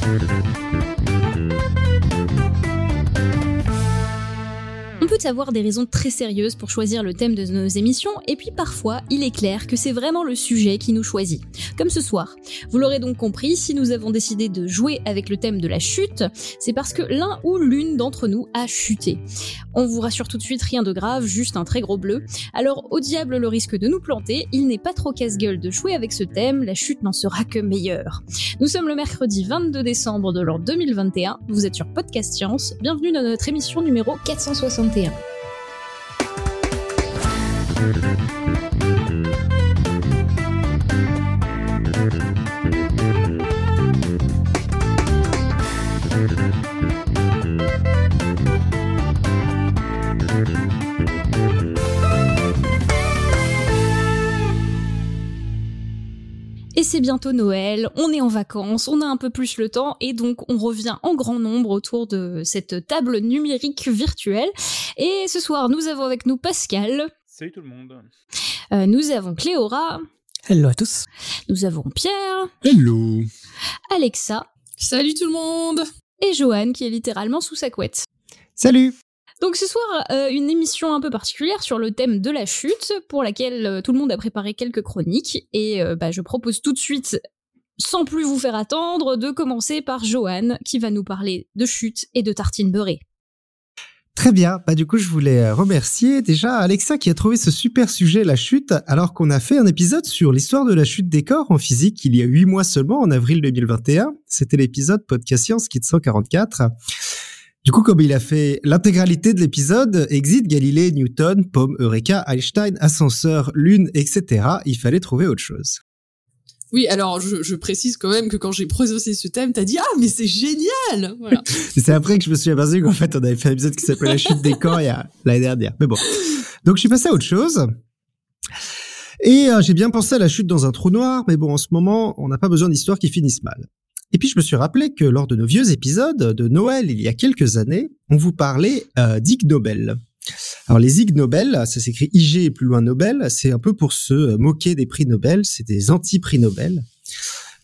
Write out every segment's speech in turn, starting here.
Thank you. Avoir des raisons très sérieuses pour choisir le thème de nos émissions, et puis parfois, il est clair que c'est vraiment le sujet qui nous choisit. Comme ce soir. Vous l'aurez donc compris, si nous avons décidé de jouer avec le thème de la chute, c'est parce que l'un ou l'une d'entre nous a chuté. On vous rassure tout de suite, rien de grave, juste un très gros bleu. Alors, au diable le risque de nous planter, il n'est pas trop casse-gueule de jouer avec ce thème, la chute n'en sera que meilleure. Nous sommes le mercredi 22 décembre de l'an 2021, vous êtes sur Podcast Science, bienvenue dans notre émission numéro 461. Et c'est bientôt Noël, on est en vacances, on a un peu plus le temps et donc on revient en grand nombre autour de cette table numérique virtuelle. Et ce soir, nous avons avec nous Pascal. Salut tout le monde. Euh, nous avons Cléora. Hello à tous. Nous avons Pierre. Hello. Alexa. Salut tout le monde. Et Johan qui est littéralement sous sa couette. Salut. Donc ce soir, euh, une émission un peu particulière sur le thème de la chute, pour laquelle euh, tout le monde a préparé quelques chroniques, et bah, je propose tout de suite, sans plus vous faire attendre, de commencer par Johan, qui va nous parler de chute et de tartines beurrées. Très bien. Bah, du coup, je voulais euh, remercier déjà Alexa qui a trouvé ce super sujet, la chute, alors qu'on a fait un épisode sur l'histoire de la chute des corps en physique il y a huit mois seulement, en avril 2021. C'était l'épisode Podcast Science Kit 144. Du coup, comme il a fait l'intégralité de l'épisode, Exit, Galilée, Newton, Pomme, Eureka, Einstein, Ascenseur, Lune, etc., il fallait trouver autre chose. Oui, alors je, je, précise quand même que quand j'ai proposé ce thème, t'as dit ah mais c'est génial. Voilà. c'est après que je me suis aperçu qu'en fait on avait fait un épisode qui s'appelait la chute des corps l'année dernière. Mais bon, donc je suis passé à autre chose. Et euh, j'ai bien pensé à la chute dans un trou noir, mais bon en ce moment on n'a pas besoin d'histoires qui finissent mal. Et puis je me suis rappelé que lors de nos vieux épisodes de Noël il y a quelques années, on vous parlait euh, d'Ig Nobel. Alors les Ig Nobel, ça s'écrit IG et plus loin Nobel, c'est un peu pour se moquer des prix Nobel, c'est des anti-prix Nobel,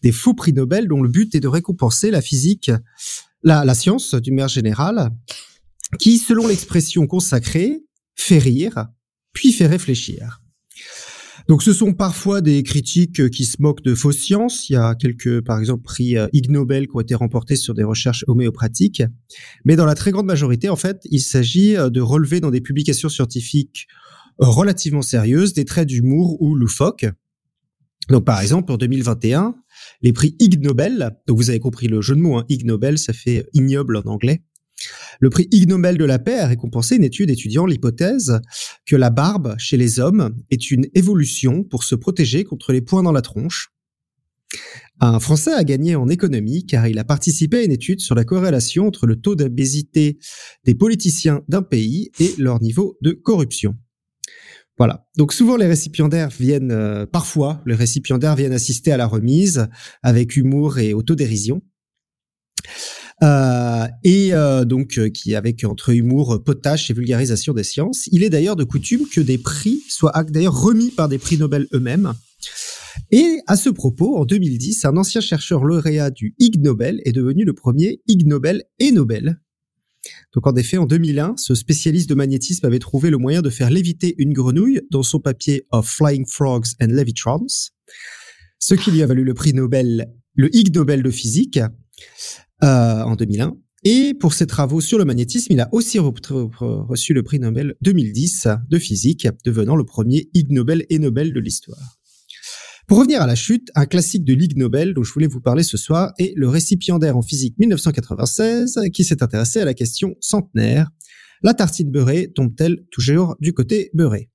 des faux prix Nobel dont le but est de récompenser la physique, la, la science d'une manière générale, qui, selon l'expression consacrée, fait rire, puis fait réfléchir. Donc ce sont parfois des critiques qui se moquent de fausses sciences. Il y a quelques, par exemple, prix euh, Ig Nobel qui ont été remportés sur des recherches homéopathiques. Mais dans la très grande majorité, en fait, il s'agit euh, de relever dans des publications scientifiques euh, relativement sérieuses des traits d'humour ou loufoques. Donc par exemple, en 2021, les prix Ig Nobel, donc vous avez compris le jeu de mots, hein, Ig Nobel, ça fait ignoble en anglais, le prix Ig Nobel de la paix a récompensé une étude étudiant l'hypothèse que la barbe chez les hommes est une évolution pour se protéger contre les points dans la tronche. Un Français a gagné en économie car il a participé à une étude sur la corrélation entre le taux d'obésité des politiciens d'un pays et leur niveau de corruption. Voilà. Donc souvent les récipiendaires viennent, euh, parfois les récipiendaires viennent assister à la remise avec humour et autodérision. Euh, et euh, donc euh, qui avec entre humour, potache et vulgarisation des sciences. Il est d'ailleurs de coutume que des prix soient d'ailleurs remis par des prix Nobel eux-mêmes. Et à ce propos, en 2010, un ancien chercheur lauréat du Ig Nobel est devenu le premier Ig Nobel et Nobel. Donc en effet, en 2001, ce spécialiste de magnétisme avait trouvé le moyen de faire léviter une grenouille dans son papier Of Flying Frogs and Levitrons, ce qui lui a valu le prix Nobel, le Ig Nobel de physique. Euh, en 2001. Et pour ses travaux sur le magnétisme, il a aussi reçu le prix Nobel 2010 de physique, devenant le premier Ig Nobel et Nobel de l'histoire. Pour revenir à la chute, un classique de l'Ig Nobel dont je voulais vous parler ce soir est le récipiendaire en physique 1996 qui s'est intéressé à la question centenaire. La tartine beurrée tombe-t-elle toujours du côté beurré?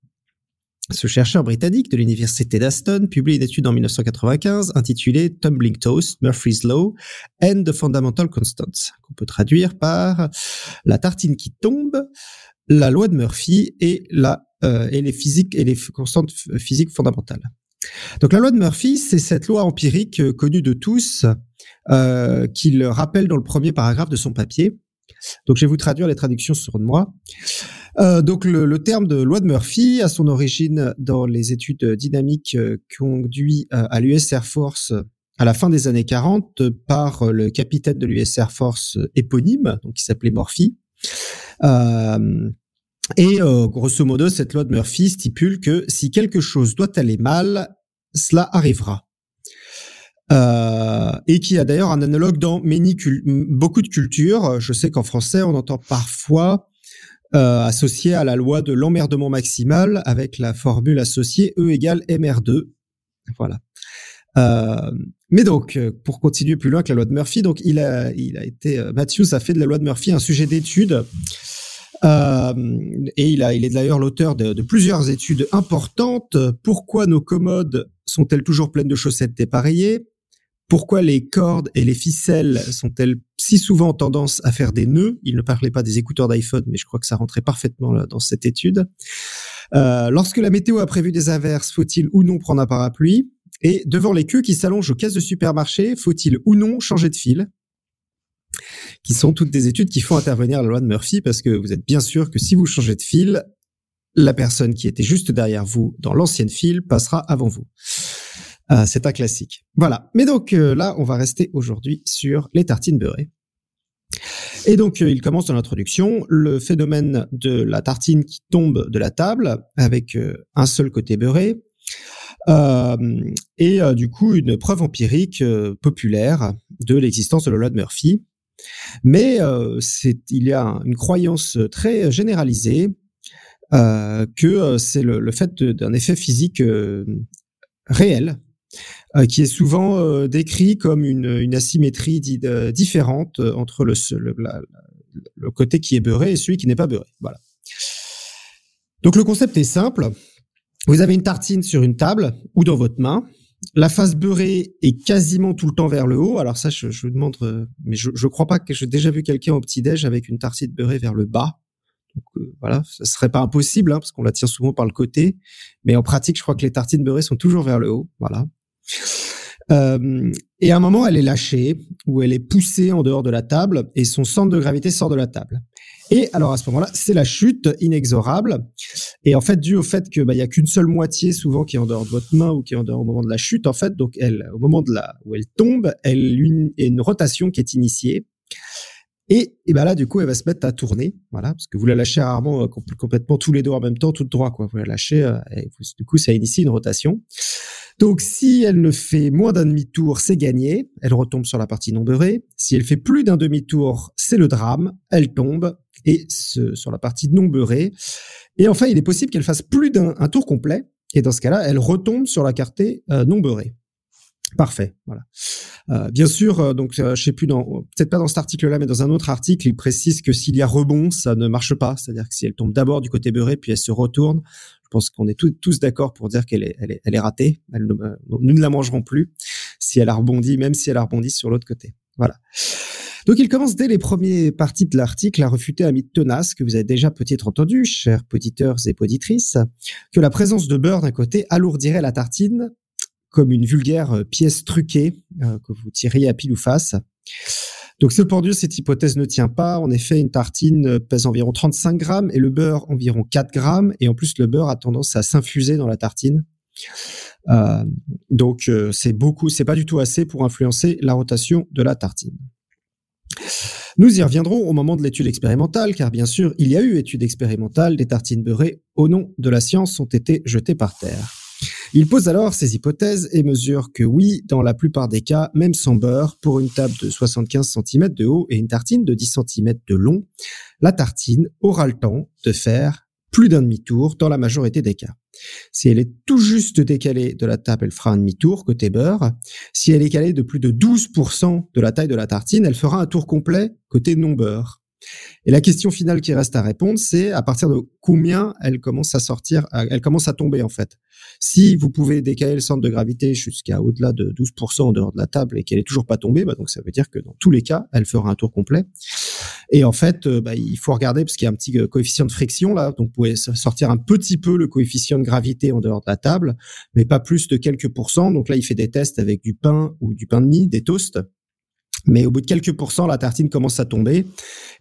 Ce chercheur britannique de l'université d'Aston publie une étude en 1995 intitulée Tumbling Toast, Murphy's Law and the Fundamental Constants, qu'on peut traduire par la tartine qui tombe, la loi de Murphy et la euh, et les physiques et les constantes physiques fondamentales. Donc la loi de Murphy, c'est cette loi empirique euh, connue de tous, euh, qu'il rappelle dans le premier paragraphe de son papier. Donc je vais vous traduire les traductions sur moi. Euh, donc le, terme de loi de Murphy a son origine dans les études dynamiques euh, conduites euh, à l'US Air Force à la fin des années 40 par le capitaine de l'US Air Force éponyme, donc qui s'appelait Morphy. Euh, et euh, grosso modo, cette loi de Murphy stipule que si quelque chose doit aller mal, cela arrivera. Euh, et qui a d'ailleurs un analogue dans beaucoup de cultures. Je sais qu'en français, on entend parfois euh, associé à la loi de l'emmerdement maximal avec la formule associée E égale MR2. Voilà. Euh, mais donc, pour continuer plus loin que la loi de Murphy, donc il a, il a été, Matthews a fait de la loi de Murphy un sujet d'étude euh, et il, a, il est d'ailleurs l'auteur de, plusieurs études importantes. Pourquoi nos commodes sont-elles toujours pleines de chaussettes dépareillées? Pourquoi les cordes et les ficelles sont-elles si souvent tendance à faire des nœuds? Il ne parlait pas des écouteurs d'iPhone, mais je crois que ça rentrait parfaitement dans cette étude. Euh, lorsque la météo a prévu des averses, faut-il ou non prendre un parapluie? Et devant les queues qui s'allongent aux caisses de supermarché, faut-il ou non changer de fil? Qui sont toutes des études qui font intervenir la loi de Murphy parce que vous êtes bien sûr que si vous changez de fil, la personne qui était juste derrière vous dans l'ancienne file passera avant vous. Euh, c'est un classique. Voilà. Mais donc euh, là, on va rester aujourd'hui sur les tartines beurrées. Et donc, euh, il commence dans l'introduction le phénomène de la tartine qui tombe de la table avec un seul côté beurré. et du coup, une preuve empirique populaire de l'existence de la de Murphy. Mais il y a une croyance très généralisée que c'est le, fait d'un effet physique réel, qui est souvent décrit comme une, asymétrie différente entre le, côté qui est beurré et celui qui n'est pas beurré. Voilà. Donc le concept est simple. Vous avez une tartine sur une table ou dans votre main la face beurrée est quasiment tout le temps vers le haut. Alors ça, je, je demande, euh, mais je, je crois pas que j'ai déjà vu quelqu'un au petit déj avec une tartine beurrée vers le bas. Donc euh, voilà, ça serait pas impossible hein, parce qu'on la tient souvent par le côté, mais en pratique, je crois que les tartines beurrées sont toujours vers le haut. Voilà. Euh, et à un moment, elle est lâchée ou elle est poussée en dehors de la table et son centre de gravité sort de la table. Et alors à ce moment-là, c'est la chute inexorable. Et en fait, dû au fait que bah, il y a qu'une seule moitié souvent qui est en dehors de votre main ou qui est en dehors au moment de la chute, en fait, donc elle, au moment de la où elle tombe, elle une, une rotation qui est initiée. Et, et ben là, du coup, elle va se mettre à tourner, voilà, parce que vous la lâchez rarement euh, complètement tous les deux en même temps, tout droit, quoi. Vous la lâchez, euh, et du coup, ça initie une rotation. Donc, si elle ne fait moins d'un demi-tour, c'est gagné. Elle retombe sur la partie non beurrée. Si elle fait plus d'un demi-tour, c'est le drame. Elle tombe et ce, sur la partie non beurrée. Et enfin, il est possible qu'elle fasse plus d'un tour complet. Et dans ce cas-là, elle retombe sur la carte euh, non beurrée. Parfait, voilà. Euh, bien sûr, euh, donc euh, je sais plus dans peut-être pas dans cet article-là, mais dans un autre article, il précise que s'il y a rebond, ça ne marche pas. C'est-à-dire que si elle tombe d'abord du côté beurré, puis elle se retourne, je pense qu'on est tous, d'accord pour dire qu'elle est, elle est, elle est ratée. Elle, nous ne la mangerons plus si elle a rebondi, même si elle a rebondi sur l'autre côté. Voilà. Donc il commence dès les premières parties de l'article à refuter un mythe tenace que vous avez déjà peut-être entendu, chers poditeurs et poditrices, que la présence de beurre d'un côté alourdirait la tartine comme une vulgaire euh, pièce truquée euh, que vous tiriez à pile ou face. Donc cependant, cette hypothèse ne tient pas. En effet, une tartine euh, pèse environ 35 grammes et le beurre environ 4 grammes. Et en plus, le beurre a tendance à s'infuser dans la tartine. Euh, donc c'est beaucoup, c'est pas du tout assez pour influencer la rotation de la tartine. Nous y reviendrons au moment de l'étude expérimentale, car bien sûr, il y a eu étude expérimentale, des tartines beurrées, au nom de la science, ont été jetées par terre. Il pose alors ses hypothèses et mesure que oui, dans la plupart des cas, même sans beurre, pour une table de 75 cm de haut et une tartine de 10 cm de long, la tartine aura le temps de faire plus d'un demi-tour dans la majorité des cas. Si elle est tout juste décalée de la table, elle fera un demi-tour côté beurre. Si elle est calée de plus de 12% de la taille de la tartine, elle fera un tour complet côté non beurre. Et la question finale qui reste à répondre, c'est à partir de combien elle commence à sortir, elle commence à tomber en fait. Si vous pouvez décaler le centre de gravité jusqu'à au-delà de 12% en dehors de la table et qu'elle est toujours pas tombée, bah donc ça veut dire que dans tous les cas, elle fera un tour complet. Et en fait, euh, bah, il faut regarder parce qu'il y a un petit euh, coefficient de friction là, donc vous pouvez sortir un petit peu le coefficient de gravité en dehors de la table, mais pas plus de quelques pourcents. Donc là, il fait des tests avec du pain ou du pain de mie, des toasts. Mais au bout de quelques pourcents, la tartine commence à tomber.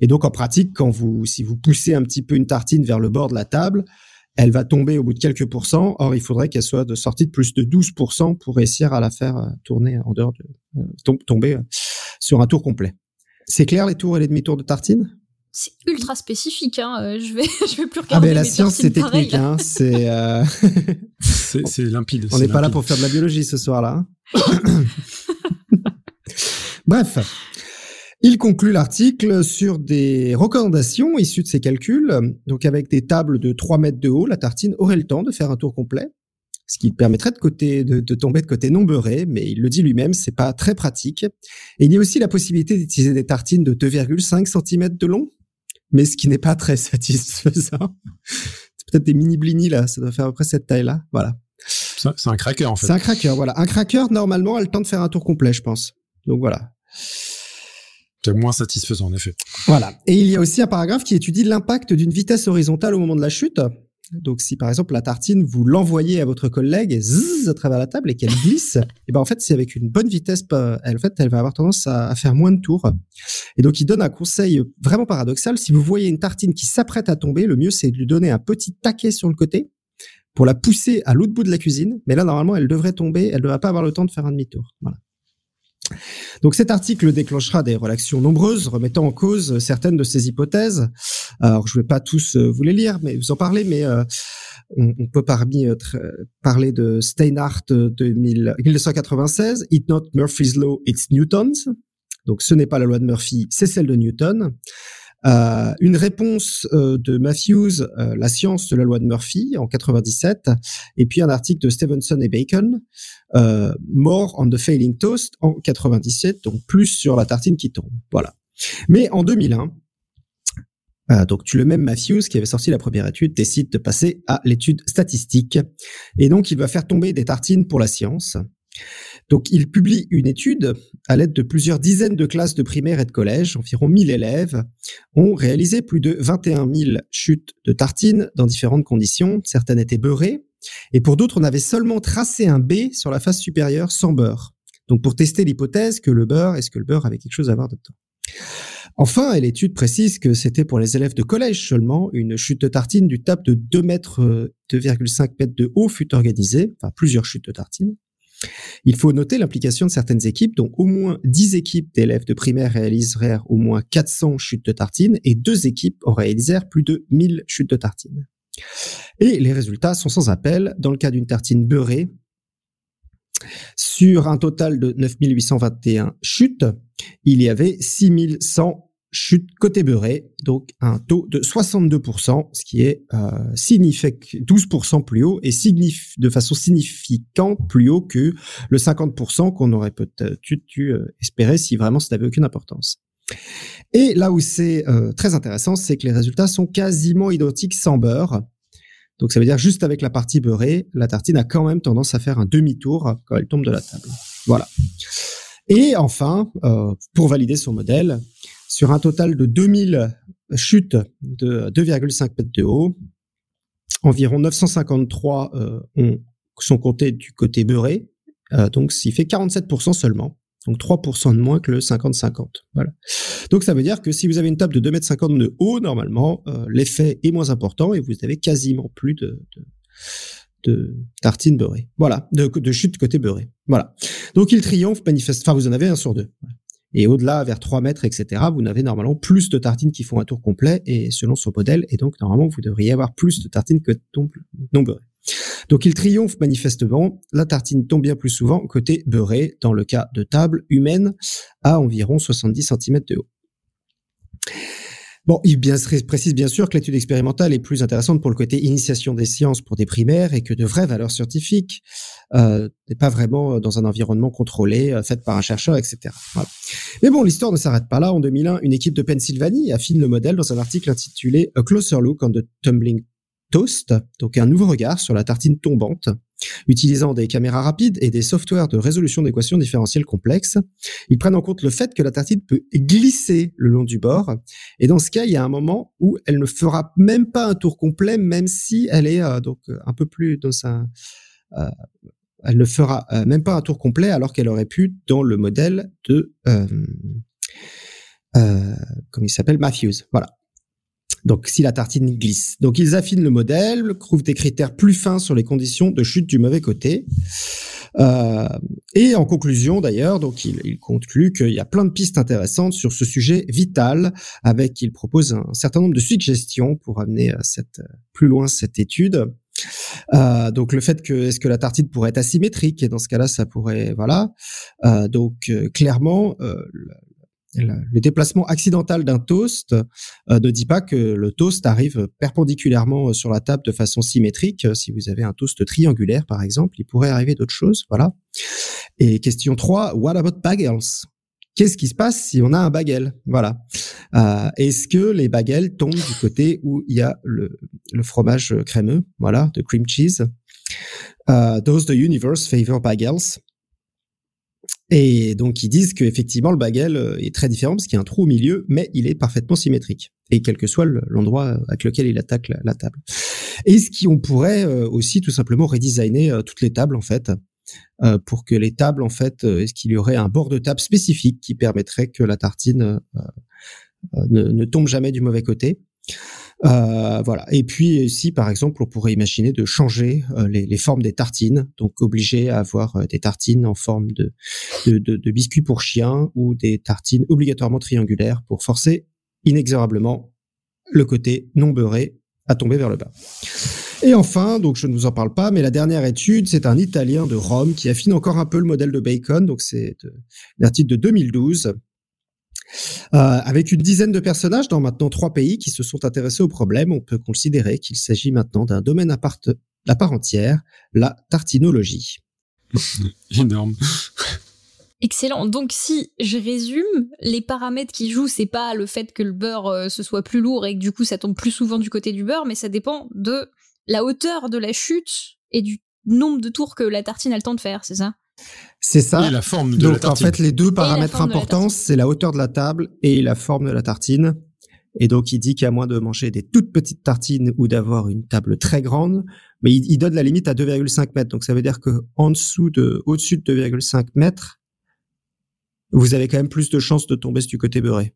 Et donc, en pratique, quand vous, si vous poussez un petit peu une tartine vers le bord de la table, elle va tomber au bout de quelques pourcents. Or, il faudrait qu'elle soit de sortie de plus de 12% pour réussir à la faire euh, tourner en dehors de euh, tomber euh, sur un tour complet. C'est clair les tours et les demi-tours de tartine? C'est ultra spécifique, hein. je vais, je vais plus regarder. Ah mais la science c'est technique, hein. c'est, c'est limpide. On n'est pas là pour faire de la biologie ce soir-là. Bref, il conclut l'article sur des recommandations issues de ses calculs. Donc avec des tables de 3 mètres de haut, la tartine aurait le temps de faire un tour complet, ce qui permettrait de, côté, de, tomber de côté non beurré, mais il le dit lui-même, c'est pas très pratique. Et il y a aussi la possibilité d'utiliser des tartines de 2,5 cm de long, mais ce qui n'est pas très satisfaisant. c'est peut-être des mini blinis là, ça doit faire à peu près cette taille-là. Voilà. C'est un cracker en fait. C'est un cracker, voilà. Un cracker, normalement, a le temps de faire un tour complet, je pense. Donc voilà. C'est moins satisfaisant, en effet. Voilà. Et il y a aussi un paragraphe qui étudie l'impact d'une vitesse horizontale au moment de la chute. Donc, si par exemple la tartine, vous l'envoyez à votre collègue zzz, à travers la table et qu'elle glisse, et ben en fait, c'est avec une bonne vitesse, elle, en fait, elle va avoir tendance à, faire moins de tours. Et donc, il donne un conseil vraiment paradoxal. Si vous voyez une tartine qui s'apprête à tomber, le mieux, c'est de lui donner un petit taquet sur le côté pour la pousser à l'autre bout de la cuisine. Mais là, normalement, elle devrait tomber. Elle ne va pas avoir le temps de faire un demi-tour. Voilà. Donc cet article déclenchera des réactions nombreuses, remettant en cause certaines de ces hypothèses. Alors je ne vais pas tous euh, vous les lire, mais vous en parler, mais euh, on, peut parmi euh, parler de Steinhardt de 1996, It's not Murphy's law, it's Newton's. Donc ce n'est pas la loi de Murphy, c'est celle de Newton. Euh, une réponse euh, de Matthews, euh, La science de la loi de Murphy en 97, et puis un article de Stevenson et Bacon, More on the Failing Toast en 97, donc plus sur la tartine qui tombe. Voilà. Mais en 2001, donc tu le même Matthews qui avait sorti la première étude décide de passer à l'étude statistique, et donc il va faire tomber des tartines pour la science. Donc, il publie une étude à l'aide de plusieurs dizaines de classes de primaire et de collège, environ 1000 élèves, ont réalisé plus de 21 000 chutes de tartines dans différentes conditions. Certaines étaient beurrées, et pour d'autres, on avait seulement tracé un B sur la face supérieure sans beurre. Donc, pour tester l'hypothèse que le beurre, est-ce que le beurre avait quelque chose à voir dedans? Enfin, l'étude précise que c'était pour les élèves de collège seulement, une chute de tartine du tape de 2 mètres, 2,5 mètres de haut fut organisée, enfin plusieurs chutes de tartines. Il faut noter l'implication de certaines équipes, dont au moins 10 équipes d'élèves de primaire réalisèrent au moins 400 chutes de tartines et deux équipes en réalisèrent plus de 1000 chutes de tartines. Et les résultats sont sans appel. Dans le cas d'une tartine beurrée, sur un total de 9821 chutes, il y avait 6100 chute côté beurré, donc un taux de 62%, ce qui est euh, 12% plus haut et de façon significante plus haut que le 50% qu'on aurait peut-être euh, espéré si vraiment ça n'avait aucune importance. Et là où c'est euh, très intéressant, c'est que les résultats sont quasiment identiques sans beurre. Donc ça veut dire juste avec la partie beurrée, la tartine a quand même tendance à faire un demi-tour quand elle tombe de la table. Voilà. Et enfin, euh, pour valider son modèle, sur un total de 2000 chutes de 2,5 mètres de haut, environ 953 euh, ont, sont comptés du côté beurré, euh, donc s'il fait 47% seulement. Donc 3% de moins que le 50-50. Voilà. Donc ça veut dire que si vous avez une table de 2,50 m de haut, normalement, euh, l'effet est moins important et vous avez quasiment plus de, de, de tartines beurrées. Voilà, de, de chute côté beurré. Voilà. Donc il triomphe manifeste. Enfin, vous en avez un sur deux. Et au-delà, vers 3 mètres, etc., vous n'avez normalement plus de tartines qui font un tour complet, et selon son modèle, et donc normalement, vous devriez avoir plus de tartines que de non beurrées. Donc il triomphe manifestement, la tartine tombe bien plus souvent côté beurré, dans le cas de table humaine, à environ 70 cm de haut. Bon, il bien, précise bien sûr que l'étude expérimentale est plus intéressante pour le côté initiation des sciences pour des primaires et que de vraies valeurs scientifiques euh, n'est pas vraiment euh, dans un environnement contrôlé, euh, fait par un chercheur, etc. Mais bon, l'histoire ne s'arrête pas là. En 2001, une équipe de Pennsylvanie affine le modèle dans un article intitulé A Closer Look on the Tumbling Toast, donc un nouveau regard sur la tartine tombante, utilisant des caméras rapides et des softwares de résolution d'équations différentielles complexes. Ils prennent en compte le fait que la tartine peut glisser le long du bord, et dans ce cas, il y a un moment où elle ne fera même pas un tour complet, même si elle est euh, donc un peu plus dans un euh, elle ne fera euh, même pas un tour complet alors qu'elle aurait pu dans le modèle de euh, euh, comment il s'appelle? Matthews. Voilà. Donc, si la tartine glisse. Donc, ils affinent le modèle, trouvent des critères plus fins sur les conditions de chute du mauvais côté. Euh, et en conclusion, d'ailleurs, donc il, il conclut qu'il y a plein de pistes intéressantes sur ce sujet vital, avec il propose un certain nombre de suggestions pour amener cette plus loin cette étude. Euh, donc le fait que est-ce que la tartine pourrait être asymétrique? Et dans ce cas-là ça pourrait voilà euh, donc euh, clairement euh, le déplacement accidental d'un toast euh, ne dit pas que le toast arrive perpendiculairement euh, sur la table de façon symétrique. Si vous avez un toast triangulaire, par exemple, il pourrait arriver d'autres choses. Voilà. Et question 3, what about bagels? Qu'est-ce qui se passe si on a un bagel? Voilà. Euh, Est-ce que les bagels tombent du côté où il y a le, fromage crémeux? Voilà, de cream cheese. Does the universe favor bagels? Et donc ils disent qu'effectivement le bagel euh, est très différent parce qu'il y a un trou au milieu, mais il est parfaitement symétrique. Et quel que soit l'endroit avec lequel il attaque la, table. Et ce qui on pourrait euh, aussi tout simplement redesigner euh, toutes les tables en fait, pour que les tables en fait, est-ce qu'il y aurait un bord de table spécifique qui permettrait que la tartine ne, ne tombe jamais du mauvais côté? Euh, voilà. Et puis ici, par exemple, on pourrait imaginer de changer euh, les, formes des tartines, donc obliger à avoir euh, des tartines en forme de, de, biscuits pour chiens ou des tartines obligatoirement triangulaires pour forcer inexorablement le côté non beurré à tomber vers le bas. Et enfin, donc je ne vous en parle pas, mais la dernière étude, c'est un Italien de Rome qui affine encore un peu le modèle de Bacon. Donc c'est un article de 2012 euh, avec une dizaine de personnages dans maintenant trois pays qui se sont intéressés au problème, on peut considérer qu'il s'agit maintenant d'un domaine à part, à part entière, la tartinologie. Énorme. Excellent. Donc si je résume, les paramètres qui jouent, c'est pas le fait que le beurre euh, se soit plus lourd et que du coup ça tombe plus souvent du côté du beurre, mais ça dépend de la hauteur de la chute et du nombre de tours que la tartine a le temps de faire, c'est ça? C'est ça. Et la forme de Donc, la tartine. en fait, les deux paramètres importants, c'est la hauteur de la table et la forme de la tartine. Et donc, il dit qu'à moins de manger des toutes petites tartines ou d'avoir une table très grande, mais il, il donne la limite à 2,5 mètres. Donc, ça veut dire que en dessous de, au-dessus de 2,5 mètres, vous avez quand même plus de chances de tomber du côté beurré.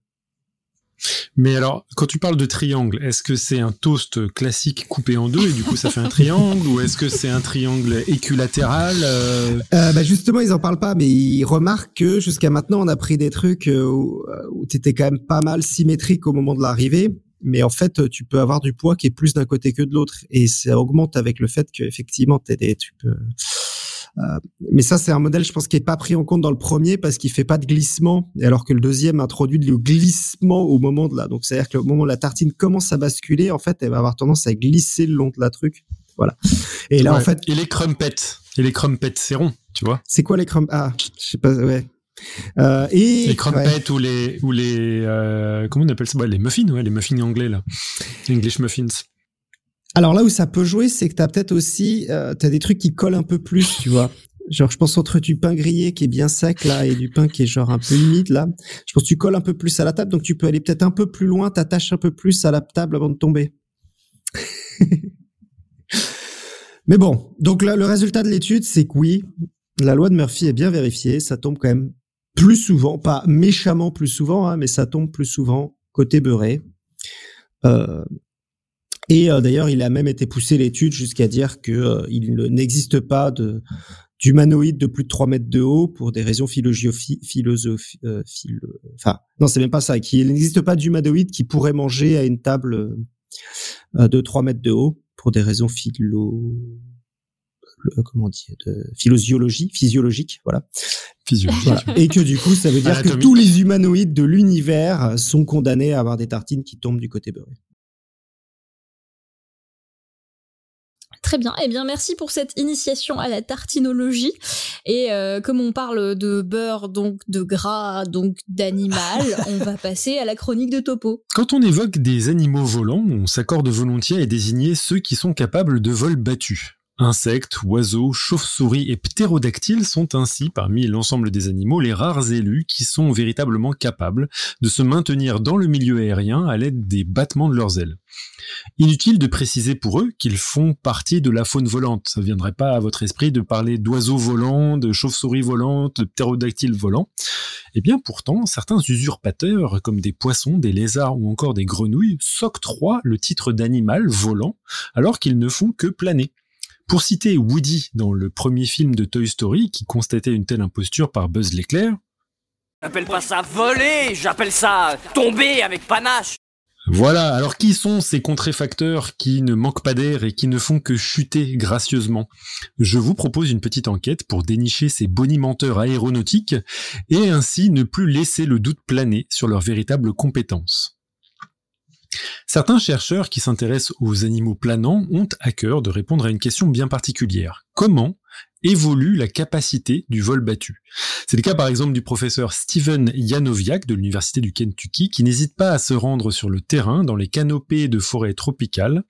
Mais alors, quand tu parles de triangle, est-ce que c'est un toast classique coupé en deux et du coup ça fait un triangle ou est-ce que c'est un triangle équilatéral euh... Euh, bah Justement, ils en parlent pas, mais ils remarquent que jusqu'à maintenant, on a pris des trucs où, où tu étais quand même pas mal symétrique au moment de l'arrivée. Mais en fait, tu peux avoir du poids qui est plus d'un côté que de l'autre. Et ça augmente avec le fait qu'effectivement, tu peux... Euh, mais ça, c'est un modèle, je pense, qui est pas pris en compte dans le premier parce qu'il fait pas de glissement, alors que le deuxième introduit le glissement au moment de là. Donc, c'est-à-dire que au moment où la tartine commence à basculer, en fait, elle va avoir tendance à glisser le long de la truc. Voilà. Et là, ouais. en fait. Et les crumpets. Et les crumpets, c'est rond, tu vois. C'est quoi les crumpets Ah, je sais pas, ouais. Euh, et les crumpets ouais. ou les ou les euh, comment on appelle ça? Les muffins ouais les muffins anglais là English muffins alors là où ça peut jouer, c'est que t'as peut-être aussi, euh, t'as des trucs qui collent un peu plus, tu vois. Genre, je pense entre du pain grillé qui est bien sec là et du pain qui est genre un peu humide là. Je pense que tu colles un peu plus à la table, donc tu peux aller peut-être un peu plus loin, t'attaches un peu plus à la table avant de tomber. Mais bon, donc là, le résultat de l'étude, c'est que oui, la loi de Murphy est bien vérifiée, ça tombe quand même plus souvent, pas méchamment plus souvent, hein, mais ça tombe plus souvent côté beurré. Euh, et euh, d'ailleurs, il a même été poussé l'étude jusqu'à dire que euh, il n'existe pas de d'humanoïde de plus de 3 mètres de haut pour des raisons philosophiques. Philosophi euh, philo enfin, non, c'est même pas ça. Qu'il n'existe pas d'humanoïde qui pourrait manger à une table euh, de 3 mètres de haut pour des raisons philo comment on dit de philosiologie physiologique voilà physiologique voilà. et que du coup ça veut dire que tous les humanoïdes de l'univers sont condamnés à avoir des tartines qui tombent du côté beurré Très bien. Eh bien, merci pour cette initiation à la tartinologie. Et euh, comme on parle de beurre, donc de gras, donc d'animal, on va passer à la chronique de Topo. Quand on évoque des animaux volants, on s'accorde volontiers à désigner ceux qui sont capables de vols battus. Insectes, oiseaux, chauves-souris et ptérodactyles sont ainsi parmi l'ensemble des animaux les rares élus qui sont véritablement capables de se maintenir dans le milieu aérien à l'aide des battements de leurs ailes. Inutile de préciser pour eux qu'ils font partie de la faune volante. Ça ne viendrait pas à votre esprit de parler d'oiseaux volants, de chauves-souris volantes, de ptérodactyles volants. Eh bien pourtant, certains usurpateurs, comme des poissons, des lézards ou encore des grenouilles, s'octroient le titre d'animal volant alors qu'ils ne font que planer. Pour citer Woody dans le premier film de Toy Story qui constatait une telle imposture par Buzz l'éclair, J'appelle pas ça voler, j'appelle ça tomber avec panache. Voilà, alors qui sont ces contréfacteurs qui ne manquent pas d'air et qui ne font que chuter gracieusement? Je vous propose une petite enquête pour dénicher ces bonimenteurs aéronautiques et ainsi ne plus laisser le doute planer sur leurs véritables compétences. Certains chercheurs qui s'intéressent aux animaux planants ont à cœur de répondre à une question bien particulière. Comment évolue la capacité du vol battu? C'est le cas par exemple du professeur Steven Janowiak de l'université du Kentucky qui n'hésite pas à se rendre sur le terrain dans les canopées de forêts tropicales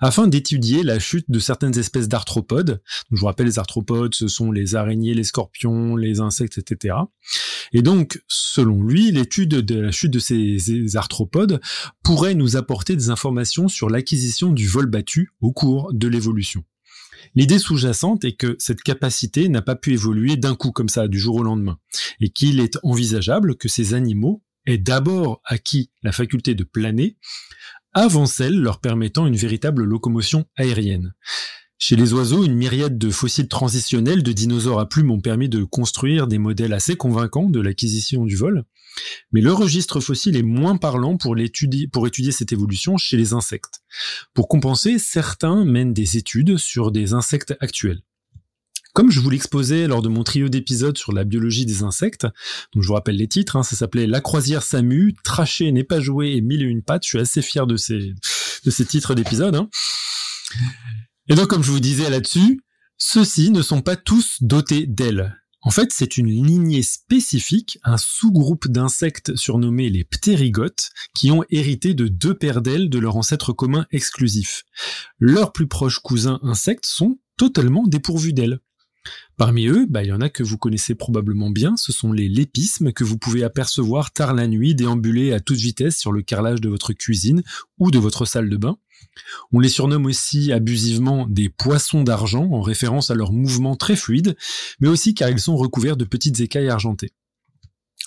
afin d'étudier la chute de certaines espèces d'arthropodes. Je vous rappelle, les arthropodes, ce sont les araignées, les scorpions, les insectes, etc. Et donc, selon lui, l'étude de la chute de ces arthropodes pourrait nous apporter des informations sur l'acquisition du vol battu au cours de l'évolution. L'idée sous-jacente est que cette capacité n'a pas pu évoluer d'un coup comme ça, du jour au lendemain, et qu'il est envisageable que ces animaux aient d'abord acquis la faculté de planer, avant celle leur permettant une véritable locomotion aérienne. Chez les oiseaux, une myriade de fossiles transitionnels de dinosaures à plumes ont permis de construire des modèles assez convaincants de l'acquisition du vol. Mais le registre fossile est moins parlant pour, pour étudier cette évolution chez les insectes. Pour compenser, certains mènent des études sur des insectes actuels. Comme je vous l'exposais lors de mon trio d'épisodes sur la biologie des insectes, donc je vous rappelle les titres, hein, ça s'appelait La croisière Samu, Traché n'est pas joué et Mille et une pattes, je suis assez fier de ces, titres d'épisodes. Hein. Et donc, comme je vous disais là-dessus, ceux-ci ne sont pas tous dotés d'ailes. En fait, c'est une lignée spécifique, un sous-groupe d'insectes surnommés les ptérygotes, qui ont hérité de deux paires d'ailes de leur ancêtre commun exclusif. Leurs plus proches cousins insectes sont totalement dépourvus d'ailes. Parmi eux, bah, il y en a que vous connaissez probablement bien, ce sont les lépismes que vous pouvez apercevoir tard la nuit déambuler à toute vitesse sur le carrelage de votre cuisine ou de votre salle de bain. On les surnomme aussi abusivement des poissons d'argent en référence à leur mouvement très fluide, mais aussi car ils sont recouverts de petites écailles argentées.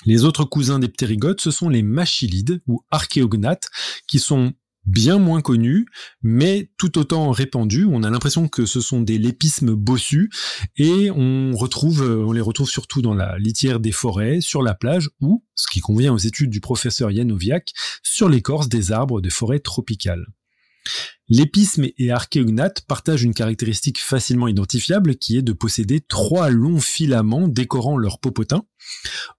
Les autres cousins des ptérygotes, ce sont les machilides ou archéognates, qui sont bien moins connus, mais tout autant répandus. On a l'impression que ce sont des lépismes bossus et on retrouve, on les retrouve surtout dans la litière des forêts, sur la plage ou, ce qui convient aux études du professeur Janowiak, sur l'écorce des arbres des forêts tropicales. L'épisme et archéognate partagent une caractéristique facilement identifiable qui est de posséder trois longs filaments décorant leur popotin.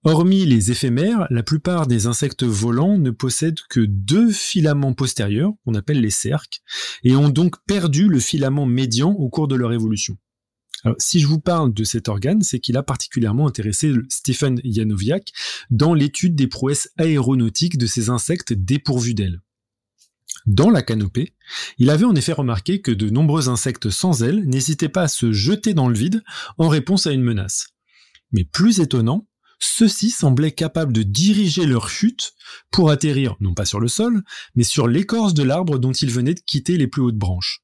Hormis les éphémères, la plupart des insectes volants ne possèdent que deux filaments postérieurs, qu'on appelle les cerques, et ont donc perdu le filament médian au cours de leur évolution. si je vous parle de cet organe, c'est qu'il a particulièrement intéressé Stephen Janowiak dans l'étude des prouesses aéronautiques de ces insectes dépourvus d'ailes. Dans la canopée, il avait en effet remarqué que de nombreux insectes sans ailes n'hésitaient pas à se jeter dans le vide en réponse à une menace. Mais plus étonnant, ceux-ci semblaient capables de diriger leur chute pour atterrir non pas sur le sol, mais sur l'écorce de l'arbre dont ils venaient de quitter les plus hautes branches.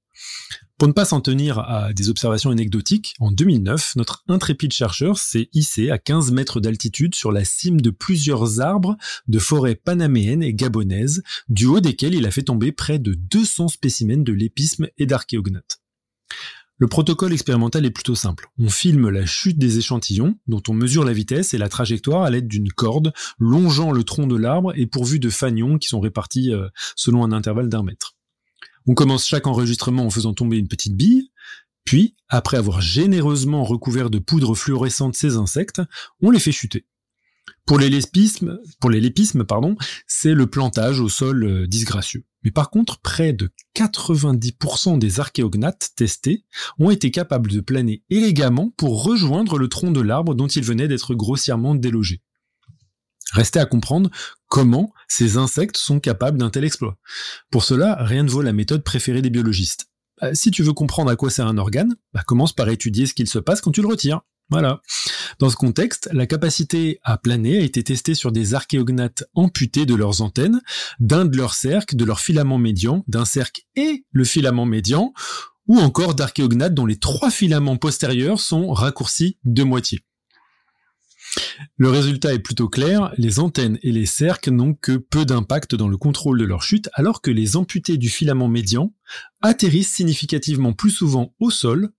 Pour ne pas s'en tenir à des observations anecdotiques, en 2009, notre intrépide chercheur s'est hissé à 15 mètres d'altitude sur la cime de plusieurs arbres de forêts panaméennes et gabonaises, du haut desquels il a fait tomber près de 200 spécimens de lépisme et d'archéognates. Le protocole expérimental est plutôt simple. On filme la chute des échantillons, dont on mesure la vitesse et la trajectoire à l'aide d'une corde longeant le tronc de l'arbre et pourvu de fanions qui sont répartis euh, selon un intervalle d'un mètre. On commence chaque enregistrement en faisant tomber une petite bille, puis, après avoir généreusement recouvert de poudre fluorescente ces insectes, on les fait chuter. Pour les lépismes, pardon, c'est le plantage au sol euh, disgracieux. Mais par contre, près de 90% des archéognates testés ont été capables de planer élégamment pour rejoindre le tronc de l'arbre dont ils venaient d'être grossièrement délogés. Restait à comprendre comment ces insectes sont capables d'un tel exploit. Pour cela, rien ne vaut la méthode préférée des biologistes. Bah, si tu veux comprendre à quoi sert un organe, bah, commence par étudier ce qu'il se passe quand tu le retires. Voilà. Dans ce contexte, la capacité à planer a été testée sur des archéognates amputés de leurs antennes, d'un de leurs cercles, de leur filament médian, d'un cercle et le filament médian, ou encore d'archéognates dont les trois filaments postérieurs sont raccourcis de moitié. Le résultat est plutôt clair, les antennes et les cercles n'ont que peu d'impact dans le contrôle de leur chute, alors que les amputés du filament médian atterrissent significativement plus souvent au sol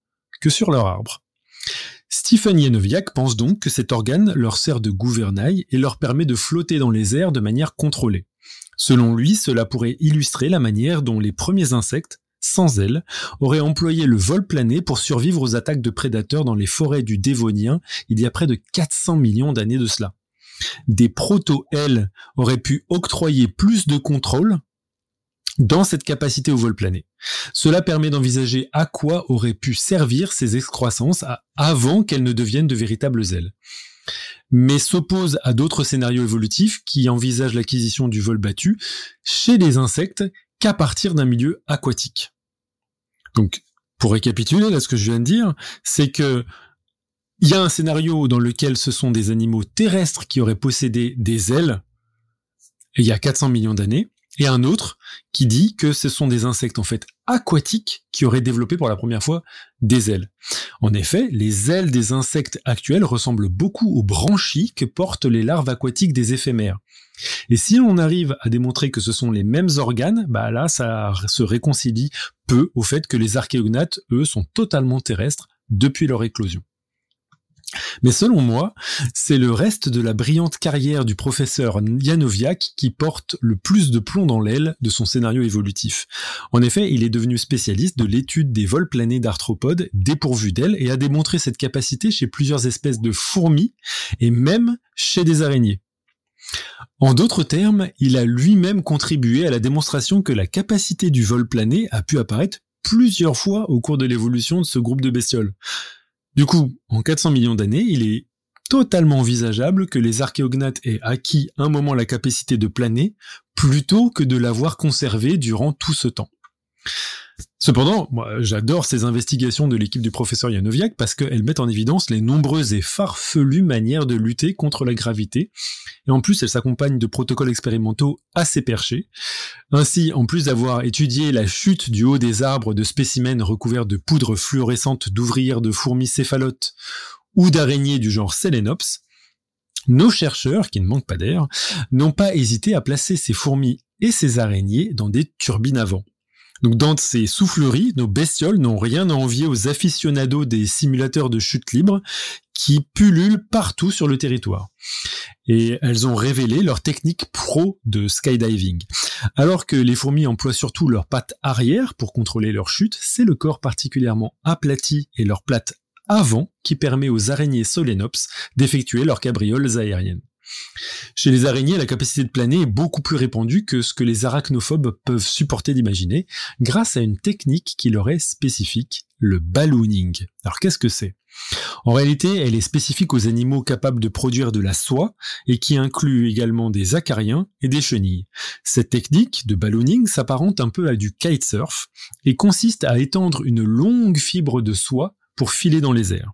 que sur leur arbre. Stephen Yenoviak pense donc que cet organe leur sert de gouvernail et leur permet de flotter dans les airs de manière contrôlée. Selon lui, cela pourrait illustrer la manière dont les premiers insectes, sans ailes, auraient employé le vol plané pour survivre aux attaques de prédateurs dans les forêts du Dévonien il y a près de 400 millions d'années de cela. Des proto-ailes auraient pu octroyer plus de contrôle dans cette capacité au vol plané. Cela permet d'envisager à quoi auraient pu servir ces excroissances avant qu'elles ne deviennent de véritables ailes. Mais s'oppose à d'autres scénarios évolutifs qui envisagent l'acquisition du vol battu chez les insectes qu'à partir d'un milieu aquatique. Donc, pour récapituler là ce que je viens de dire, c'est que il y a un scénario dans lequel ce sont des animaux terrestres qui auraient possédé des ailes il y a 400 millions d'années, et un autre qui dit que ce sont des insectes en fait aquatiques qui auraient développé pour la première fois des ailes. En effet, les ailes des insectes actuels ressemblent beaucoup aux branchies que portent les larves aquatiques des éphémères. Et si on arrive à démontrer que ce sont les mêmes organes, bah là ça se réconcilie peu au fait que les archéognates, eux, sont totalement terrestres depuis leur éclosion. Mais selon moi, c'est le reste de la brillante carrière du professeur Janoviak qui porte le plus de plomb dans l'aile de son scénario évolutif. En effet, il est devenu spécialiste de l'étude des vols planés d'arthropodes dépourvus d'ailes et a démontré cette capacité chez plusieurs espèces de fourmis et même chez des araignées. En d'autres termes, il a lui-même contribué à la démonstration que la capacité du vol plané a pu apparaître plusieurs fois au cours de l'évolution de ce groupe de bestioles. Du coup, en 400 millions d'années, il est totalement envisageable que les archéognates aient acquis un moment la capacité de planer plutôt que de l'avoir conservé durant tout ce temps. Cependant, moi, j'adore ces investigations de l'équipe du professeur Yanoviak parce qu'elles mettent en évidence les nombreuses et farfelues manières de lutter contre la gravité. Et en plus, elles s'accompagnent de protocoles expérimentaux assez perchés. Ainsi, en plus d'avoir étudié la chute du haut des arbres de spécimens recouverts de poudre fluorescente d'ouvrières de fourmis céphalotes ou d'araignées du genre Selenops, nos chercheurs, qui ne manquent pas d'air, n'ont pas hésité à placer ces fourmis et ces araignées dans des turbines à vent. Donc dans ces souffleries, nos bestioles n'ont rien à envier aux aficionados des simulateurs de chute libre qui pullulent partout sur le territoire. Et elles ont révélé leur technique pro de skydiving. Alors que les fourmis emploient surtout leurs pattes arrière pour contrôler leur chute, c'est le corps particulièrement aplati et leur plate avant qui permet aux araignées solénops d'effectuer leurs cabrioles aériennes. Chez les araignées, la capacité de planer est beaucoup plus répandue que ce que les arachnophobes peuvent supporter d'imaginer, grâce à une technique qui leur est spécifique, le ballooning. Alors qu'est-ce que c'est? En réalité, elle est spécifique aux animaux capables de produire de la soie et qui inclut également des acariens et des chenilles. Cette technique de ballooning s'apparente un peu à du kitesurf et consiste à étendre une longue fibre de soie pour filer dans les airs.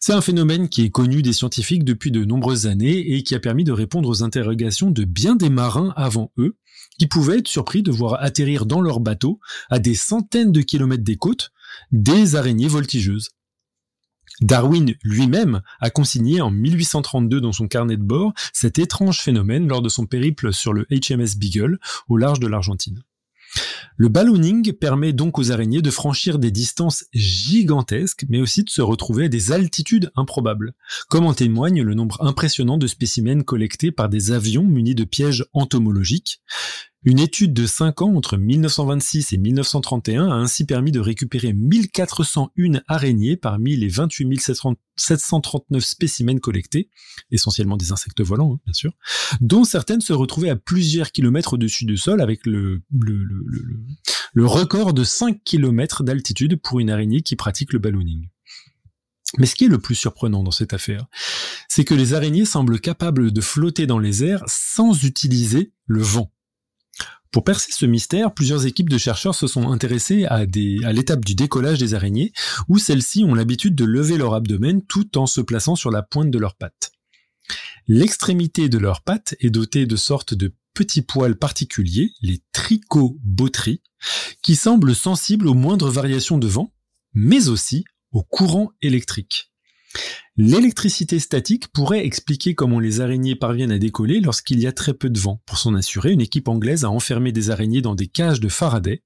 C'est un phénomène qui est connu des scientifiques depuis de nombreuses années et qui a permis de répondre aux interrogations de bien des marins avant eux, qui pouvaient être surpris de voir atterrir dans leur bateau, à des centaines de kilomètres des côtes, des araignées voltigeuses. Darwin lui-même a consigné en 1832 dans son carnet de bord cet étrange phénomène lors de son périple sur le HMS Beagle au large de l'Argentine. Le ballooning permet donc aux araignées de franchir des distances gigantesques, mais aussi de se retrouver à des altitudes improbables, comme en témoigne le nombre impressionnant de spécimens collectés par des avions munis de pièges entomologiques, une étude de 5 ans entre 1926 et 1931 a ainsi permis de récupérer 1401 araignées parmi les 28 739 spécimens collectés, essentiellement des insectes volants, hein, bien sûr, dont certaines se retrouvaient à plusieurs kilomètres au-dessus du sol avec le, le, le, le record de 5 kilomètres d'altitude pour une araignée qui pratique le ballooning. Mais ce qui est le plus surprenant dans cette affaire, c'est que les araignées semblent capables de flotter dans les airs sans utiliser le vent. Pour percer ce mystère, plusieurs équipes de chercheurs se sont intéressées à, à l'étape du décollage des araignées, où celles-ci ont l'habitude de lever leur abdomen tout en se plaçant sur la pointe de leurs pattes. L'extrémité de leurs pattes est dotée de sortes de petits poils particuliers, les trichoboteries, qui semblent sensibles aux moindres variations de vent, mais aussi au courant électrique. L'électricité statique pourrait expliquer comment les araignées parviennent à décoller lorsqu'il y a très peu de vent. Pour s'en assurer, une équipe anglaise a enfermé des araignées dans des cages de Faraday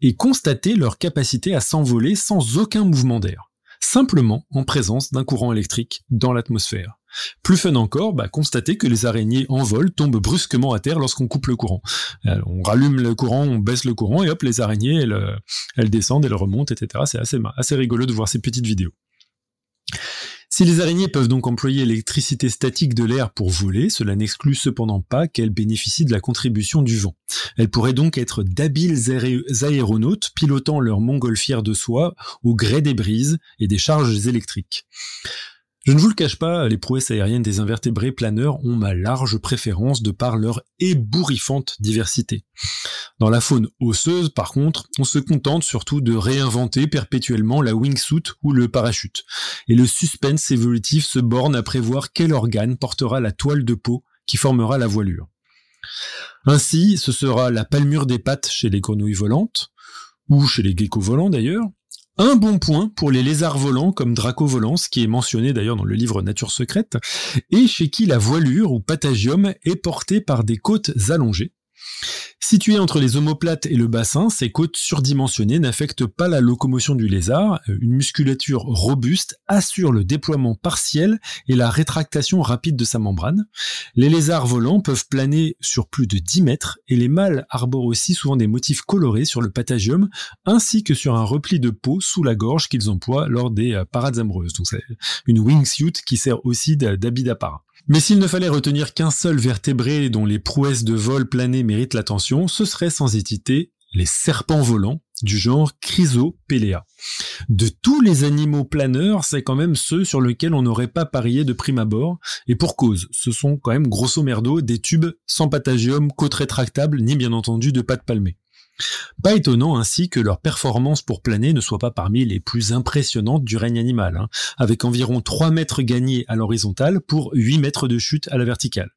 et constaté leur capacité à s'envoler sans aucun mouvement d'air, simplement en présence d'un courant électrique dans l'atmosphère. Plus fun encore, bah, constater que les araignées en vol tombent brusquement à terre lorsqu'on coupe le courant. On rallume le courant, on baisse le courant et hop, les araignées, elles, euh, descendent, elles remontent, etc. C'est assez rigolo de voir ces petites vidéos. Si les araignées peuvent donc employer l'électricité statique de l'air pour voler, cela n'exclut cependant pas qu'elles bénéficient de la contribution du vent. Elles pourraient donc être d'habiles aéronautes pilotant leur montgolfière de soie au gré des brises et des charges électriques. Je ne vous le cache pas, les prouesses aériennes des invertébrés planeurs ont ma large préférence de par leur ébouriffante diversité. Dans la faune osseuse, par contre, on se contente surtout de réinventer perpétuellement la wingsuit ou le parachute. Et le suspense évolutif se borne à prévoir quel organe portera la toile de peau qui formera la voilure. Ainsi, ce sera la palmure des pattes chez les grenouilles volantes, ou chez les geckos volants d'ailleurs, un bon point pour les lézards volants comme Draco volans, qui est mentionné d'ailleurs dans le livre Nature secrète, et chez qui la voilure ou patagium est portée par des côtes allongées. Situées entre les omoplates et le bassin, ces côtes surdimensionnées n'affectent pas la locomotion du lézard. Une musculature robuste assure le déploiement partiel et la rétractation rapide de sa membrane. Les lézards volants peuvent planer sur plus de 10 mètres et les mâles arborent aussi souvent des motifs colorés sur le patagium ainsi que sur un repli de peau sous la gorge qu'ils emploient lors des euh, parades amoureuses. Donc c'est une wingsuit qui sert aussi d'habit d'apparat. Mais s'il ne fallait retenir qu'un seul vertébré dont les prouesses de vol plané méritent l'attention, ce serait sans hésiter les serpents volants du genre Chrysopelea. De tous les animaux planeurs, c'est quand même ceux sur lesquels on n'aurait pas parié de prime abord, et pour cause, ce sont quand même grosso merdo des tubes sans patagium, côte rétractable, ni bien entendu de pattes palmées. Pas étonnant ainsi que leur performance pour planer ne soit pas parmi les plus impressionnantes du règne animal, hein, avec environ 3 mètres gagnés à l'horizontale pour 8 mètres de chute à la verticale.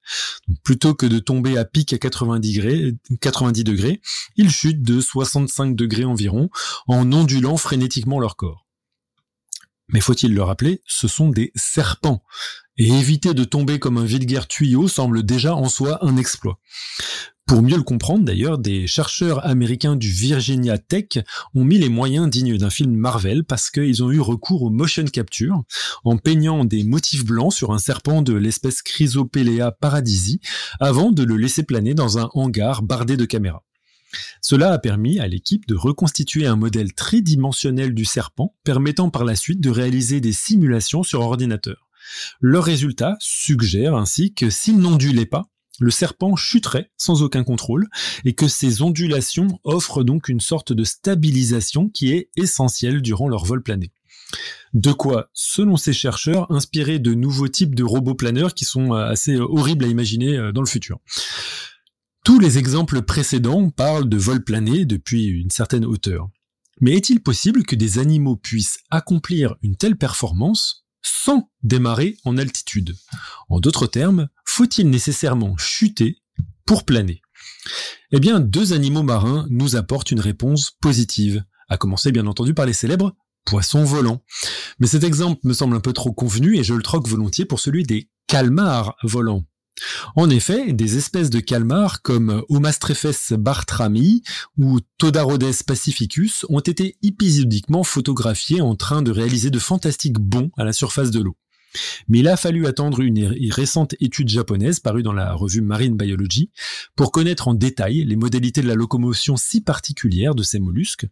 plutôt que de tomber à pic à 90 degrés, 90 degrés, ils chutent de 65 degrés environ en ondulant frénétiquement leur corps. Mais faut-il le rappeler, ce sont des serpents. Et éviter de tomber comme un vulgaire tuyau semble déjà en soi un exploit. Pour mieux le comprendre d'ailleurs, des chercheurs américains du Virginia Tech ont mis les moyens dignes d'un film Marvel parce qu'ils ont eu recours au motion capture en peignant des motifs blancs sur un serpent de l'espèce Chrysopelea paradisi avant de le laisser planer dans un hangar bardé de caméras. Cela a permis à l'équipe de reconstituer un modèle tridimensionnel du serpent, permettant par la suite de réaliser des simulations sur ordinateur. Leur résultat suggère ainsi que s'il n'ondulait pas, le serpent chuterait sans aucun contrôle et que ces ondulations offrent donc une sorte de stabilisation qui est essentielle durant leur vol plané. De quoi, selon ces chercheurs, inspirer de nouveaux types de robots planeurs qui sont euh, assez euh, horribles à imaginer euh, dans le futur. Tous les exemples précédents parlent de vol plané depuis une certaine hauteur. Mais est-il possible que des animaux puissent accomplir une telle performance sans démarrer en altitude? En d'autres termes, faut-il nécessairement chuter pour planer? Eh bien, deux animaux marins nous apportent une réponse positive, à commencer bien entendu par les célèbres poissons volants. Mais cet exemple me semble un peu trop convenu et je le troque volontiers pour celui des calmars volants. En effet, des espèces de calmars comme Omastrephes bartrami ou Todarodes pacificus ont été épisodiquement photographiés en train de réaliser de fantastiques bonds à la surface de l'eau. Mais il a fallu attendre une récente étude japonaise parue dans la revue Marine Biology pour connaître en détail les modalités de la locomotion si particulières de ces mollusques,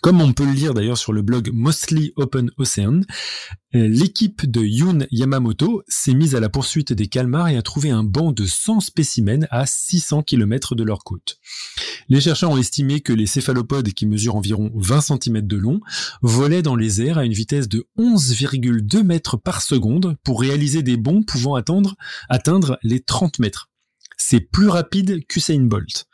comme on peut le lire d'ailleurs sur le blog Mostly Open Ocean, euh, l'équipe de Yun Yamamoto s'est mise à la poursuite des calmars et a trouvé un banc de 100 spécimens à 600 km de leur côte. Les chercheurs ont estimé que les céphalopodes, qui mesurent environ 20 cm de long, volaient dans les airs à une vitesse de 11,2 mètres par seconde pour réaliser des bonds pouvant atteindre, atteindre les 30 mètres. C'est plus rapide qu'Usain Bolt.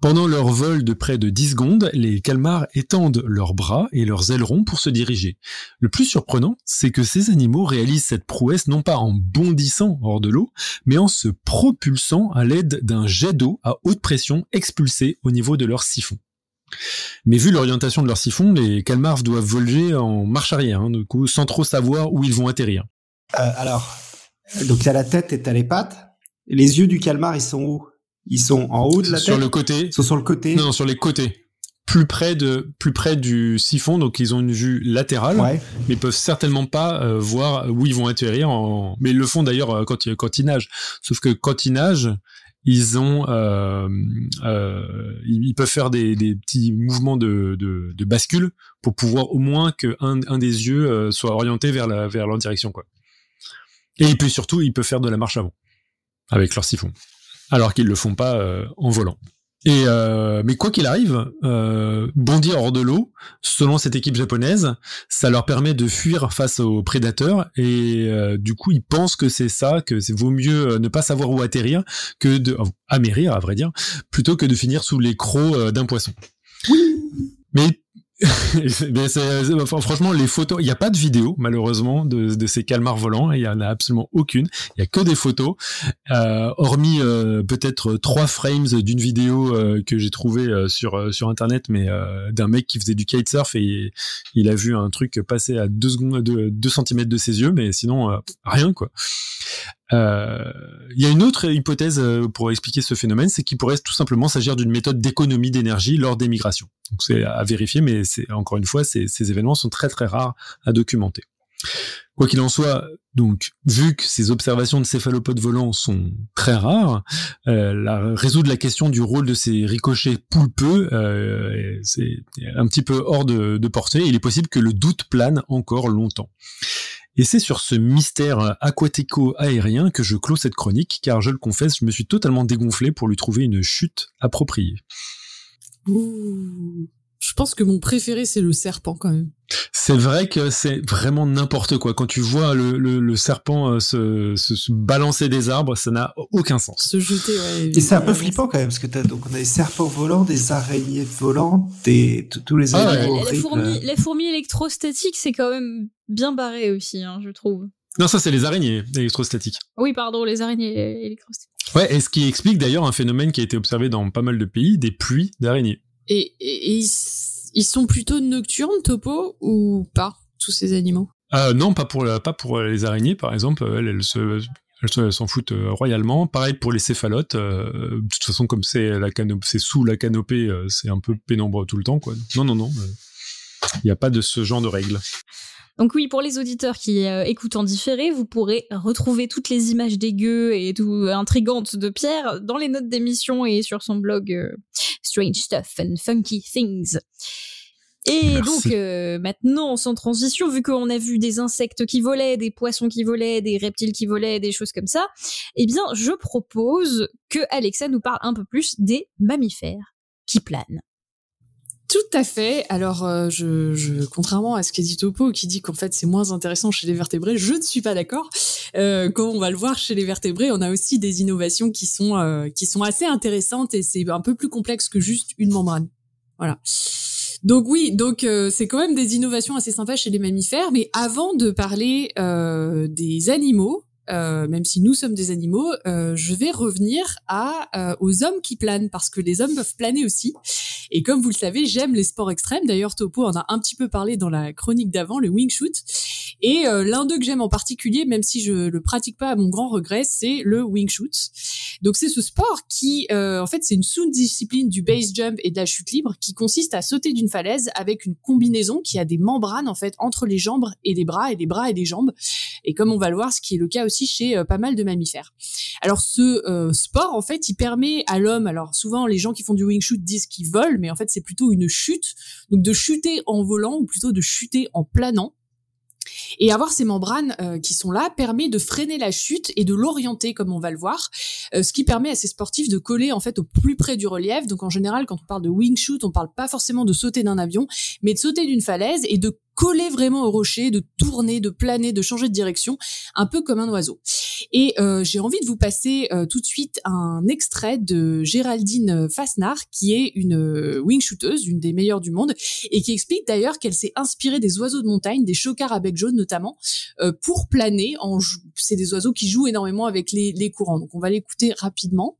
Pendant leur vol de près de 10 secondes, les calmars étendent leurs bras et leurs ailerons pour se diriger. Le plus surprenant, c'est que ces animaux réalisent cette prouesse non pas en bondissant hors de l'eau, mais en se propulsant à l'aide d'un jet d'eau à haute pression expulsé au niveau de leur siphon. Mais vu l'orientation de leur siphon, les calmars doivent voler en marche arrière, hein, sans trop savoir où ils vont atterrir. Euh, alors, donc t'as la tête et t'as les pattes. Les yeux du calmar, ils sont où? Ils sont en haut de la sur tête le côté. Ils sont sur le côté Non, sur les côtés. Plus près de, plus près du siphon, donc ils ont une vue latérale, Ouais. mais ils peuvent certainement pas euh, voir où ils vont atterrir. En... Mais ils le font d'ailleurs euh, quand, ils- quand ils nagent. Sauf que quand ils nagent, ils ont, euh, euh, ils ils peuvent faire des, des petits mouvements de, de, de bascule pour pouvoir au moins que un, un des yeux euh, soit orienté vers la, vers leur direction, quoi. Et puis surtout, ils peuvent faire de la marche avant avec leur siphon, alors qu'ils le font pas euh, en volant. Et euh, mais quoi qu'il arrive, euh, bondir hors de l'eau, selon cette équipe japonaise, ça leur permet de fuir face aux prédateurs et euh, du coup ils pensent que c'est ça, que c'est vaut mieux ne pas savoir où atterrir que de amérir à vrai dire, plutôt que de finir sous les crocs d'un poisson. Mais franchement, les photos, il n'y a pas de vidéo, malheureusement, de, de ces calmars volants, et il n'y en a absolument aucune. Il y a que des photos, euh, hormis euh, peut-être trois frames d'une vidéo euh, que j'ai trouvé euh, sur, euh, sur Internet, mais euh, d'un mec qui faisait du kitesurf et il a vu un truc passer à 2 secondes, 2 cm de ses yeux, mais sinon, rien, quoi. Euh, Il y a une autre hypothèse euh, pour expliquer ce phénomène, c'est qu'il pourrait tout simplement s'agir d'une méthode d'économie d'énergie lors des migrations. C'est à vérifier, mais encore une fois, ces, événements sont très très rares à documenter. Quoi qu'il en soit, donc vu que ces observations de céphalopodes volants sont très rares, euh, résoudre la question du rôle de ces ricochets poulpeux, euh, c'est un petit peu hors de portée. Il est possible que le doute plane encore longtemps. Et c'est sur ce mystère aquatico-aérien que je clôt cette chronique, car je le confesse, je me suis totalement dégonflé pour lui trouver une chute appropriée. Je pense que mon préféré, c'est le serpent quand même. C'est vrai que c'est vraiment n'importe quoi. Quand tu vois le, le, le serpent euh, se, se, se balancer des arbres, ça n'a aucun sens. Se jeter, ouais. Et c'est un peu flippant quand même, parce que t'as, donc on a des serpents volants, des araignées volantes, des, tous tous les Ah ouais. animaux les, horribles. fourmis, les fourmis électrostatiques, c'est quand même bien barré aussi, hein, je trouve. Non, ça c'est les araignées électrostatiques. Oui, pardon, les araignées électrostatiques. Ouais, et ce qui explique d'ailleurs un phénomène qui a été observé dans pas mal de pays, des pluies d'araignées. Et, et- et ils, ils sont plutôt nocturnes, Topo, ou pas, tous ces animaux? Euh, non, pas pour, la- pas pour les araignées, par exemple. Elles, elles se, elles se- elles s'en foutent euh, royalement. Pareil pour les céphalotes. euh, de toute façon, comme c'est la c'est sous la canopée, euh, c'est un peu pénombre tout le temps, quoi. Non, non, non. Il n'y a pas de ce genre de règles. Donc oui, pour les auditeurs qui euh, écoutent en différé, vous pourrez retrouver toutes les images dégueu et tout intrigantes de Pierre dans les notes d'émission et sur son blog euh, Strange Stuff and Funky Things. Et Merci. donc euh, maintenant, sans transition, vu qu'on a vu des insectes qui volaient, des poissons qui volaient, des reptiles qui volaient, des choses comme ça, eh bien, je propose que Alexa nous parle un peu plus des mammifères qui planent. Tout à fait. Alors, euh, contrairement à ce qu'a dit Topo, qui dit qu'en fait c'est moins intéressant chez les vertébrés, je ne suis pas d'accord. Euh, quand on va le voir chez les vertébrés, on a aussi des innovations qui sont euh, qui sont assez intéressantes et c'est un peu plus complexe que juste une membrane. Voilà. Donc oui, donc euh, c'est quand même des innovations assez sympas chez les mammifères. Mais avant de parler euh, des animaux, euh, même si nous sommes des animaux, euh, je vais revenir à euh, aux hommes qui planent parce que les hommes peuvent planer aussi. Et comme vous le savez, j'aime les sports extrêmes. D'ailleurs, Topo en a un petit peu parlé dans la chronique d'avant, le wing shoot. Et euh, l'un d'eux que j'aime en particulier, même si je le pratique pas à mon grand regret, c'est le wing shoot. Donc c'est ce sport qui, euh, en fait, c'est une sous-discipline du base jump et de la chute libre qui consiste à sauter d'une falaise avec une combinaison qui a des membranes en fait entre les jambes et les bras et les bras et les jambes. Et comme on va le voir, ce qui est le cas aussi chez euh, pas mal de mammifères. Alors ce euh, sport, en fait, il permet à l'homme, alors souvent les gens qui font du wing shoot disent qu'ils volent, mais en fait c'est plutôt une chute, donc de chuter en volant ou plutôt de chuter en planant. Et avoir ces membranes euh, qui sont là permet de freiner la chute et de l'orienter, comme on va le voir, ce qui permet à ces sportifs de coller en fait au plus près du relief. Donc en général, quand on parle de wing shoot, on parle pas forcément de sauter d'un avion, mais de sauter d'une falaise et de coller vraiment au rocher, de tourner, de planer, de changer de direction, un peu comme un oiseau. Et euh, j'ai envie de vous passer euh, tout de suite un extrait de Géraldine Fasnard, qui est une euh, wing une des meilleures du monde, et qui explique d'ailleurs qu'elle s'est inspirée des oiseaux de montagne, des chocards à bec jaune notamment, pour planer. En c'est des oiseaux qui jouent énormément avec les, les courants. Donc on va l'écouter rapidement.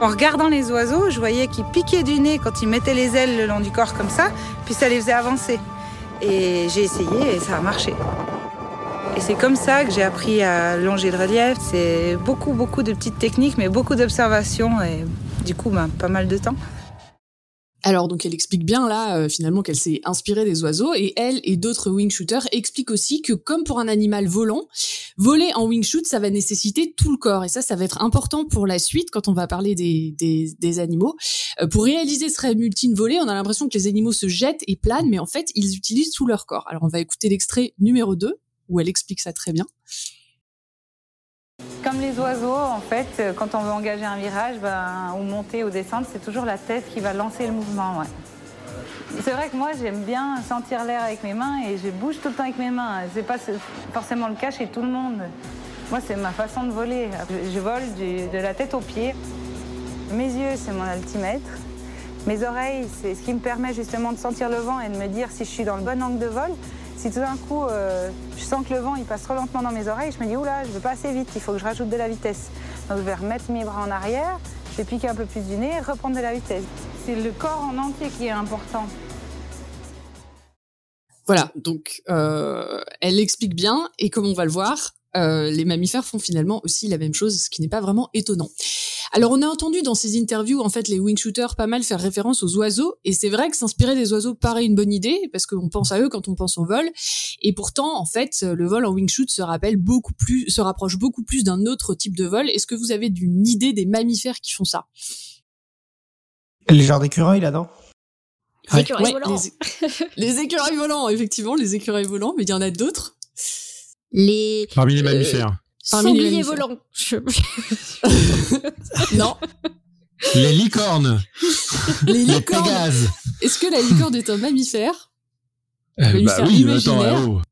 En regardant les oiseaux, je voyais qu'ils piquaient du nez quand ils mettaient les ailes le long du corps comme ça, puis ça les faisait avancer. Et j'ai essayé et ça a marché. Et c'est comme ça que j'ai appris à longer le relief. C'est beaucoup, beaucoup de petites techniques, mais beaucoup d'observations et du coup, ben, pas mal de temps. Alors donc elle explique bien là euh, finalement qu'elle s'est inspirée des oiseaux et elle et d'autres wing shooters expliquent aussi que comme pour un animal volant, voler en wing shoot ça va nécessiter tout le corps et ça ça va être important pour la suite quand on va parler des, des, des animaux. Euh, pour réaliser ce multine volé, on a l'impression que les animaux se jettent et planent mais en fait ils utilisent tout leur corps. Alors on va écouter l'extrait numéro 2 où elle explique ça très bien. Comme les oiseaux, en fait, euh, quand on veut engager un virage ben, ou monter ou descendre, c'est toujours la tête qui va lancer le mouvement. C'est vrai que moi, j'aime bien sentir l'air avec mes mains et je bouge tout le temps avec mes mains. C'est pas forcément le cas chez tout le monde. Moi, c'est ma façon de voler. Je vole de la tête aux pieds. Mes yeux, c'est mon altimètre. Mes oreilles, c'est ce qui me permet justement de sentir le vent et de me dire si je suis dans le bon angle de vol. Si tout d'un coup, euh, je sens que le vent il passe trop lentement dans mes oreilles, je me dis, oula, je veux pas assez vite, il faut que je rajoute de la vitesse. Donc je vais remettre mes bras en arrière, je vais piquer un peu plus du nez reprendre de la vitesse. C'est le corps en entier qui est important. Voilà, donc euh, elle l'explique bien, et comme on va le voir, euh, les mammifères font finalement aussi la même chose, ce qui n'est pas vraiment étonnant. Alors on a entendu dans ces interviews en fait les wing shooters pas mal faire référence aux oiseaux et c'est vrai que s'inspirer des oiseaux paraît une bonne idée parce qu'on pense à eux quand on pense au vol et pourtant en fait le vol en wing shoot se rappelle beaucoup plus se rapproche beaucoup plus d'un autre type de vol. Est-ce que vous avez une idée des mammifères qui font ça? Les genres d'écureuils là-dedans les écureuils volants. Les, écureuils volants, effectivement, les écureuils volants, mais il y en a d'autres. Les. Parmi les mammifères. Sangliers volants. non. Les licornes. Les licornes. Est-ce que la licorne est un mammifère? Euh, Bah oui, attends, oh.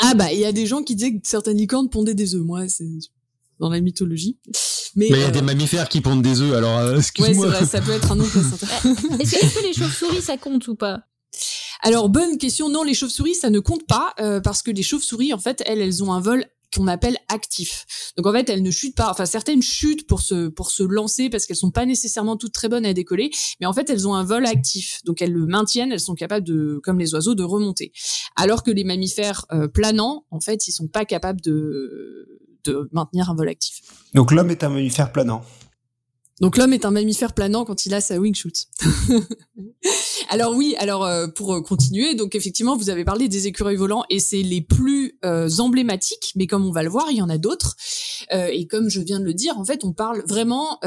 Ah bah il y a des gens qui disaient que certaines licornes pondaient des œufs. Moi, c'est dans la mythologie. Mais il y a des euh, mammifères qui pondent des œufs, alors euh, excuse-moi. Ouais, c'est vrai, ça peut être un nom Est-ce que les chauves-souris ça compte ou pas? Alors bonne question. Non, les chauves-souris ça ne compte pas parce que les chauves-souris en fait elles elles ont un vol qu'on appelle actif. Donc en fait, elles ne chutent pas. Enfin, certaines chutent pour se pour se lancer parce qu'elles sont pas nécessairement toutes très bonnes à décoller, mais en fait, elles ont un vol actif. Donc elles le maintiennent. Elles sont capables de, comme les oiseaux, de remonter. Alors que les mammifères euh, planants, en fait, ils sont pas capables de de maintenir un vol actif. Donc l'homme est un mammifère planant. Donc l'homme est un mammifère planant quand il a sa wing shoot. alors oui, alors euh, pour euh, continuer, donc effectivement vous avez parlé des écureuils volants et c'est les plus euh, emblématiques, mais comme on va le voir, il y en a d'autres. et comme je viens de le dire, en fait, on parle vraiment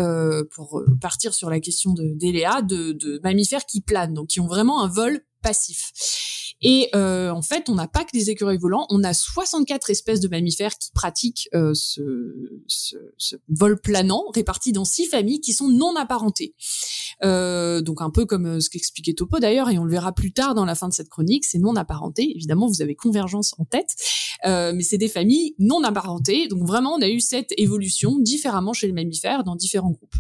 pour partir sur la question de d'Eléa de, de mammifères qui planent, donc qui ont vraiment un vol passif. Et euh, en fait, on n'a pas que des écureuils volants, on a 64 espèces de mammifères qui pratiquent euh, ce, ce, ce, vol planant, répartis dans six familles qui sont non apparentées. Euh, donc un peu comme euh, ce qu'expliquait Topo d'ailleurs, et on le verra plus tard dans la fin de cette chronique, c'est non apparenté. Évidemment, vous avez convergence en tête, euh, mais c'est des familles non apparentées. Donc vraiment, on a eu cette évolution différemment chez les mammifères dans différents groupes.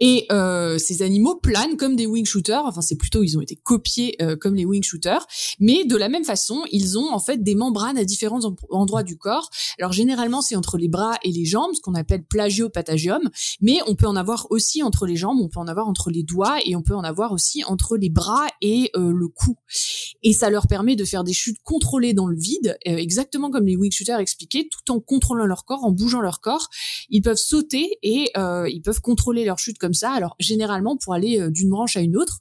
Et euh, ces animaux planent comme des wing shooters. Enfin, c'est plutôt ils ont été copiés euh, comme les wing shooters, mais de la même façon, ils ont en fait des membranes à différents endroits du corps. Alors généralement, c'est entre les bras et les jambes, ce qu'on appelle plagiopatagium, mais on peut en avoir aussi entre les jambes, on peut en avoir entre les doigts et on peut en avoir aussi entre les bras et euh, le cou. Et ça leur permet de faire des chutes contrôlées dans le vide, euh, exactement comme les wing shooters expliquaient, tout en contrôlant leur corps, en bougeant leur corps. Ils peuvent sauter et euh, ils peuvent contrôler leur chute comme ça. Alors généralement pour aller euh, d'une branche à une autre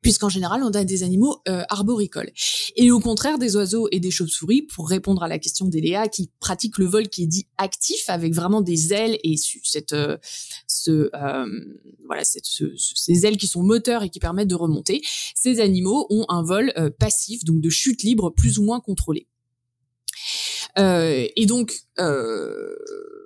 puisqu'en général, on a des animaux euh, arboricoles. Et au contraire des oiseaux et des chauves-souris, pour répondre à la question d'Eléa, qui pratique le vol qui est dit actif, avec vraiment des ailes et cette, euh, ce, voilà, cette, ces ailes qui sont moteurs et qui permettent de remonter, ces animaux ont un vol passif, donc de chute libre plus ou moins contrôlée. et donc,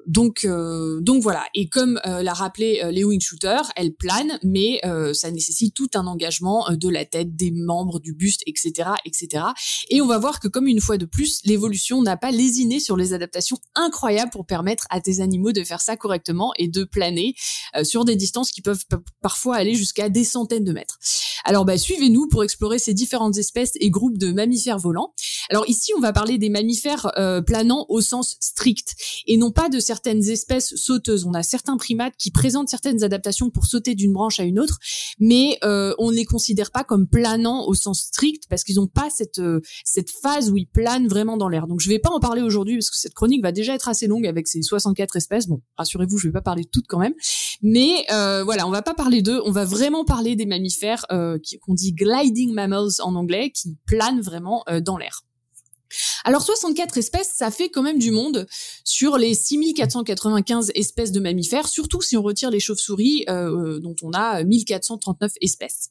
donc donc voilà. Et comme l'a rappelé les wing shooters, elles planent, mais ça nécessite tout un engagement de la tête, des membres, du buste, etc., etc. Et on va voir que comme une fois de plus, l'évolution n'a pas lésiné sur les adaptations incroyables pour permettre à tes animaux de faire ça correctement et de planer sur des distances qui peuvent parfois aller jusqu'à des centaines de mètres. Alors bah, suivez-nous pour explorer ces différentes espèces et groupes de mammifères volants. Alors ici, on va parler des mammifères euh, planants au sens strict et non pas de certaines espèces sauteuses. On a certains primates qui présentent certaines adaptations pour sauter d'une branche à une autre, mais euh, on ne les considère pas comme planants au sens strict parce qu'ils n'ont pas cette euh, cette phase où ils planent vraiment dans l'air. Donc je vais pas en parler aujourd'hui parce que cette chronique va déjà être assez longue avec ces 64 espèces. Bon, rassurez-vous, je vais pas parler de toutes quand même, mais voilà, on va pas parler d'eux. On va vraiment parler des mammifères qu'on dit gliding mammals en anglais qui planent vraiment dans l'air. Alors 64 espèces, ça fait quand même du monde sur les 6495 espèces de mammifères, surtout si on retire les chauves-souris euh, euh, dont on a 1439 espèces.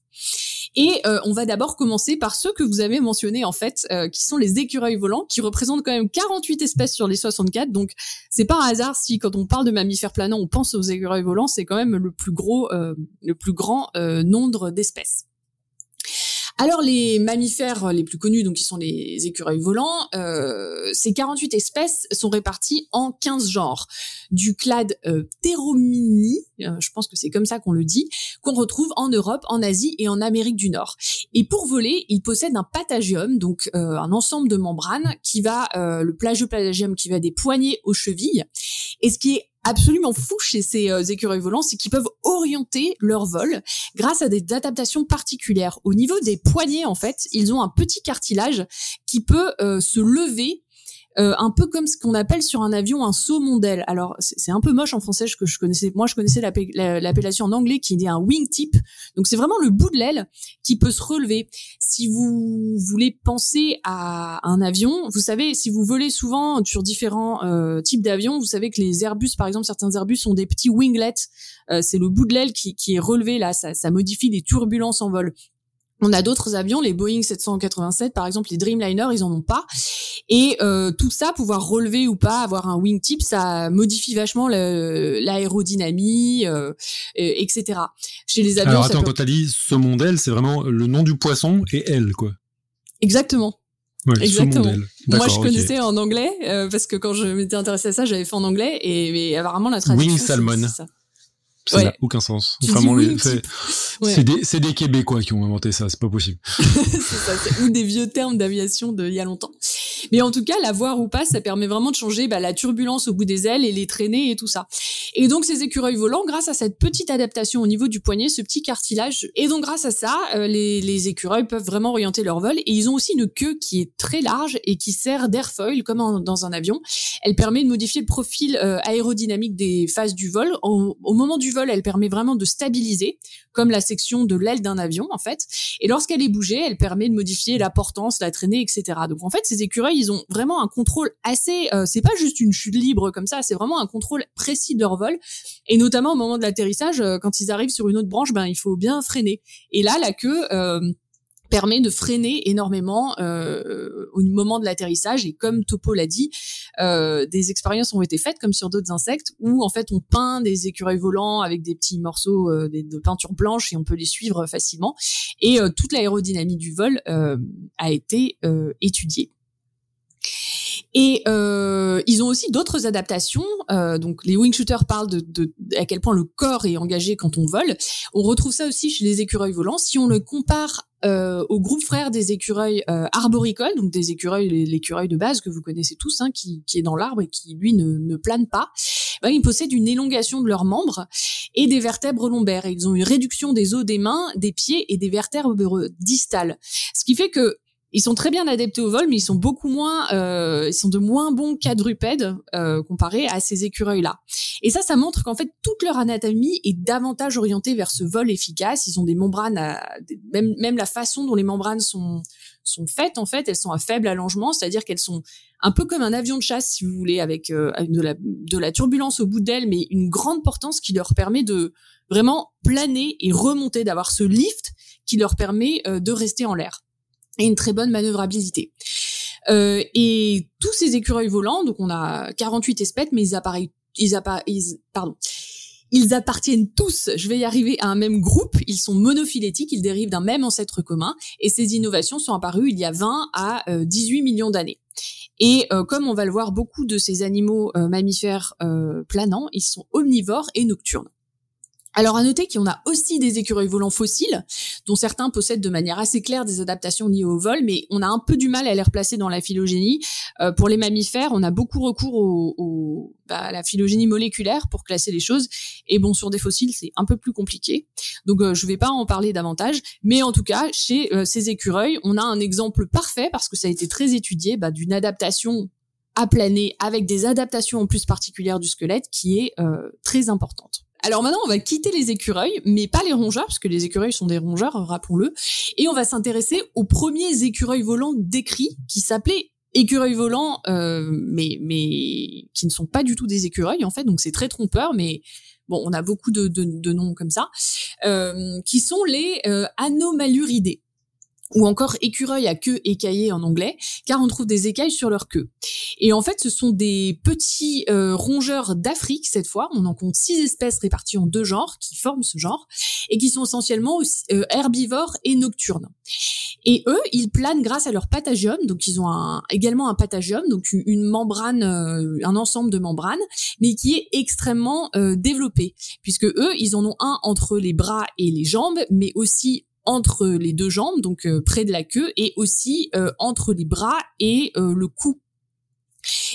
Et euh, on va d'abord commencer par ceux que vous avez mentionnés en fait, qui sont les écureuils volants, qui représentent quand même 48 espèces sur les 64. Donc c'est pas un hasard si quand on parle de mammifères planants, on pense aux écureuils volants, c'est quand même le plus gros, le plus grand nombre d'espèces. Alors les mammifères les plus connus, donc qui sont les écureuils volants, euh, ces 48 espèces sont réparties en 15 genres. Du clade euh, Pteromini, euh, je pense que c'est comme ça qu'on le dit, qu'on retrouve en Europe, en Asie et en Amérique du Nord. Et pour voler, il possède un patagium, donc euh, un ensemble de membranes qui va, le plagiopatagium qui va des poignets aux chevilles. Et ce qui est absolument fou chez ces euh, écureuils volants, c'est qu'ils peuvent orienter leur vol grâce à des adaptations particulières. Au niveau des poignets, en fait, ils ont un petit cartilage qui peut euh, se lever euh, un peu comme ce qu'on appelle sur un avion un saumon d'aile. Alors c'est un peu moche en français que je connaissais. Moi je connaissais l'appellation en anglais qui est un wingtip. Donc c'est vraiment le bout de l'aile qui peut se relever. Si vous voulez penser à un avion, vous savez si vous volez souvent sur différents euh, types d'avions, vous savez que les Airbus par exemple certains Airbus ont des petits winglets. Euh, c'est le bout de l'aile qui, est relevé là, ça, ça modifie les turbulences en vol. On a d'autres avions, les Boeing 787 par exemple, les Dreamliner, ils en ont pas. Et euh, tout ça, pouvoir relever ou pas, avoir un wingtip, ça modifie vachement l'aérodynamie, euh, etc. Chez les avions. Alors attends, quand t'as dit ce modèle, c'est vraiment le nom du poisson et elle, quoi. Exactement. Ouais, Exactement. Moi, je connaissais en anglais euh, parce que quand je m'étais intéressée à ça, j'avais fait en anglais et mais apparemment la traduction. Wing salmon. Ça ça n'a aucun sens. Vraiment, c'est des, des, Québécois qui ont inventé ça, c'est pas possible. ça, ou des vieux termes d'aviation d'il y a longtemps. Mais en tout cas, la voir ou pas, ça permet vraiment de changer bah, la turbulence au bout des ailes et les traînées et tout ça. Et donc ces écureuils volants, grâce à cette petite adaptation au niveau du poignet, ce petit cartilage, et donc grâce à ça, euh, les, les, écureuils peuvent vraiment orienter leur vol. Et ils ont aussi une queue qui est très large et qui sert d'airfoil comme dans un avion. Elle permet de modifier le profil euh, aérodynamique des phases du vol. Au, au moment du vol, elle permet vraiment de stabiliser, comme la section de l'aile d'un avion en fait. Et lorsqu'elle est bougée, elle permet de modifier la portance, la traînée, etc. Donc en fait, ces écureuils, ils ont vraiment un contrôle assez. Euh, c'est pas juste une chute libre comme ça, c'est vraiment un contrôle précis de leur vol. Et notamment au moment de l'atterrissage, euh, quand ils arrivent sur une autre branche, ben il faut bien freiner. Et là, la queue. Euh, permet de freiner énormément euh, au moment de l'atterrissage et comme Topo l'a dit, euh, des expériences ont été faites comme sur d'autres insectes où en fait on peint des écureuils volants avec des petits morceaux euh, de peinture blanche et on peut les suivre facilement et toute l'aérodynamie du vol a été étudiée. Et euh, ils ont aussi d'autres adaptations. Euh, donc les wing shooters parlent de, de, à quel point le corps est engagé quand on vole. On retrouve ça aussi chez les écureuils volants. Si on le compare euh, au groupe frère des écureuils euh, arboricoles, donc des écureuils, l'écureuil de base que vous connaissez tous, hein, qui, qui, est dans l'arbre et qui lui ne, ne plane pas, ben, ils possèdent une élongation de leurs membres et des vertèbres lombaires. Ils ont une réduction des os des mains, des pieds et des vertèbres distales. Ce qui fait que ils sont très bien adaptés au vol, mais ils sont beaucoup moins, euh, ils sont de moins bons quadrupèdes euh, comparés à ces écureuils-là. Et ça, ça montre qu'en fait toute leur anatomie est davantage orientée vers ce vol efficace. Ils ont des membranes, à, même même la façon dont les membranes sont sont faites en fait, elles sont à faible allongement, c'est-à-dire qu'elles sont un peu comme un avion de chasse si vous voulez, avec euh, de la de la turbulence au bout d'elles, mais une grande portance qui leur permet de vraiment planer et remonter, d'avoir ce lift qui leur permet euh, de rester en l'air et une très bonne manœuvrabilité. Euh, et tous ces écureuils volants, donc on a 48 espèces, mais ils apparaissent ils, appa- ils pardon. Ils appartiennent tous, je vais y arriver, à un même groupe. Ils sont monophylétiques, ils dérivent d'un même ancêtre commun. Et ces innovations sont apparues il y a 20 à euh, 18 millions d'années. Et euh, comme on va le voir, beaucoup de ces animaux euh, mammifères euh, planants, ils sont omnivores et nocturnes. Alors à noter qu'on a aussi des écureuils volants fossiles, dont certains possèdent de manière assez claire des adaptations liées au vol, mais on a un peu du mal à les replacer dans la phylogénie. Euh, pour les mammifères, on a beaucoup recours au, au- bah, à la phylogénie moléculaire pour classer les choses. Et bon, sur des fossiles, c'est un peu plus compliqué. Donc euh, je vais pas en parler davantage, mais en tout cas, chez euh, ces écureuils, on a un exemple parfait parce que ça a été très étudié bah, d'une adaptation aplanée avec des adaptations en plus particulières du squelette qui est euh, très importante. Alors maintenant, on va quitter les écureuils, mais pas les rongeurs, parce que les écureuils sont des rongeurs, rappelons-le, et on va s'intéresser aux premiers écureuils volants décrits, qui s'appelaient écureuils volants, euh, mais mais qui ne sont pas du tout des écureuils en fait, donc c'est très trompeur, mais bon, on a beaucoup de, de, noms comme ça, euh, qui sont les euh, anomaluridés ou encore écureuils à queue écaillée en anglais, car on trouve des écailles sur leur queue. Et en fait, ce sont des petits euh, rongeurs d'Afrique cette fois. On en compte six espèces réparties en deux genres qui forment ce genre et qui sont essentiellement euh, herbivores et nocturnes. Et eux, ils planent grâce à leur patagium. Donc, ils ont également un patagium, donc une- membrane, euh, un ensemble de membranes, mais qui est extrêmement développé, puisque eux, ils en ont un entre les bras et les jambes, mais aussi entre les deux jambes, donc euh, près de la queue, et aussi euh, entre les bras et euh, le cou.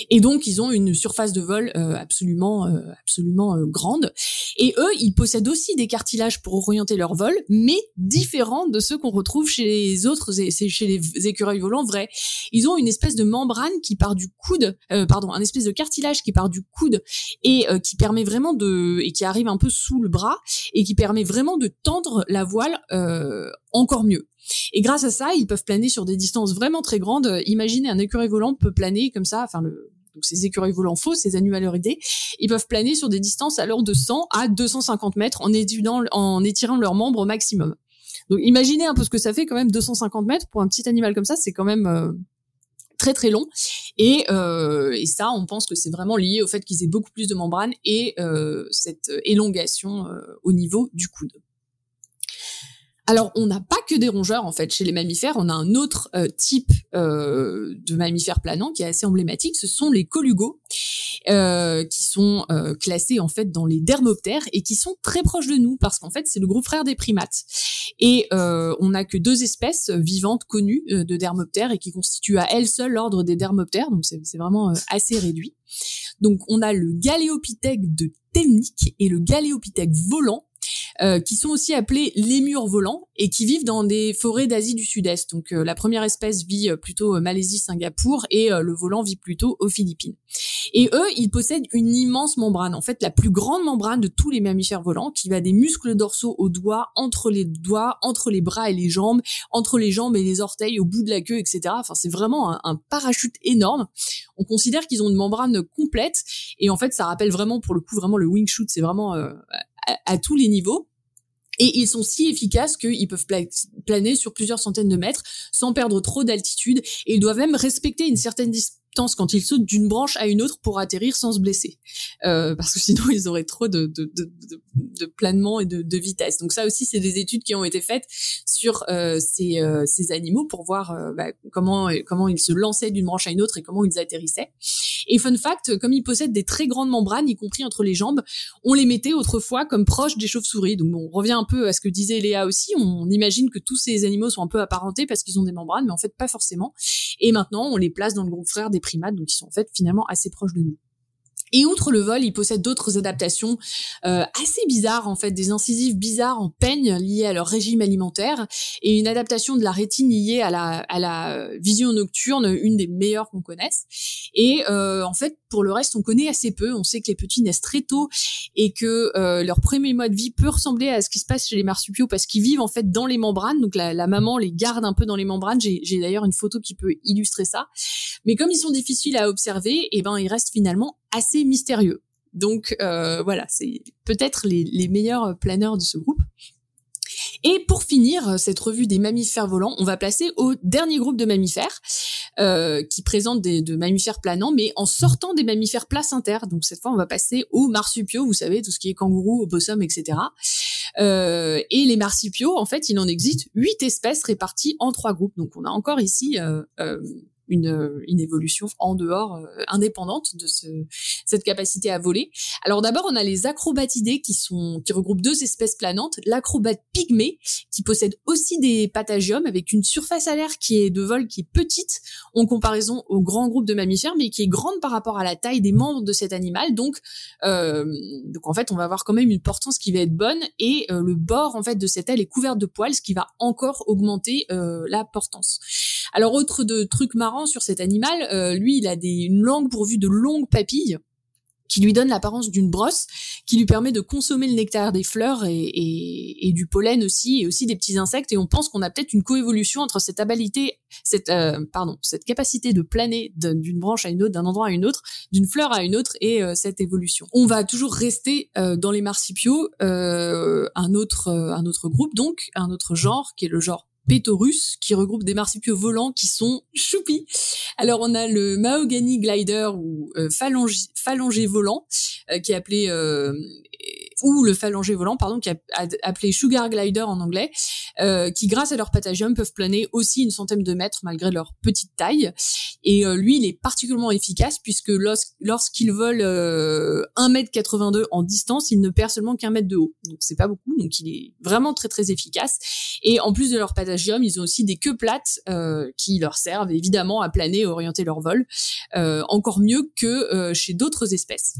Et donc ils ont une surface de vol euh, absolument euh, absolument euh, grande. Et eux, ils possèdent aussi des cartilages pour orienter leur vol, mais différents de ceux qu'on retrouve chez les autres, chez les écureuils volants vrais. Ils ont une espèce de membrane qui part du coude, euh, pardon, un espèce de cartilage qui part du coude et euh, qui permet vraiment de et qui arrive un peu sous le bras et qui permet vraiment de tendre la voile euh, encore mieux. Et grâce à ça, ils peuvent planer sur des distances vraiment très grandes. Imaginez un écureuil volant peut planer comme ça, enfin le donc ces écureuils volants faux, ces annualuridés, ils peuvent planer sur des distances alors de 100 à 250 mètres en en étirant leurs membres au maximum. Donc imaginez un peu ce que ça fait quand même 250 mètres pour un petit animal comme ça, c'est quand même euh, très très long. Et, euh, et ça, on pense que c'est vraiment lié au fait qu'ils aient beaucoup plus de membranes et euh, cette élongation euh, au niveau du coude. Alors, on n'a pas que des rongeurs en fait chez les mammifères. On a un autre euh, type euh, de mammifères planants qui est assez emblématique. Ce sont les colugos, euh, qui sont euh, classés en fait dans les dermoptères et qui sont très proches de nous parce qu'en fait c'est le groupe frère des primates. Et euh, on n'a que deux espèces vivantes connues de dermoptères et qui constituent à elles seules l'ordre des dermoptères. Donc c'est vraiment assez réduit. Donc on a le galéopithèque de Temnik et le galéopithèque volant euh, qui sont aussi appelés lémurs volants et qui vivent dans des forêts d'Asie du Sud-Est. Donc euh, la première espèce vit euh, plutôt euh, Malaisie, Singapour et euh, le volant vit plutôt aux Philippines. Et eux, ils possèdent une immense membrane, en fait la plus grande membrane de tous les mammifères volants, qui va des muscles dorsaux aux doigts, entre les doigts, entre les bras et les jambes, entre les jambes et les orteils, au bout de la queue, etc. Enfin, c'est vraiment un, parachute énorme. On considère qu'ils ont une membrane complète, et en fait, ça rappelle vraiment, pour le coup, vraiment le wing shoot, c'est vraiment euh, à, tous les niveaux. Et ils sont si efficaces qu'ils peuvent pla- planer sur plusieurs centaines de mètres sans perdre trop d'altitude. Et ils doivent même respecter une certaine distance quand ils sautent d'une branche à une autre pour atterrir sans se blesser. Euh, parce que sinon, ils auraient trop de, de, de, de, planement et de, de vitesse. Donc ça aussi, c'est des études qui ont été faites sur euh, ces, euh, ces animaux pour voir euh, bah, comment, comment ils se lançaient d'une branche à une autre et comment ils atterrissaient. Et fun fact, comme ils possèdent des très grandes membranes, y compris entre les jambes, on les mettait autrefois comme proches des chauves-souris. Donc on revient un peu à ce que disait Léa aussi. On imagine que tous ces animaux sont un peu apparentés parce qu'ils ont des membranes, mais en fait pas forcément. Et maintenant, on les place dans le groupe frère des primates, donc ils sont en fait finalement assez proches de nous. Et outre le vol, ils possèdent d'autres adaptations euh, assez bizarres en fait, des incisives bizarres en peigne liées à leur régime alimentaire et une adaptation de la rétine liée à la, à la vision nocturne, une des meilleures qu'on connaisse. Et euh, en fait, pour le reste, on connaît assez peu. On sait que les petits naissent très tôt et que euh, leur premier mois de vie peut ressembler à ce qui se passe chez les marsupiaux parce qu'ils vivent en fait dans les membranes. Donc la, la maman les garde un peu dans les membranes. J'ai d'ailleurs une photo qui peut illustrer ça. Mais comme ils sont difficiles à observer, et ben ils restent finalement assez mystérieux. Donc euh, voilà, c'est peut-être les, les meilleurs planeurs de ce groupe. Et pour finir cette revue des mammifères volants, on va placer au dernier groupe de mammifères euh, qui présente des de mammifères planants, mais en sortant des mammifères placentaires. Donc cette fois, on va passer aux marsupiaux, vous savez, tout ce qui est kangourou, opossum, etc. Euh, et les marsupiaux, en fait, il en existe huit espèces réparties en trois groupes. Donc on a encore ici euh, euh une, une évolution en dehors euh, indépendante de ce, cette capacité à voler. Alors d'abord, on a les acrobatidés qui regroupent deux espèces planantes, l'acrobate pygmée qui possède aussi des patagiums avec une surface à l'air qui est de vol qui est petite en comparaison au grand groupe de mammifères, mais qui est grande par rapport à la taille des membres de cet animal. Donc, euh, en fait, on va avoir quand même une portance qui va être bonne et euh, le bord en fait de cette aile est couvert de poils, ce qui va encore augmenter euh, la portance. Alors autre de truc marrant sur cet animal, euh, lui il a des, une langue pourvue de longues papilles qui lui donne l'apparence d'une brosse, qui lui permet de consommer le nectar des fleurs et, et, et, du pollen aussi, et aussi des petits insectes. Et on pense qu'on a peut-être une coévolution entre cette habilité, cette euh, pardon, cette capacité de planer d'une branche à une autre, d'un endroit à une autre, d'une fleur à une autre, et euh, cette évolution. On va toujours rester euh, dans les marsupiaux, un autre un autre groupe donc, un autre genre qui est le genre Pétorus, qui regroupe des marsupiaux volants qui sont choupis. Alors on a le Mahogany Glider ou euh, phalangé, volant, euh, qui est appelé euh, ou le phalangé volant, pardon, qui est appelé Sugar Glider en anglais, euh, qui grâce à leur patagium peuvent planer aussi une centaine de mètres malgré leur petite taille. Et euh, lui, il est particulièrement efficace puisque lorsqu'il vole euh, 1m82 en distance, il ne perd seulement qu'un mètre de haut. Donc c'est pas beaucoup, donc il est vraiment très très efficace. Et en plus de leur patagium, ils ont aussi des queues plates euh, qui leur servent évidemment à planer et orienter leur vol, euh, encore mieux que chez d'autres espèces.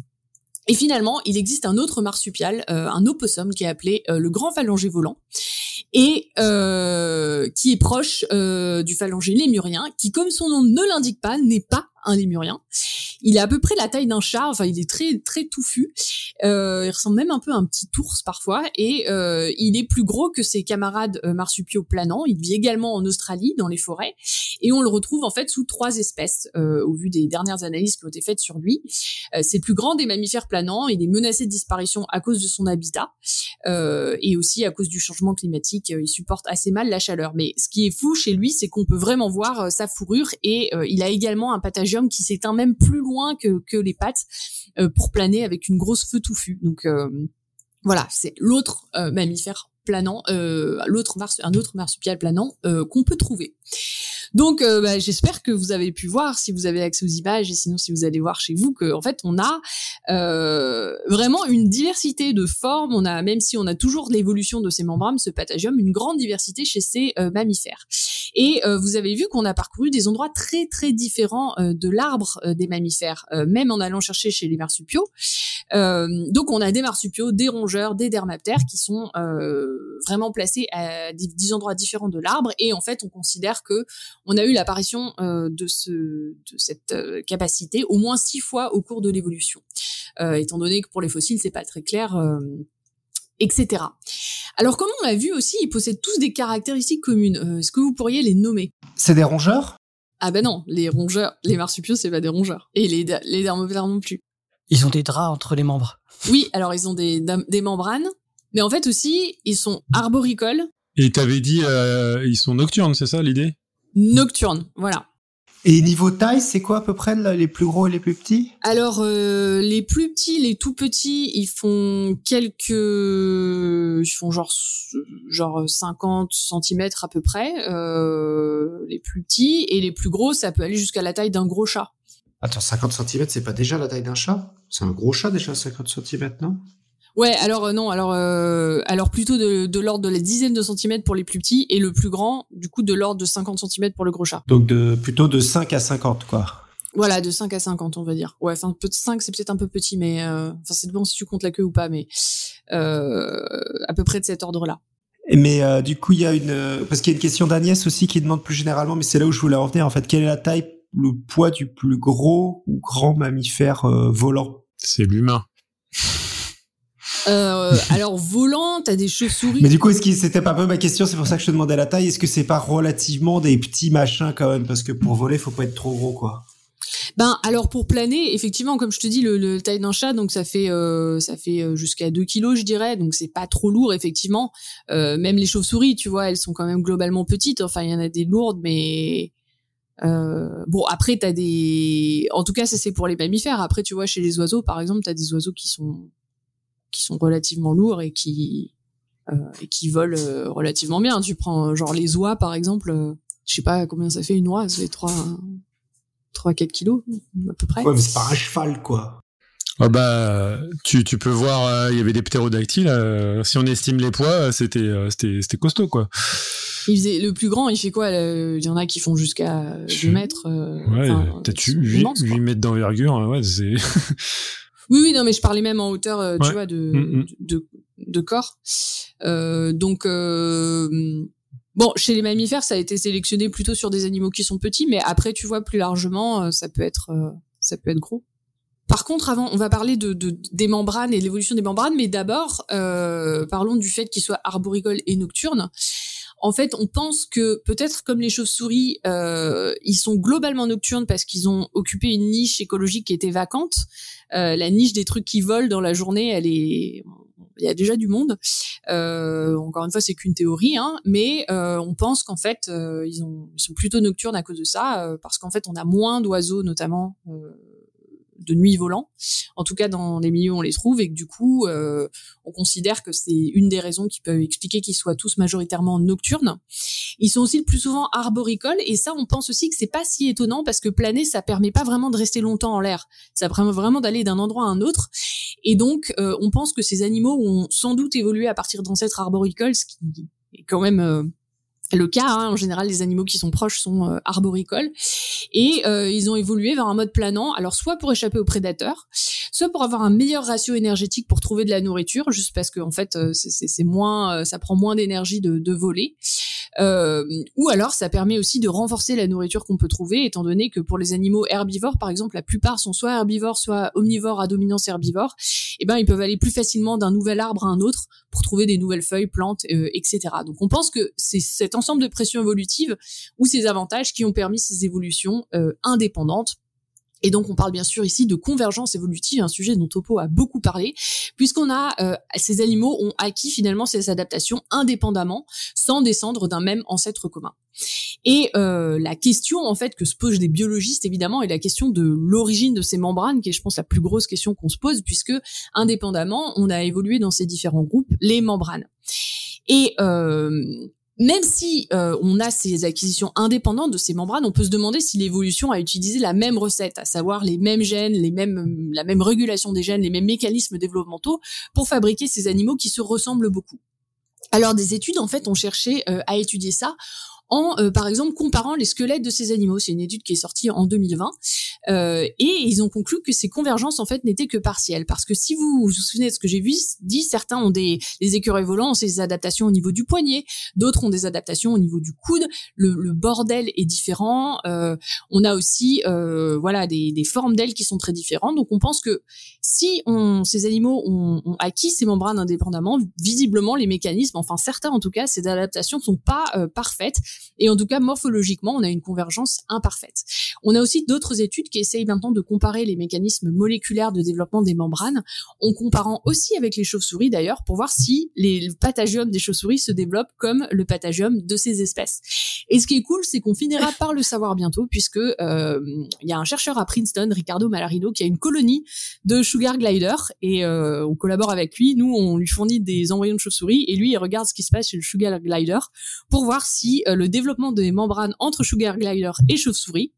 Et finalement, il existe un autre marsupial, euh, un opossum qui est appelé euh, le grand phalangé volant. Et euh, qui est proche du phalangé lémurien, qui, comme son nom ne l'indique pas, n'est pas un lémurien. Il est à peu près la taille d'un chat, enfin il est très très touffu. Euh, il ressemble même un peu à un petit ours parfois et euh, il est plus gros que ses camarades euh, marsupiaux planants. Il vit également en Australie dans les forêts et on le retrouve en fait sous trois espèces au vu des dernières analyses qui ont été faites sur lui. C'est le plus grand des mammifères planants. Il est menacé de disparition à cause de son habitat et aussi à cause du changement climatique. il supporte assez mal la chaleur. Mais ce qui est fou chez lui, c'est qu'on peut vraiment voir sa fourrure et il a également un qui s'éteint même plus loin que, que les pattes euh, pour planer avec une grosse feu touffue. Donc euh, voilà, c'est l'autre euh, mammifère planant, l'autre un autre marsupial planant qu'on peut trouver. Donc, euh, bah, j'espère que vous avez pu voir, si vous avez accès aux images, et sinon si vous allez voir chez vous, que en fait on a euh, vraiment une diversité de formes. On a, même si on a toujours l'évolution de ces membranes, ce patagium, une grande diversité chez ces euh, mammifères. Et vous avez vu qu'on a parcouru des endroits très très différents de l'arbre des mammifères, même en allant chercher chez les marsupiaux. donc on a des marsupiaux, des rongeurs, des dermaptères qui sont vraiment placés à dix endroits différents de l'arbre. Et en fait, on considère que on a eu l'apparition euh, de, ce, de cette euh, capacité au moins six fois au cours de l'évolution. Euh, étant donné que pour les fossiles, c'est pas très clair, etc. Alors, comme on l'a vu aussi, ils possèdent tous des caractéristiques communes. Est-ce que vous pourriez les nommer? C'est des rongeurs? Ah ben non, les rongeurs, les marsupiaux, c'est pas des rongeurs. Et les, les dermoptères non plus. Ils ont des draps entre les membres. Oui, alors ils ont des, des membranes, mais en fait aussi, ils sont arboricoles. Et t'avais dit, ils sont nocturnes, c'est ça l'idée? Nocturne. Voilà. Et niveau taille, c'est quoi à peu près les plus gros et les plus petits? Alors euh, les plus petits, les tout petits, ils font quelques, ils font genre genre 50 cm à peu près, euh, les plus petits et les plus gros, ça peut aller jusqu'à la taille d'un gros chat. Attends, 50 cm, c'est pas déjà la taille d'un chat? C'est un gros chat déjà 50 cm, non? Ouais, alors euh, non, alors euh, alors plutôt de, de l'ordre de la dizaine de centimètres pour les plus petits et le plus grand, du coup, de l'ordre de 50 centimètres pour le gros chat. Donc de plutôt de 5 à 50, quoi. Voilà, de 5 à 50, on va dire. Ouais, enfin, 5, c'est peut-être un peu petit, mais euh, enfin, c'est bon si tu comptes la queue ou pas, mais euh, à peu près de cet ordre-là. Mais euh, du coup, il y a une parce qu'il y a une question d'Agnès aussi qui demande plus généralement, mais c'est là où je voulais en venir. En fait, quelle est la taille, le poids du plus gros ou grand mammifère volant? C'est l'humain. Euh, alors volant, t'as des chauves-souris. Mais du coup, est-ce que c'était pas un peu ma question C'est pour ça que je te demandais la taille. Est-ce que c'est pas relativement des petits machins quand même? Parce que pour voler, faut pas être trop gros, quoi. Ben alors pour planer, effectivement, comme je te dis, le, le taille d'un chat, donc ça fait euh, ça fait euh, jusqu'à 2 kilos, je dirais, donc c'est pas trop lourd, effectivement. Euh, même les chauves-souris, tu vois, elles sont quand même globalement petites. Enfin, il y en a des lourdes, mais euh, bon après t'as des, en tout cas ça c'est pour les mammifères. Après, tu vois, chez les oiseaux, par exemple, t'as des oiseaux qui sont qui sont relativement lourds et qui euh, et qui volent euh, relativement bien. Tu prends genre les oies, par exemple. euh, je sais pas combien ça fait une oie, ça fait 3 3-4 kilos à peu près. Ouais, mais c'est pas un cheval, quoi. Ah bah, tu, tu peux voir, euh, il y avait des ptérodactyles. euh, si on estime les poids, euh, c'était euh, c'était c'était costaud quoi. Il faisait le plus grand, il fait quoi Il y en a qui font jusqu'à 2 mètres. euh, Ouais, peut-être ils sont 8, immenses, quoi. mètres d'envergure. hein, Ouais, c'est. Oui, oui, non, mais je parlais même en hauteur, euh, tu vois, de, Mm, mm. de, de corps. Euh, donc, euh, bon, chez les mammifères, ça a été sélectionné plutôt sur des animaux qui sont petits, mais après, tu vois, plus largement, euh, ça peut être, euh, ça peut être gros. Par contre, avant, on va parler de, de- des membranes et de l'évolution des membranes, mais d'abord, euh, parlons du fait qu'ils soient arboricoles et nocturnes. En fait, on pense que peut-être comme les chauves-souris, euh, ils sont globalement nocturnes parce qu'ils ont occupé une niche écologique qui était vacante. Euh, la niche des trucs qui volent dans la journée, elle est, il y a déjà du monde. Euh, encore une fois, c'est qu'une théorie, hein, mais euh, on pense qu'en fait, euh, ils, ont, ils sont plutôt nocturnes à cause de ça, euh, parce qu'en fait, on a moins d'oiseaux, notamment euh, de nuit volants. En tout cas, dans les milieux on les trouve, et que du coup, euh, on considère que c'est une des raisons qui peuvent expliquer qu'ils soient tous majoritairement nocturnes. Ils sont aussi le plus souvent arboricoles, et ça, on pense aussi que c'est pas si étonnant parce que planer, ça permet pas vraiment de rester longtemps en l'air. Ça permet vraiment d'aller d'un endroit à un autre. Et donc, euh, on pense que ces animaux ont sans doute évolué à partir d'ancêtres arboricoles, ce qui est quand même euh, le cas. hein. En général, les animaux qui sont proches sont euh, arboricoles. Et euh, ils ont évolué vers un mode planant, alors soit pour échapper aux prédateurs, soit pour avoir un meilleur ratio énergétique pour trouver de la nourriture, juste parce que en fait, euh, c'est- moins, euh, ça prend moins d'énergie de, de voler. Euh, ou alors ça permet aussi de renforcer la nourriture qu'on peut trouver, étant donné que pour les animaux herbivores, par exemple, la plupart sont soit herbivores, soit omnivores à dominance herbivore, et ben ils peuvent aller plus facilement d'un nouvel arbre à un autre pour trouver des nouvelles feuilles, plantes, euh, etc. Donc on pense que c'est cet ensemble de pressions évolutives ou ces avantages qui ont permis ces évolutions euh, indépendantes. Et donc, on parle bien sûr ici de convergence évolutive, un sujet dont Topo a beaucoup parlé, puisqu'on a euh, ces animaux ont acquis finalement ces adaptations indépendamment, sans descendre d'un même ancêtre commun. Et euh, la question en fait que se posent les biologistes évidemment est la question de l'origine de ces membranes, qui est je pense la plus grosse question qu'on se pose, puisque indépendamment on a évolué dans ces différents groupes les membranes. Et euh, même si euh, on a ces acquisitions indépendantes de ces membranes, on peut se demander si l'évolution a utilisé la même recette, à savoir les mêmes gènes, les mêmes, la même régulation des gènes, les mêmes mécanismes développementaux pour fabriquer ces animaux qui se ressemblent beaucoup. Alors des études en fait ont cherché euh, à étudier ça en, euh, par exemple, comparant les squelettes de ces animaux. C'est une étude qui est sortie en 2020. Euh, et ils ont conclu que ces convergences, en fait, n'étaient que partielles. Parce que si vous vous souvenez de ce que j'ai vu, dit, certains ont des, les écureuils volants ont ces adaptations au niveau du poignet, d'autres ont des adaptations au niveau du coude. Le, le bordel est différent. Euh, on a aussi, euh, voilà, des, des formes d'ailes qui sont très différentes. Donc, on pense que si on, ces animaux ont, ont acquis ces membranes indépendamment, visiblement, les mécanismes, enfin certains en tout cas, ces adaptations sont pas euh, parfaites. Et en tout cas, morphologiquement, on a une convergence imparfaite. On a aussi d'autres études qui essayent maintenant de comparer les mécanismes moléculaires de développement des membranes, en comparant aussi avec les chauves-souris d'ailleurs, pour voir si le patagium des chauves-souris se développe comme le patagium de ces espèces. Et ce qui est cool, c'est qu'on finira par le savoir bientôt, puisque euh, il y a un chercheur à Princeton, Ricardo Malarino, qui a une colonie de sugar glider, et euh, on collabore avec lui. Nous, on lui fournit des embryons de chauves-souris, et lui, il regarde ce qui se passe chez le sugar glider pour voir si euh, le développement des membranes entre sugar glider et chauve-souris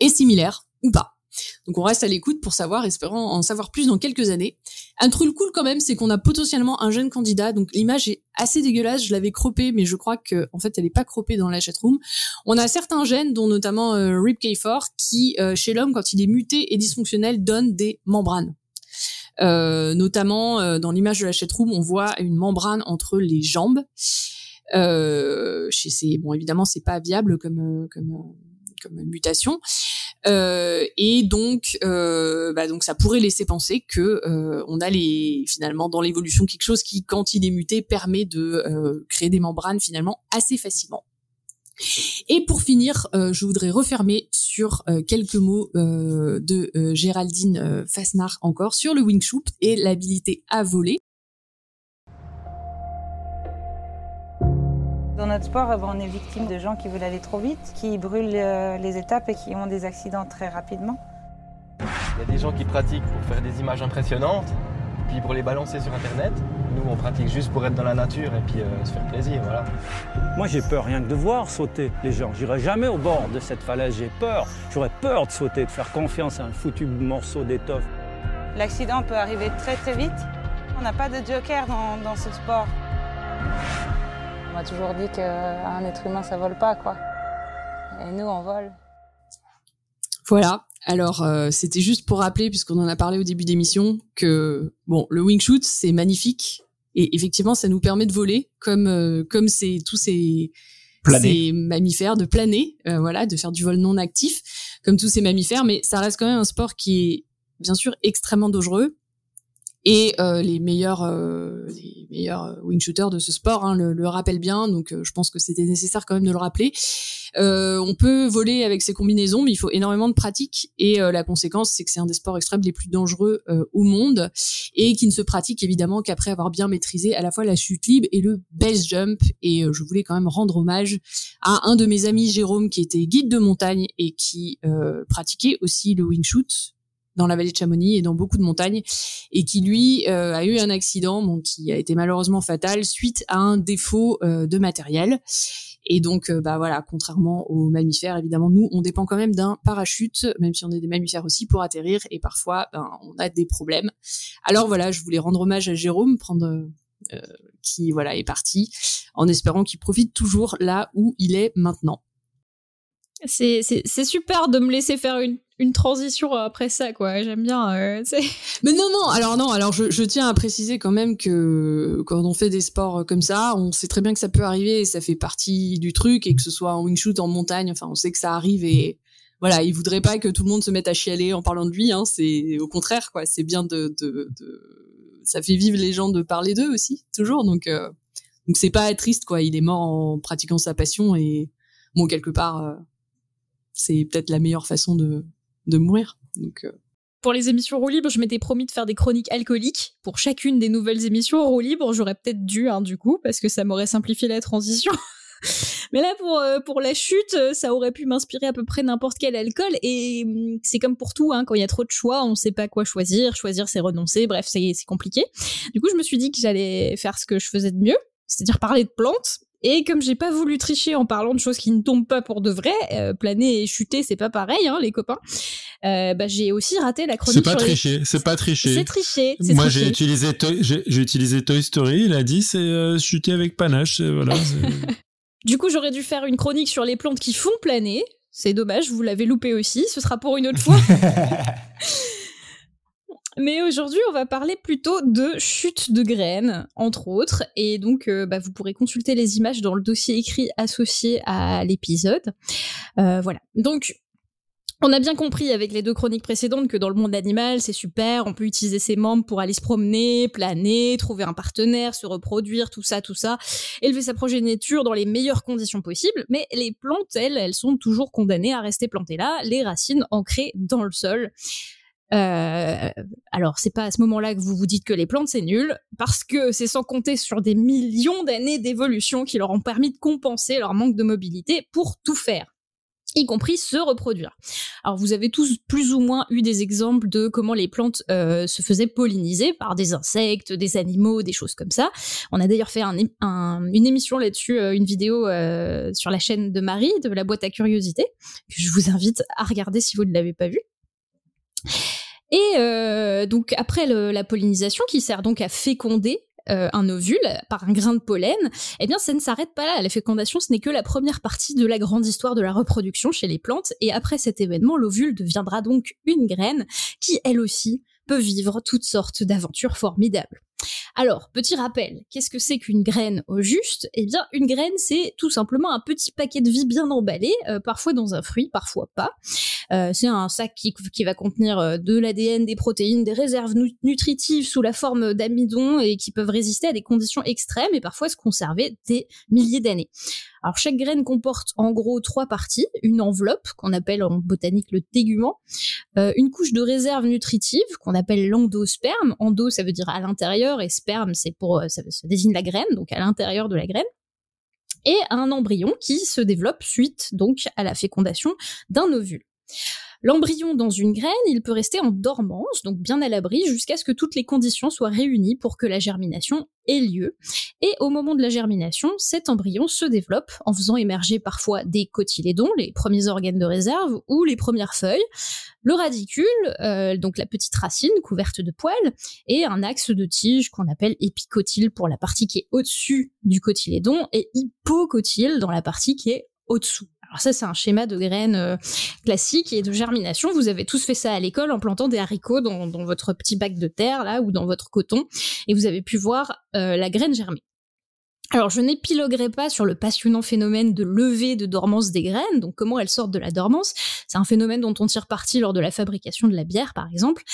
est similaire ou pas. Donc on reste à l'écoute pour savoir, espérant en savoir plus dans quelques années. Un truc cool quand même, c'est qu'on a potentiellement un jeune candidat. Donc l'image est assez dégueulasse, je l'avais croppée, mais je crois que en fait elle n'est pas croppée dans la chatroom. On a certains gènes, dont notamment euh, RIPK4, qui euh, chez l'homme, quand il est muté et dysfonctionnel, donne des membranes. Euh, notamment euh, dans l'image de la chatroom, on voit une membrane entre les jambes. Euh, chez ces, bon évidemment c'est pas viable comme euh, comme euh, comme mutation. Euh, et donc, euh, bah donc ça pourrait laisser penser que euh, on a les finalement dans l'évolution quelque chose qui, quand il est muté, permet de euh, créer des membranes finalement assez facilement. Et pour finir, je voudrais refermer sur quelques mots de Géraldine Fasnard encore sur le wing chut et l'habilité à voler. Dans notre sport, on est victime de gens qui veulent aller trop vite, qui brûlent les étapes et qui ont des accidents très rapidement. Il y a des gens qui pratiquent pour faire des images impressionnantes, puis pour les balancer sur Internet. Nous, on pratique juste pour être dans la nature et puis euh, se faire plaisir, voilà. Moi, j'ai peur rien que de voir sauter les gens. J'irai jamais au bord de cette falaise, j'ai peur. J'aurais peur de sauter, de faire confiance à un foutu morceau d'étoffe. L'accident peut arriver très très vite. On n'a pas de joker dans, dans ce sport. On m'a toujours dit qu'un être humain, ça vole pas, quoi. Et nous, on vole. Voilà. Alors, euh, c'était juste pour rappeler, puisqu'on en a parlé au début d'émission, que bon, le wing shoot, c'est magnifique et effectivement, ça nous permet de voler, comme euh, comme c'est tous ces ces mammifères de planer, euh, voilà, de faire du vol non actif, comme tous ces mammifères. Mais ça reste quand même un sport qui est bien sûr extrêmement dangereux et euh, les meilleurs euh, les meilleurs euh, wing shooters de ce sport hein, le, le rappellent bien donc je pense que c'était nécessaire quand même de le rappeler. On peut voler avec ces combinaisons mais il faut énormément de pratique. Et la conséquence c'est que c'est un des sports extrêmes les plus dangereux au monde et qui ne se pratique évidemment qu'après avoir bien maîtrisé à la fois la chute libre et le base jump. Et je voulais quand même rendre hommage à un de mes amis Jérôme qui était guide de montagne et qui pratiquait aussi le wing shoot dans la vallée de Chamonix et dans beaucoup de montagnes, et qui lui euh, a eu un accident bon, qui a été malheureusement fatal suite à un défaut euh, de matériel. Et donc, euh, bah voilà, contrairement aux mammifères, évidemment, nous, on dépend quand même d'un parachute, même si on est des mammifères aussi pour atterrir, et parfois, ben, on a des problèmes. Alors voilà, je voulais rendre hommage à Jérôme, prendre qui voilà est parti, en espérant qu'il profite toujours là où il est maintenant. C'est super de me laisser faire une, une transition après ça, quoi. J'aime bien. Euh, Mais non, non. Alors non. Alors je, je, tiens à préciser quand même que quand on fait des sports comme ça, on sait très bien que ça peut arriver et ça fait partie du truc et que ce soit en wing shoot, en montagne, enfin, on sait que ça arrive et voilà, il voudrait pas que tout le monde se mette à chialer en parlant de lui. Hein, c'est au contraire, quoi. C'est bien de, de, de, ça fait vivre les gens de parler d'eux aussi, toujours. Donc euh, donc c'est pas triste, quoi. Il est mort en pratiquant sa passion et bon quelque part. Euh, c'est peut-être la meilleure façon de, de mourir. Donc, euh. Pour les émissions roue libre, je m'étais promis de faire des chroniques alcooliques. Pour chacune des nouvelles émissions roue libre, j'aurais peut-être dû, hein, du coup, parce que ça m'aurait simplifié la transition. Mais là, pour, euh, pour la chute, ça aurait pu m'inspirer à peu près n'importe quel alcool. Et hum, c'est comme pour tout, hein, quand il y a trop de choix, on ne sait pas quoi choisir. Choisir, c'est renoncer. Bref, c'est compliqué. Du coup, je me suis dit que j'allais faire ce que je faisais de mieux, c'est-à-dire parler de plantes. Et comme j'ai pas voulu tricher en parlant de choses qui ne tombent pas pour de vrai, euh, planer et chuter, c'est pas pareil, hein, les copains. Euh, bah, j'ai aussi raté la chronique. C'est pas tricher, c'est pas tricher. C'est tricher. Moi, j'ai utilisé, Toy, j'ai utilisé Toy Story. Il a dit, c'est euh, chuter avec panache. Voilà. du coup, j'aurais dû faire une chronique sur les plantes qui font planer. C'est dommage, vous l'avez loupé aussi. Ce sera pour une autre fois. Mais aujourd'hui, on va parler plutôt de chute de graines, entre autres. Et donc, euh, bah, vous pourrez consulter les images dans le dossier écrit associé à l'épisode. Euh, voilà. Donc, on a bien compris avec les deux chroniques précédentes que dans le monde animal, c'est super, on peut utiliser ses membres pour aller se promener, planer, trouver un partenaire, se reproduire, tout ça, tout ça, élever sa progéniture dans les meilleures conditions possibles, mais les plantes, elles, elles sont toujours condamnées à rester plantées là, les racines ancrées dans le sol. Euh, alors, c'est pas à ce moment-là que vous vous dites que les plantes c'est nul, parce que c'est sans compter sur des millions d'années d'évolution qui leur ont permis de compenser leur manque de mobilité pour tout faire y compris se reproduire. Alors vous avez tous plus ou moins eu des exemples de comment les plantes euh, se faisaient polliniser par des insectes, des animaux, des choses comme ça. On a d'ailleurs fait une émission là-dessus, euh, une vidéo euh, sur la chaîne de Marie, de la boîte à curiosité, que je vous invite à regarder si vous ne l'avez pas vue. Et euh, donc après la pollinisation, qui sert donc à féconder euh, un ovule par un grain de pollen, eh bien ça ne s'arrête pas là. La fécondation, ce n'est que la première partie de la grande histoire de la reproduction chez les plantes. Et après cet événement, l'ovule deviendra donc une graine qui, elle aussi, peut vivre toutes sortes d'aventures formidables. Alors, petit rappel, qu'est-ce que c'est qu'une graine au juste? Eh bien, une graine, c'est tout simplement un petit paquet de vie bien emballé, euh, parfois dans un fruit, parfois pas. Euh, c'est un sac qui, va contenir euh, de l'ADN, des protéines, des réserves nutritives sous la forme d'amidon et qui peuvent résister à des conditions extrêmes et parfois se conserver des milliers d'années. Alors chaque graine comporte en gros trois parties une enveloppe qu'on appelle en botanique le tégument, une couche de réserve nutritive qu'on appelle l'endosperme. Endo ça veut dire à l'intérieur et sperme c'est pour ça, ça désigne la graine donc à l'intérieur de la graine et un embryon qui se développe suite donc à la fécondation d'un ovule. L'embryon dans une graine, il peut rester en dormance, donc bien à l'abri, jusqu'à ce que toutes les conditions soient réunies pour que la germination ait lieu. Et au moment de la germination, cet embryon se développe en faisant émerger parfois des cotylédons, les premiers organes de réserve, ou les premières feuilles, le radicule, euh, donc la petite racine couverte de poils, et un axe de tige qu'on appelle épicotyle pour la partie qui est au-dessus du cotylédon, et hypocotyle dans la partie qui est au-dessous. Alors ça, c'est un schéma de graines euh, classique et de germination. Vous avez tous fait ça à l'école en plantant des haricots dans, votre petit bac de terre là ou dans votre coton, et vous avez pu voir euh, la graine germer. Alors, je n'épiloguerai pas sur le passionnant phénomène de levée de dormance des graines, donc comment elles sortent de la dormance. C'est un phénomène dont on tire parti lors de la fabrication de la bière, par exemple.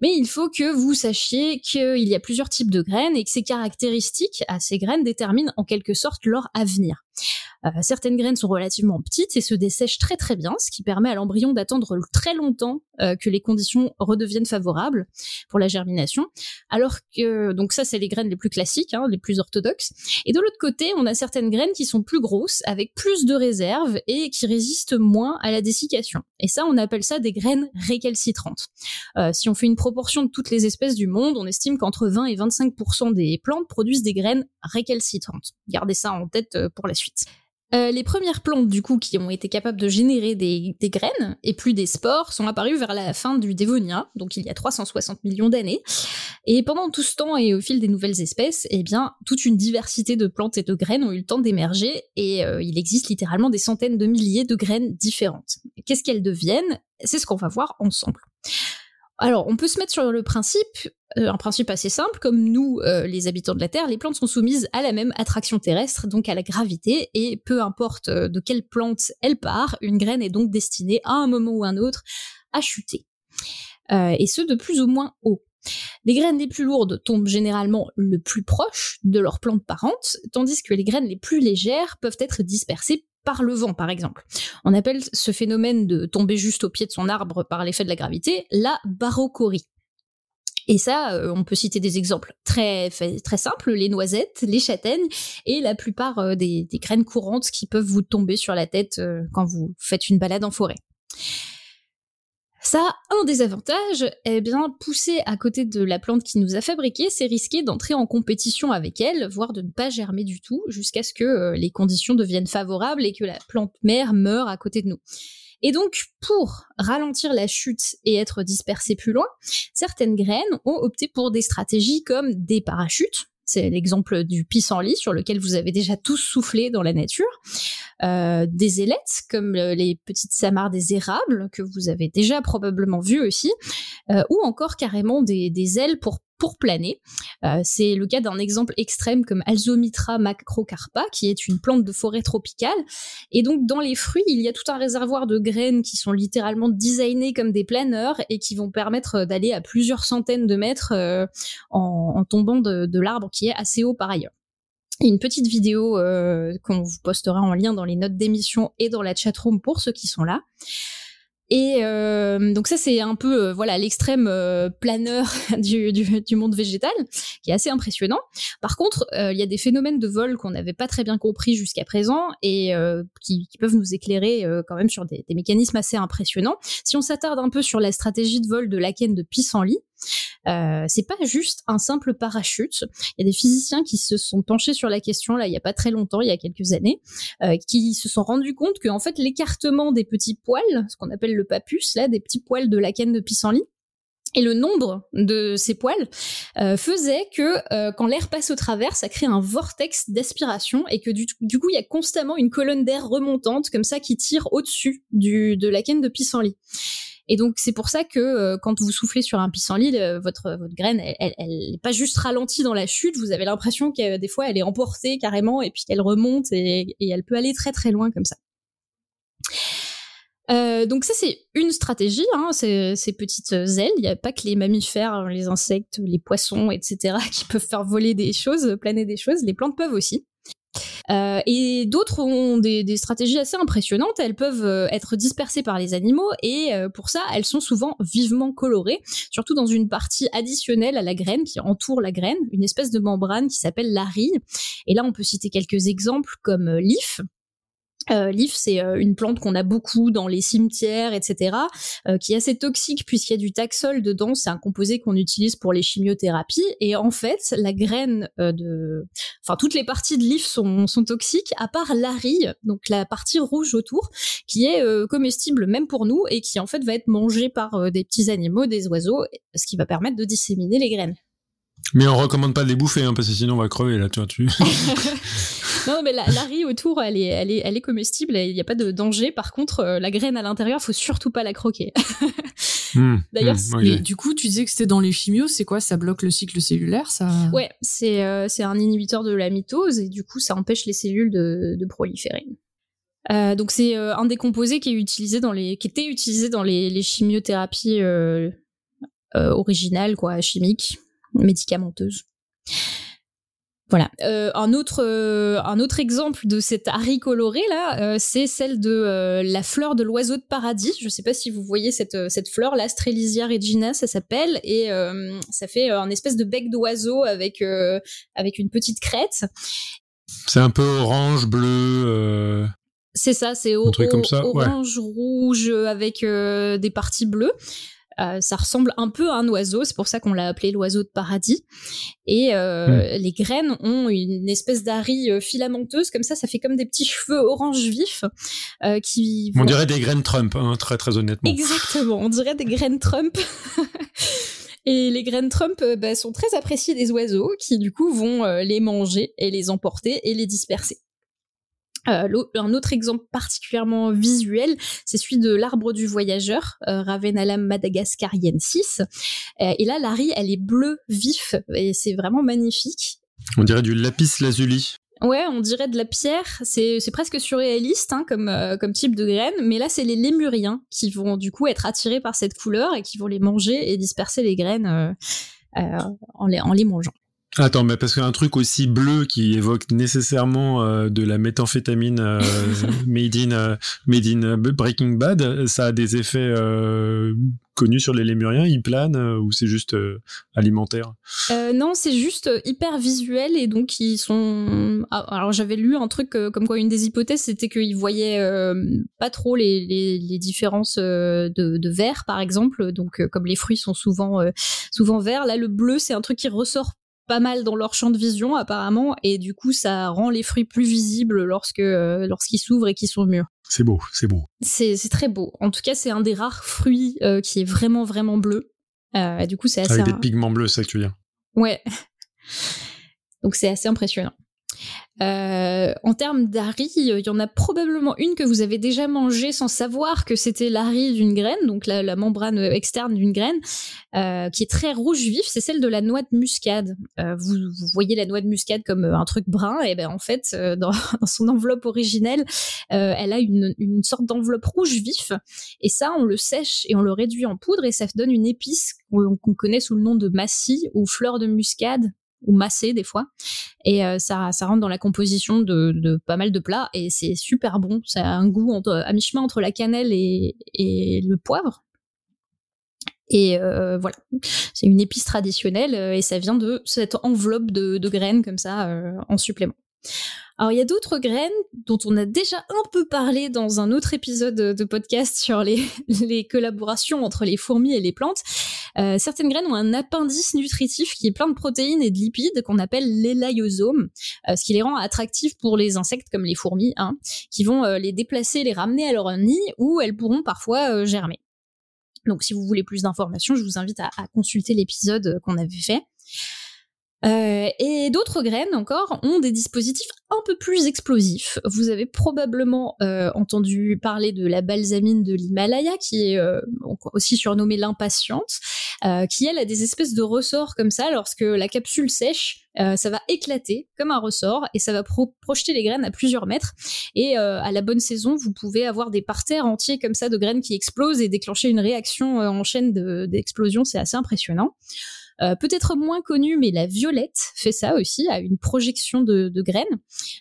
Mais il faut que vous sachiez qu'il y a plusieurs types de graines et que ces caractéristiques à ces graines déterminent en quelque sorte leur avenir. Euh, certaines graines sont relativement petites et se dessèchent très très bien, ce qui permet à l'embryon d'attendre très longtemps euh, que les conditions redeviennent favorables pour la germination. Alors que donc ça c'est les graines les plus classiques, hein, les plus orthodoxes. Et de l'autre côté, on a certaines graines qui sont plus grosses, avec plus de réserves et qui résistent moins à la dessiccation. Et ça, on appelle ça des graines récalcitrantes. Euh, si on fait une proportion de toutes les espèces du monde, on estime qu'entre 20 et 25% des plantes produisent des graines récalcitrantes. Gardez ça en tête pour la suite. Euh, les premières plantes, du coup, qui ont été capables de générer des, graines et plus des spores, sont apparues vers la fin du Dévonia, donc il y a 360 millions d'années. Et pendant tout ce temps et au fil des nouvelles espèces, eh bien, toute une diversité de plantes et de graines ont eu le temps d'émerger et euh, il existe littéralement des centaines de milliers de graines différentes. Qu'est-ce qu'elles deviennent? C'est ce qu'on va voir ensemble. Alors, on peut se mettre sur le principe, euh, un principe assez simple, comme nous, euh, les habitants de la Terre, les plantes sont soumises à la même attraction terrestre, donc à la gravité, et peu importe euh, de quelle plante elle part, une graine est donc destinée à un moment ou un autre à chuter. et ce, de plus ou moins haut. Les graines les plus lourdes tombent généralement le plus proche de leur plante parente, tandis que les graines les plus légères peuvent être dispersées par le vent, par exemple. On appelle ce phénomène de tomber juste au pied de son arbre par l'effet de la gravité la barochorie. Et ça, euh, on peut citer des exemples très, très simples, les noisettes, les châtaignes et la plupart euh, des, graines courantes qui peuvent vous tomber sur la tête euh, quand vous faites une balade en forêt. Ça a un désavantage, eh bien, pousser à côté de la plante qui nous a fabriqué, c'est risquer d'entrer en compétition avec elle, voire de ne pas germer du tout, jusqu'à ce que euh, les conditions deviennent favorables et que la plante mère meure à côté de nous. Et donc, pour ralentir la chute et être dispersées plus loin, certaines graines ont opté pour des stratégies comme des parachutes, c'est l'exemple du pissenlit sur lequel vous avez déjà tous soufflé dans la nature. Euh, des ailettes comme euh, les petites samarres des érables que vous avez déjà probablement vu aussi, euh, ou encore carrément des, des ailes pour pour planer. Euh, c'est le cas d'un exemple extrême comme Alzomitra macrocarpa, qui est une plante de forêt tropicale. Et donc, dans les fruits, il y a tout un réservoir de graines qui sont littéralement designées comme des planeurs et qui vont permettre d'aller à plusieurs centaines de mètres euh, en, tombant de, l'arbre qui est assez haut par ailleurs. une petite vidéo euh, qu'on vous postera en lien dans les notes d'émission et dans la chatroom pour ceux qui sont là. Et euh, donc ça c'est un peu euh, voilà l'extrême euh, planeur du, du, du, monde végétal qui est assez impressionnant. Par contre il y a des phénomènes de vol qu'on n'avait pas très bien compris jusqu'à présent et qui, qui, peuvent nous éclairer quand même sur des, des, mécanismes assez impressionnants. Si on s'attarde un peu sur la stratégie de vol de Laken de pissenlit, euh, c'est pas juste un simple parachute. Il y a des physiciens qui se sont penchés sur la question là il y a pas très longtemps, il y a quelques années, euh, qui se sont rendus compte que en fait l'écartement des petits poils, ce qu'on appelle le papus là, des petits poils de la canne de pissenlit, et le nombre de ces poils euh, faisait que euh, quand l'air passe au travers, ça crée un vortex d'aspiration et que du, du, coup, il y a constamment une colonne d'air remontante comme ça qui tire au-dessus de la canne de pissenlit. Et donc c'est pour ça que euh, quand vous soufflez sur un pissenlit, euh, votre votre graine, elle, elle, est pas juste ralentie dans la chute. Vous avez l'impression que des fois elle est emportée carrément et puis qu'elle remonte et, et, elle peut aller très très loin comme ça. Euh, donc ça c'est une stratégie, hein, ces, ces, petites ailes. Il n'y a pas que les mammifères, les insectes, les poissons, etc. qui peuvent faire voler des choses, planer des choses. Les plantes peuvent aussi. Euh, et d'autres ont des, des, stratégies assez impressionnantes. Elles peuvent euh, être dispersées par les animaux et euh, pour ça, elles sont souvent vivement colorées, surtout dans une partie additionnelle à la graine qui entoure la graine, une espèce de membrane qui s'appelle l'arille. Et là, on peut citer quelques exemples comme l'if, euh, L'if, c'est euh, une plante qu'on a beaucoup dans les cimetières, etc., euh, qui est assez toxique puisqu'il y a du taxol dedans. C'est un composé qu'on utilise pour les chimiothérapies. Et en fait, la graine euh, de, enfin toutes les parties de l'if sont, sont toxiques, à part l'arille, donc la partie rouge autour, qui est comestible même pour nous et qui en fait va être mangée par des petits animaux, des oiseaux, ce qui va permettre de disséminer les graines. Mais on recommande pas de les bouffer, hein, parce que sinon on va crever là, tu vois. Tu... non, mais la, la, riz autour, elle est, elle est, elle est comestible. Il n'y a pas de danger. Par contre, euh, la graine à l'intérieur, faut surtout pas la croquer. mmh, D'ailleurs, mmh, okay. du coup, tu disais que c'était dans les chimios. C'est quoi? Ça bloque le cycle cellulaire, ça? Ouais, c'est, euh, c'est un inhibiteur de la mitose et du coup, ça empêche les cellules de, de proliférer. Euh, donc c'est euh, un des composés qui est utilisé dans les, qui était utilisé dans les, les chimiothérapies euh, originales, quoi, chimiques, médicamenteuses. Voilà. Euh, un autre euh, un autre exemple de cette harie colorée là, euh, c'est celle de euh, la fleur de l'oiseau de paradis. Je sais pas si vous voyez cette cette fleur, l'Astrelisia regina, ça s'appelle, et ça fait un espèce de bec d'oiseau avec avec une petite crête. C'est un peu orange bleu. C'est ça, c'est au, comme ça. orange ouais. rouge avec des parties bleues. Euh, ça ressemble un peu à un oiseau, c'est pour ça qu'on l'a appelé l'oiseau de paradis. Et euh, mmh. les graines ont une espèce d'arie euh, filamenteuse, comme ça, ça fait comme des petits cheveux orange vifs euh, qui. On dirait des graines Trump, hein, très très honnêtement. Exactement, on dirait des graines Trump. Et les graines Trump bah, sont très appréciées des oiseaux qui du coup vont les manger et les emporter et les disperser. Euh, un autre exemple particulièrement visuel, c'est celui de l'arbre du voyageur, euh, Ravenalum madagascariensis. Euh, et là, la riz, elle est bleue vif et c'est vraiment magnifique. On dirait du lapis lazuli. Ouais, on dirait de la pierre. C'est presque surréaliste hein, comme, euh, comme type de graine, mais là, c'est les lémuriens qui vont du coup être attirés par cette couleur et qui vont les manger et disperser les graines en, les, en les mangeant. Attends, mais parce qu'un truc aussi bleu qui évoque nécessairement euh, de la méthamphétamine euh, made, in, euh, made in Breaking Bad, ça a des effets euh, connus sur les lémuriens Ils planent ou c'est juste alimentaire? Non, c'est juste hyper visuel et donc ils sont. Ah, alors j'avais lu un truc comme quoi une des hypothèses c'était qu'ils voyaient pas trop les, les, les différences de, de vert par exemple, donc comme les fruits sont souvent souvent verts, là le bleu c'est un truc qui ressort pas mal dans leur champ de vision apparemment et du coup ça rend les fruits plus visibles lorsque euh, lorsqu'ils s'ouvrent et qu'ils sont mûrs. C'est beau, c'est beau. C'est c'est très beau. En tout cas, c'est un des rares fruits euh, qui est vraiment vraiment bleu. Euh, du coup, c'est assez avec des pigments bleus, c'est ça que tu veux dire. Ouais. Donc c'est assez impressionnant. Euh, en termes d'ari, il y en a probablement une que vous avez déjà mangée sans savoir que c'était l'ari d'une graine, donc la, membrane externe d'une graine, euh, qui est très rouge vif, c'est celle de la noix de muscade. Euh, vous, voyez la noix de muscade comme un truc brun, et ben en fait, euh, dans, son enveloppe originelle, euh, elle a une, une sorte d'enveloppe rouge vif, et ça, on le sèche et on le réduit en poudre, et ça donne une épice qu'on connaît sous le nom de massie ou fleur de muscade ou massé des fois. Et euh, ça, ça rentre dans la composition de, pas mal de plats et c'est super bon. Ça a un goût entre, à mi-chemin entre la cannelle et, et le poivre. Et euh, voilà, c'est une épice traditionnelle euh, et ça vient de cette enveloppe de, graines comme ça en supplément. Alors il y a d'autres graines dont on a déjà un peu parlé dans un autre épisode de podcast sur les, les collaborations entre les fourmis et les plantes. Euh, certaines graines ont un appendice nutritif qui est plein de protéines et de lipides qu'on appelle l'élaïosome, euh, ce qui les rend attractifs pour les insectes comme les fourmis, hein, qui vont euh, les déplacer, les ramener à leur nid où elles pourront parfois germer. Donc si vous voulez plus d'informations, je vous invite à consulter l'épisode qu'on avait fait. Euh, et d'autres graines encore ont des dispositifs un peu plus explosifs. Vous avez probablement euh, entendu parler de la balsamine de l'Himalaya, qui est euh, aussi surnommée l'impatiente, qui elle a des espèces de ressorts comme ça. Lorsque la capsule sèche, ça va éclater comme un ressort et ça va pro projeter les graines à plusieurs mètres. Et à la bonne saison, vous pouvez avoir des parterres entiers comme ça de graines qui explosent et déclencher une réaction en chaîne d'explosion. C'est assez impressionnant. Euh, peut-être moins connu, mais la violette fait ça aussi, a une projection de, de graines.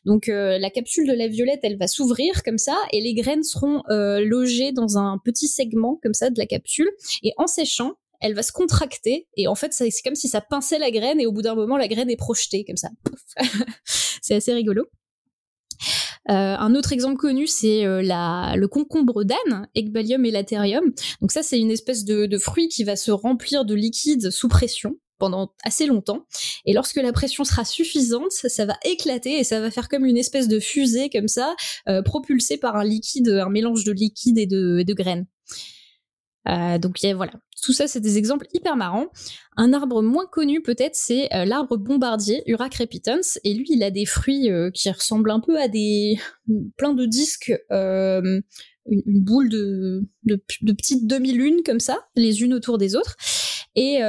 Donc euh, la capsule de la violette, elle va s'ouvrir comme ça, et les graines seront euh, logées dans un petit segment comme ça de la capsule, et en séchant, elle va se contracter et en fait c'est comme si ça pinçait la graine et au bout d'un moment la graine est projetée comme ça. c'est assez rigolo. Euh, un autre exemple connu, c'est euh, le concombre d'âne, Ecbalium elaterium. Donc ça, c'est une espèce de, de fruit qui va se remplir de liquide sous pression pendant assez longtemps. Et lorsque la pression sera suffisante, ça va éclater et ça va faire comme une espèce de fusée comme ça, euh, propulsée par un liquide, un mélange de liquide et de, et de graines. Euh, donc voilà, tout ça c'est des exemples hyper marrants. Un arbre moins connu peut-être c'est euh, l'arbre bombardier, Ura crepitans, et lui il a des fruits euh, qui ressemblent un peu à des plein de disques, une, une, boule de, de, de petites demi-lunes comme ça, les unes autour des autres. Et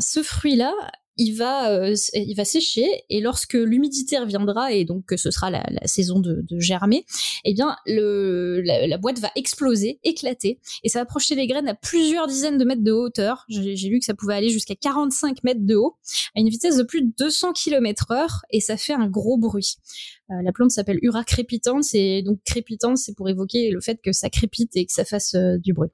ce fruit-là il va, euh, il va sécher et lorsque l'humidité reviendra et donc que ce sera la, saison de, germer, eh bien le, la, la, boîte va exploser, éclater et ça va projeter les graines à plusieurs dizaines de mètres de hauteur. J'ai lu que ça pouvait aller jusqu'à 45 mètres de haut à une vitesse de plus de 200 km heure et ça fait un gros bruit. Euh, la plante s'appelle Ura crépitans et donc crépitans c'est pour évoquer le fait que ça crépite et que ça fasse euh, du bruit.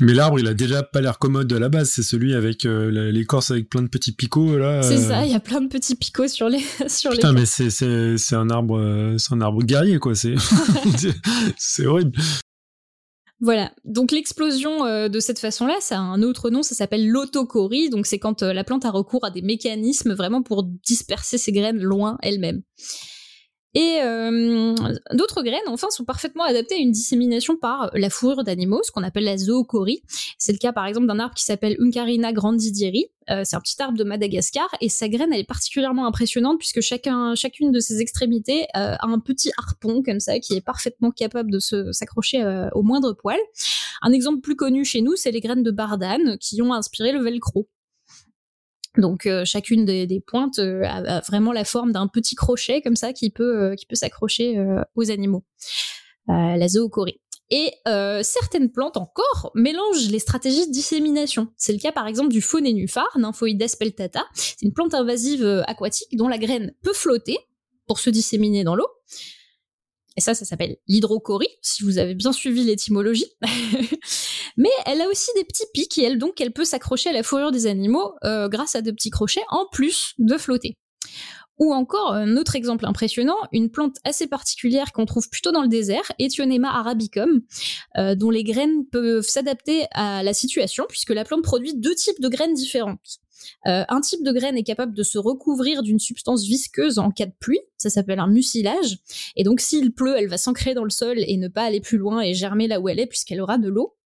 Mais l'arbre, il a déjà pas l'air commode à la base. C'est celui avec euh, l'écorce avec plein de petits picots là. C'est ça, il y a plein de petits picots sur les sur Putain, mais c'est c'est c'est un arbre euh, c'est un arbre guerrier quoi. C'est c'est horrible. Voilà. Donc l'explosion euh, de cette façon-là, ça a un autre nom, ça s'appelle l'autocorie. Donc c'est quand euh, la plante a recours à des mécanismes vraiment pour disperser ses graines loin elle-même. Et euh, d'autres graines, enfin, sont parfaitement adaptées à une dissémination par la fourrure d'animaux, ce qu'on appelle la zoocorie. C'est le cas, par exemple, d'un arbre qui s'appelle Uncarina grandidieri. Euh, c'est un petit arbre de Madagascar et sa graine, elle est particulièrement impressionnante puisque chacun, chacune de ses extrémités euh, a un petit harpon comme ça qui est parfaitement capable de se, s'accrocher euh, au moindre poil. Un exemple plus connu chez nous, c'est les graines de bardane qui ont inspiré le velcro. Donc euh, chacune des, pointes euh, a, vraiment la forme d'un petit crochet comme ça qui peut euh, qui peut s'accrocher aux animaux. la zoocorie. Et certaines plantes encore mélangent les stratégies de dissémination. C'est le cas par exemple du faux nénuphar, Nymphoides peltata. C'est une plante invasive aquatique dont la graine peut flotter pour se disséminer dans l'eau. Et ça, ça s'appelle l'hydrocorie, si vous avez bien suivi l'étymologie. Mais elle a aussi des petits pics et elle, donc, elle peut s'accrocher à la fourrure des animaux euh, grâce à de petits crochets, en plus de flotter. Ou encore, un autre exemple impressionnant, une plante assez particulière qu'on trouve plutôt dans le désert, Ethionema arabicum, euh, dont les graines peuvent s'adapter à la situation, puisque la plante produit deux types de graines différentes. Euh, un type de graine est capable de se recouvrir d'une substance visqueuse en cas de pluie, ça s'appelle un mucilage, et donc s'il pleut, elle va s'ancrer dans le sol et ne pas aller plus loin et germer là où elle est puisqu'elle aura de l'eau.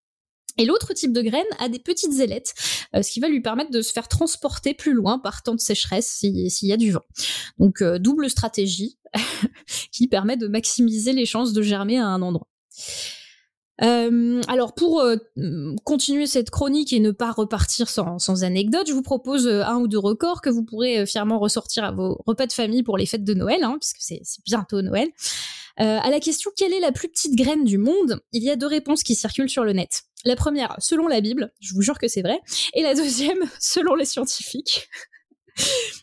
Et l'autre type de graine a des petites ailettes, euh, ce qui va lui permettre de se faire transporter plus loin par temps de sécheresse s'il y a du vent. Donc euh, double stratégie qui permet de maximiser les chances de germer à un endroit. Euh, alors pour euh, continuer cette chronique et ne pas repartir sans, sans anecdote, je vous propose euh, un ou deux records que vous pourrez euh, fièrement ressortir à vos repas de famille pour les fêtes de Noël, hein, puisque c'est bientôt Noël. Euh, à la question quelle est la plus petite graine du monde, il y a deux réponses qui circulent sur le net. La première, selon la Bible, je vous jure que c'est vrai, et la deuxième, selon les scientifiques.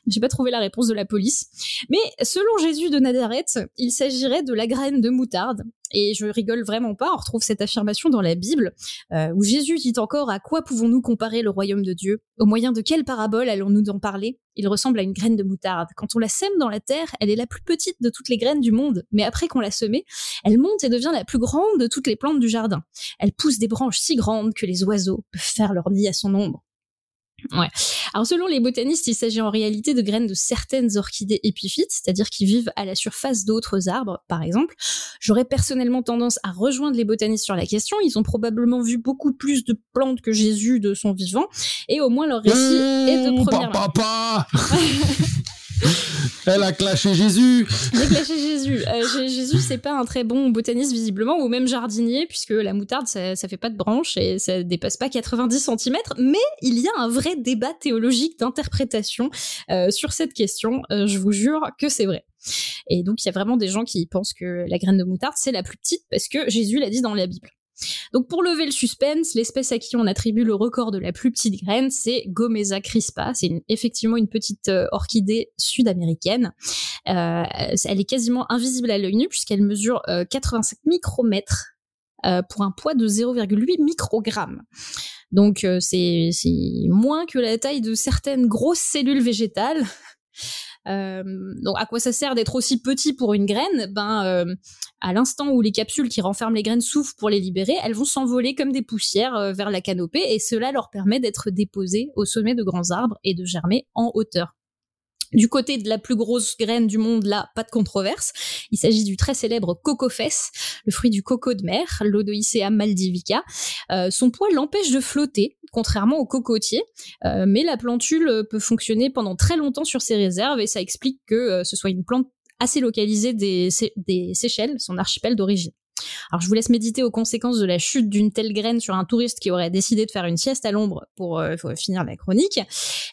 J'ai pas trouvé la réponse de la police. Mais selon Jésus de Nazareth, il s'agirait de la graine de moutarde. Et je rigole vraiment pas, on retrouve cette affirmation dans la Bible, euh, où Jésus dit encore à quoi pouvons-nous comparer le royaume de Dieu? Au moyen de quelle parabole allons-nous en parler? Il ressemble à une graine de moutarde. Quand on la sème dans la terre, elle est la plus petite de toutes les graines du monde, mais après qu'on l'a semée, elle monte et devient la plus grande de toutes les plantes du jardin. Elle pousse des branches si grandes que les oiseaux peuvent faire leur nid à son ombre. Ouais. Alors selon les botanistes, il s'agit en réalité de graines de certaines orchidées épiphytes, c'est-à-dire qui vivent à la surface d'autres arbres, par exemple. J'aurais personnellement tendance à rejoindre les botanistes sur la question. Ils ont probablement vu beaucoup plus de plantes que Jésus de son vivant, et au moins leur récit mmh, est de première papa, Elle a clashé Jésus. A clashé Jésus. Euh, Jésus, c'est pas un très bon botaniste visiblement, ou même jardinier, puisque la moutarde, ça, ça fait pas de branches et ça dépasse pas 90 cm. Mais il y a un vrai débat théologique d'interprétation euh, sur cette question. Euh, je vous jure que c'est vrai. Et donc, il y a vraiment des gens qui pensent que la graine de moutarde, c'est la plus petite parce que Jésus l'a dit dans la Bible. Donc pour lever le suspense, l'espèce à qui on attribue le record de la plus petite graine, c'est Gomeza crispa. C'est effectivement une petite euh, orchidée sud-américaine. Euh, elle est quasiment invisible à l'œil nu puisqu'elle mesure 85 micromètres pour un poids de 0,8 microgrammes. Donc c'est moins que la taille de certaines grosses cellules végétales. Euh, donc à quoi ça sert d'être aussi petit pour une graine? Ben euh, à l'instant où les capsules qui renferment les graines souffrent pour les libérer, elles vont s'envoler comme des poussières euh, vers la canopée et cela leur permet d'être déposées au sommet de grands arbres et de germer en hauteur. Du côté de la plus grosse graine du monde, là, pas de controverse. Il s'agit du très célèbre cocofès, le fruit du coco de mer, l'Odoicea maldivica. Euh, son poids l'empêche de flotter, contrairement au cocotier, euh, mais la plantule peut fonctionner pendant très longtemps sur ses réserves et ça explique que euh, ce soit une plante assez localisée des Seychelles, son archipel d'origine. Alors je vous laisse méditer aux conséquences de la chute d'une telle graine sur un touriste qui aurait décidé de faire une sieste à l'ombre pour euh, finir la chronique.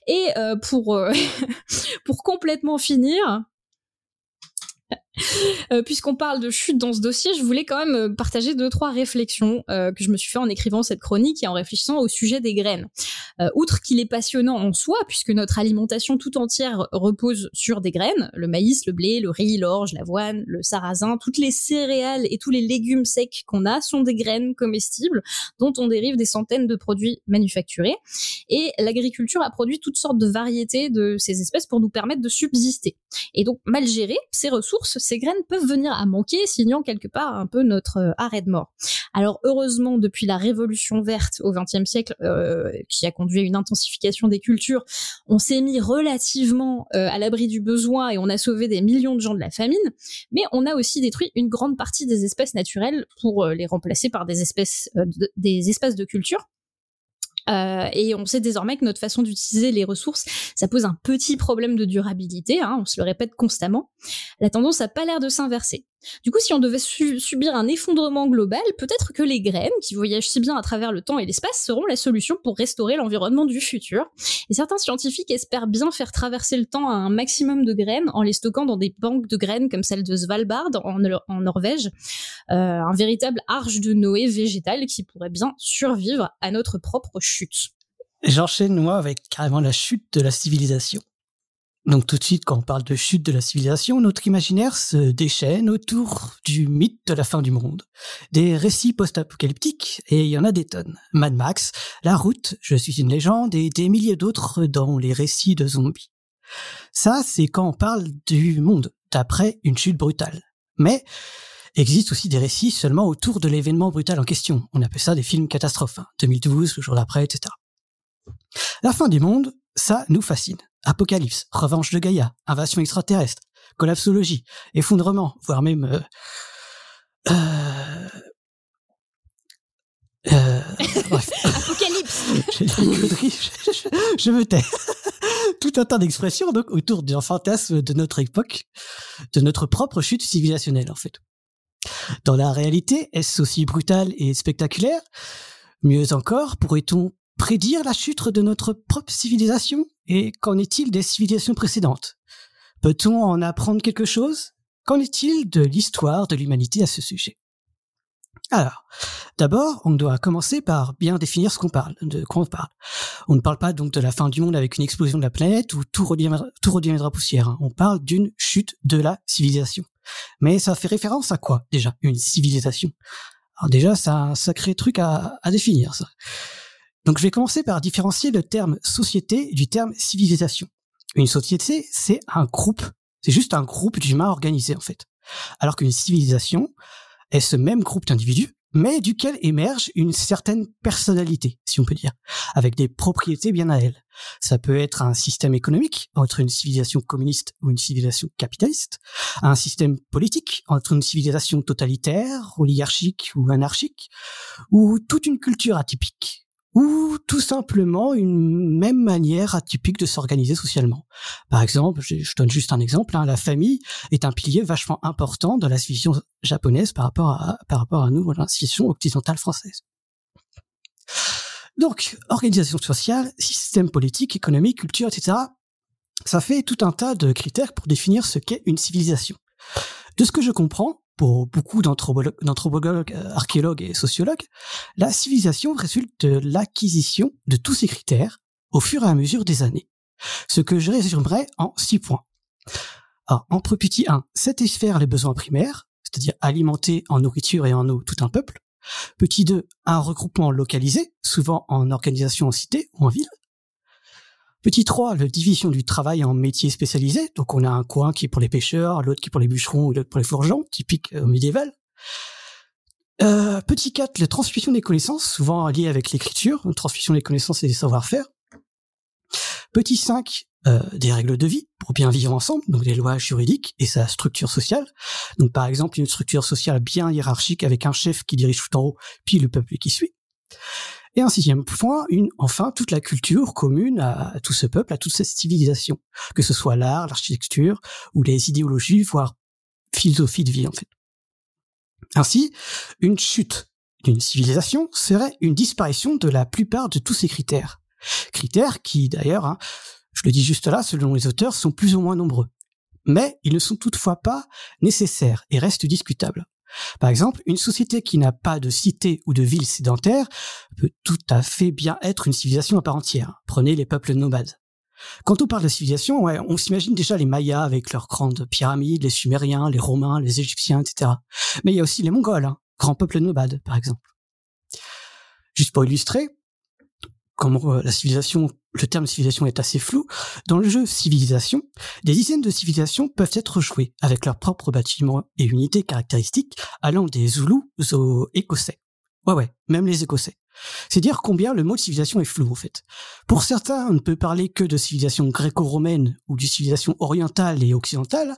Et euh, euh, pour complètement finir, Euh, puisqu'on parle de chute dans ce dossier, je voulais quand même euh, partager deux trois réflexions euh, que je me suis fait en écrivant cette chronique et en réfléchissant au sujet des graines. outre qu'il est passionnant en soi, puisque notre alimentation tout entière repose sur des graines, le maïs, le blé, le riz, l'orge, l'avoine, le sarrasin, toutes les céréales et tous les légumes secs qu'on a sont des graines comestibles dont on dérive des centaines de produits manufacturés. Et l'agriculture a produit toutes sortes de variétés de ces espèces pour nous permettre de subsister. Et donc, mal gérer ces ressources, ces graines peuvent venir à manquer, signant quelque part un peu notre euh, arrêt de mort. Alors heureusement, depuis la révolution verte au XXe siècle, euh, qui a conduit à une intensification des cultures, on s'est mis relativement euh, à l'abri du besoin et on a sauvé des millions de gens de la famine, mais on a aussi détruit une grande partie des espèces naturelles pour les remplacer par des espèces, des espaces de culture. Euh, et on sait désormais que notre façon d'utiliser les ressources, ça pose un petit problème de durabilité, hein, on se le répète constamment. La tendance n'a pas l'air de s'inverser. Du coup, si on devait subir un effondrement global, peut-être que les graines, qui voyagent si bien à travers le temps et l'espace, seront la solution pour restaurer l'environnement du futur. Et certains scientifiques espèrent bien faire traverser le temps à un maximum de graines en les stockant dans des banques de graines comme celle de Svalbard en, Norvège, euh, un véritable arche de Noé végétal qui pourrait bien survivre à notre propre chute. J'enchaîne moi avec carrément la chute de la civilisation. Donc tout de suite, quand on parle de chute de la civilisation, notre imaginaire se déchaîne autour du mythe de la fin du monde. Des récits post-apocalyptiques, et il y en a des tonnes. Mad Max, La Route, Je suis une légende, et des milliers d'autres dans les récits de zombies. Ça, c'est quand on parle du monde, d'après une chute brutale. Mais existe aussi des récits seulement autour de l'événement brutal en question. On appelle ça des films catastrophes. 2012, hein. le jour d'après, etc. La fin du monde, ça nous fascine. Apocalypse, revanche de Gaïa, invasion extraterrestre, collapsologie, effondrement, voire même... Euh, euh, euh Apocalypse je, me tais. Tout un tas d'expressions donc autour d'un fantasme de notre époque, de notre propre chute civilisationnelle en fait. Dans la réalité, est-ce aussi brutal et spectaculaire? Mieux encore, pourrait-on prédire la chute de notre propre civilisation? Et qu'en est-il des civilisations précédentes? Peut-on en apprendre quelque chose? Qu'en est-il de l'histoire de l'humanité à ce sujet? Alors, d'abord, on doit commencer par bien définir ce qu'on parle, de quoi on parle. On ne parle pas donc de la fin du monde avec une explosion de la planète où tout redeviendra, tout redeviendra poussière. Hein. On parle d'une chute de la civilisation. Mais ça fait référence à quoi déjà Une civilisation? Alors déjà, c'est un sacré truc à, à définir. Ça. Donc je vais commencer par différencier le terme société du terme civilisation. Une société, c'est un groupe, c'est juste un groupe d'humains organisés en fait. Alors qu'une civilisation est ce même groupe d'individus, mais duquel émerge une certaine personnalité, si on peut dire, avec des propriétés bien à elle. Ça peut être un système économique entre une civilisation communiste ou une civilisation capitaliste, un système politique entre une civilisation totalitaire, oligarchique ou anarchique, ou toute une culture atypique ou tout simplement une même manière atypique de s'organiser socialement. Par exemple, je, donne juste un exemple, hein, la famille est un pilier vachement important dans la civilisation japonaise par rapport à, par rapport à nous, la civilisation occidentale française. Donc, organisation sociale, système politique, économique, culture, etc., ça fait tout un tas de critères pour définir ce qu'est une civilisation. De ce que je comprends, pour beaucoup d'anthropologues, euh, archéologues et sociologues, la civilisation résulte de l'acquisition de tous ces critères au fur et à mesure des années. Ce que je résumerai en six points. Alors, entre petit 1, satisfaire les besoins primaires, c'est-à-dire alimenter en nourriture et en eau tout un peuple. Petit 2, un regroupement localisé, souvent en organisation en cité ou en ville. Petit 3, la division du travail en métiers spécialisés. Donc on a un coin qui est pour les pêcheurs, l'autre qui est pour les bûcherons l'autre pour les forgerons, typique euh, médiéval. Euh, petit 4, la transmission des connaissances, souvent liée avec l'écriture, une transmission des connaissances et des savoir-faire. Petit 5, euh, des règles de vie pour bien vivre ensemble, donc des lois juridiques et sa structure sociale. Donc par exemple une structure sociale bien hiérarchique avec un chef qui dirige tout en haut, puis le peuple qui suit. Et un sixième point, une, enfin, toute la culture commune à, tout ce peuple, à toute cette civilisation, que ce soit l'art, l'architecture ou les idéologies, voire philosophie de vie en fait. Ainsi, une chute d'une civilisation serait une disparition de la plupart de tous ces critères. Critères qui, d'ailleurs, hein, je le dis juste là, selon les auteurs, sont plus ou moins nombreux. Mais ils ne sont toutefois pas nécessaires et restent discutables. Par exemple, une société qui n'a pas de cité ou de ville sédentaire peut tout à fait bien être une civilisation à part entière. Prenez les peuples nomades. Quand on parle de civilisation, on s'imagine déjà les Mayas avec leurs grandes pyramides, les Sumériens, les Romains, les Égyptiens, etc. Mais il y a aussi les Mongols, hein, grands peuples nomades, par exemple. Juste pour illustrer, comme euh, la civilisation, le terme civilisation est assez flou, dans le jeu Civilisation, des dizaines de civilisations peuvent être jouées avec leurs propres bâtiments et unités caractéristiques allant des Zoulous aux Écossais. Ouais ouais, même les Écossais. C'est dire combien le mot civilisation est flou en fait. Pour certains, on ne peut parler que de civilisation gréco-romaine ou de civilisation orientale et occidentale,